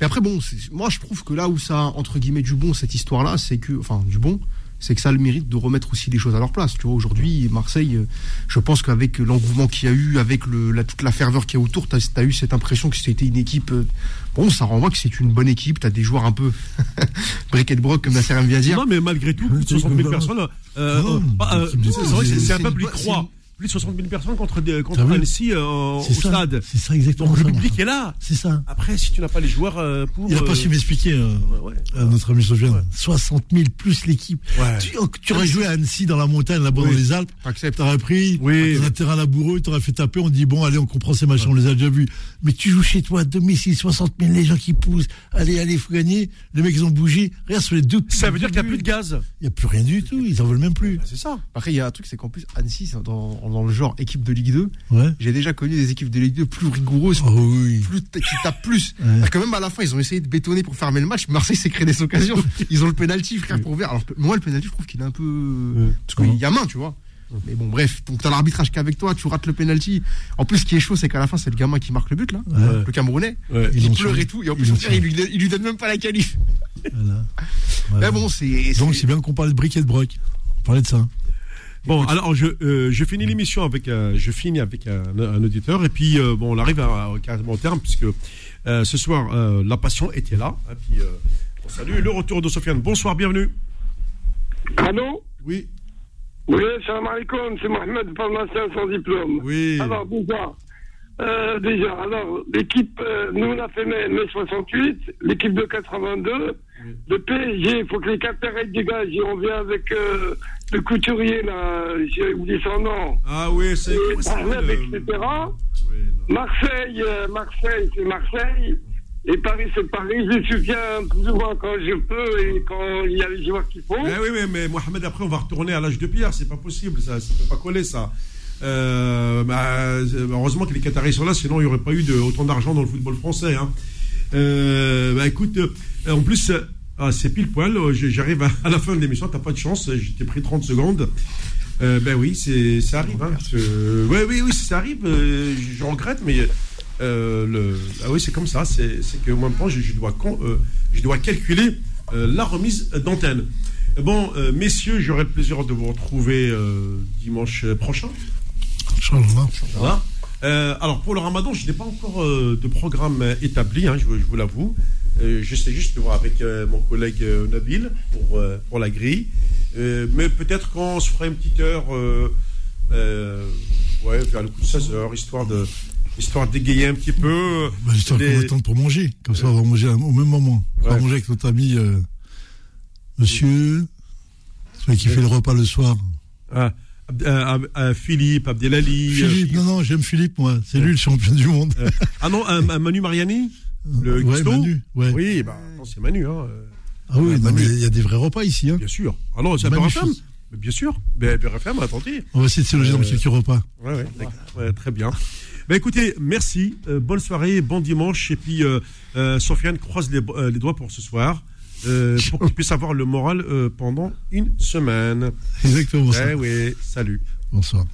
Mais après, bon, moi, je trouve que là où ça, a, entre guillemets, du bon, cette histoire-là, c'est que, enfin, du bon, c'est que ça a le mérite de remettre aussi les choses à leur place. Tu vois, aujourd'hui, Marseille, euh, je pense qu'avec l'engouement qu'il y a eu, avec le, la, toute la ferveur qu'il y a autour, tu as, eu cette impression que c'était une équipe. euh, bon, ça renvoie que c'est une bonne équipe. Tu as des joueurs un peu briquet de broc, comme Nasser aime bien dire. Non, mais malgré tout, plus de 60 000 personnes, euh, euh, bah, euh, c'est- c'est vrai que c'est- c'est un peuple, bo- croit. Plus de 60 000 personnes contre, contre Annecy euh, au ça, stade. c'est ça exactement. Donc le ça, public mon est là. C'est ça. Après, si tu n'as pas les joueurs euh, pour. Il n'a euh, pas su m'expliquer, euh, ouais, ouais. à notre ami Sofiane. Ouais. 60 000 plus l'équipe. Ouais. Tu, oh, tu aurais joué à Annecy dans la montagne, là-bas Oui. dans les Alpes. T'acceptes. T'aurais pris Oui. un terrain laboureux, t'aurais fait taper, on dit bon, allez, on comprend ces machins, on les a déjà vus. Mais tu joues chez toi, à domicile, 60 000, les gens qui poussent, allez, allez, faut gagner. Les mecs, ils ont bougé. Regarde sur les deux. Ça veut dire qu'il n'y a plus de gaz. Il n'y a plus rien du tout, ils en veulent même plus. C'est ça. Après, il y a un truc, c'est qu'en plus, Annecy, dans, dans le genre équipe de Ligue 2, Ouais. j'ai déjà connu des équipes de Ligue 2 plus rigoureuses, Oh oui. plus qui tapent plus. Ouais. Que même à la fin, ils ont essayé de bétonner pour fermer le match. Marseille s'est créé des occasions. *laughs* Ils ont le penalty, frère, pour ouvrir. Alors, moi, le penalty, je trouve qu'il est un peu. Parce qu'il y a main, tu vois. Mais bon, bref, donc t'as l'arbitrage qu'avec toi, tu rates le penalty. En plus, ce qui est chaud, c'est qu'à la fin, c'est le gamin qui marque le but, là. Ouais. Le Camerounais. Ouais. Il pleure tué. et tout. Et en plus, son père, il lui, il lui donne même pas la qualif. Voilà. Voilà. Mais bon, c'est. Donc, c'est bien qu'on parlait de briques et de broc. On parlait de ça. Bon, alors je, euh, je finis l'émission avec, euh, je finis avec un, un auditeur et puis euh, bon, on arrive à, à- carrément au terme puisque euh, ce soir euh, la passion était là. Et puis euh, on salue le retour de Sofiane. Bonsoir, bienvenue. Allô? Oui, Oui, salam alaikum, c'est Mohamed, pharmacien sans diplôme. oui. Alors, déjà, euh, déjà, alors, l'équipe, euh, nous, on a fait mai, mai 68, l'équipe de 82, le PSG, il faut que les Qataris dégagent, et on vient avec euh, le couturier, là, j'ai oublié son nom, Ah oui, c'est. s'appelle, etc. oui. Marseille, Marseille, c'est Marseille. Et Paris, c'est Paris. Je soutiens plus ou moins quand je peux et quand il y a les joueurs qu'il faut. Eh oui, oui, mais Mohamed, après, on va retourner à l'âge de pierre. C'est pas possible, ça. Ça peut pas coller, ça. Euh, bah, heureusement que les Qataris sont là, sinon il n'y aurait pas eu autant d'argent dans le football français. Hein. Euh, bah, écoute, euh, en plus, euh, ah, c'est pile poil. euh, J'arrive à, la fin de l'émission, t'as pas de chance. euh, J'étais pris 30 secondes. Euh, ben oui, ça arrive. Hein, oui, oui, ça arrive. euh, je, regrette, mais euh, ah oui, c'est comme ça. C'est, que moi, je, je dois, euh, je dois calculer euh, la remise d'antenne. Bon, euh, messieurs, j'aurai le plaisir de vous retrouver euh, dimanche prochain. Euh, alors pour le ramadan, je n'ai pas encore euh, de programme euh, établi, hein, je, vous- je vous l'avoue. J'essaie juste de voir avec mon collègue Nabil pour, pour la grille. Mais peut-être qu'on se fera une petite heure ouais, vers le coup de 16 heures, histoire de histoire d'égayer un petit peu. Bah, J'espère les- qu'on va attendre pour manger. Comme ça, on va manger au même moment. On va manger avec notre ami monsieur, celui qui fait le repas le soir. Ah, euh, euh, Philippe, Abdelali. Philippe, euh, non, non, j'aime Philippe, moi. C'est lui le champion du monde. ah non, un- un Manu Mariani Le ouais, Manu. Ouais. Oui, bah, c'est Manu. Hein. Ah oui, mais il y a des vrais repas ici. Hein. Bien sûr. Ah non, c'est. BRFM Mais Bien sûr. Ben, BRFM, attendez. On va essayer de se loger dans quelques repas. Ouais, ouais. Ouais, très bien. Ben, écoutez, merci. euh, bonne soirée, bon dimanche. Et puis, euh, euh, Sofiane croise les, les doigts pour ce soir. Euh, pour qu'il puisse avoir le moral euh, pendant une semaine. Exactement ça. Eh oui, salut. Bonsoir.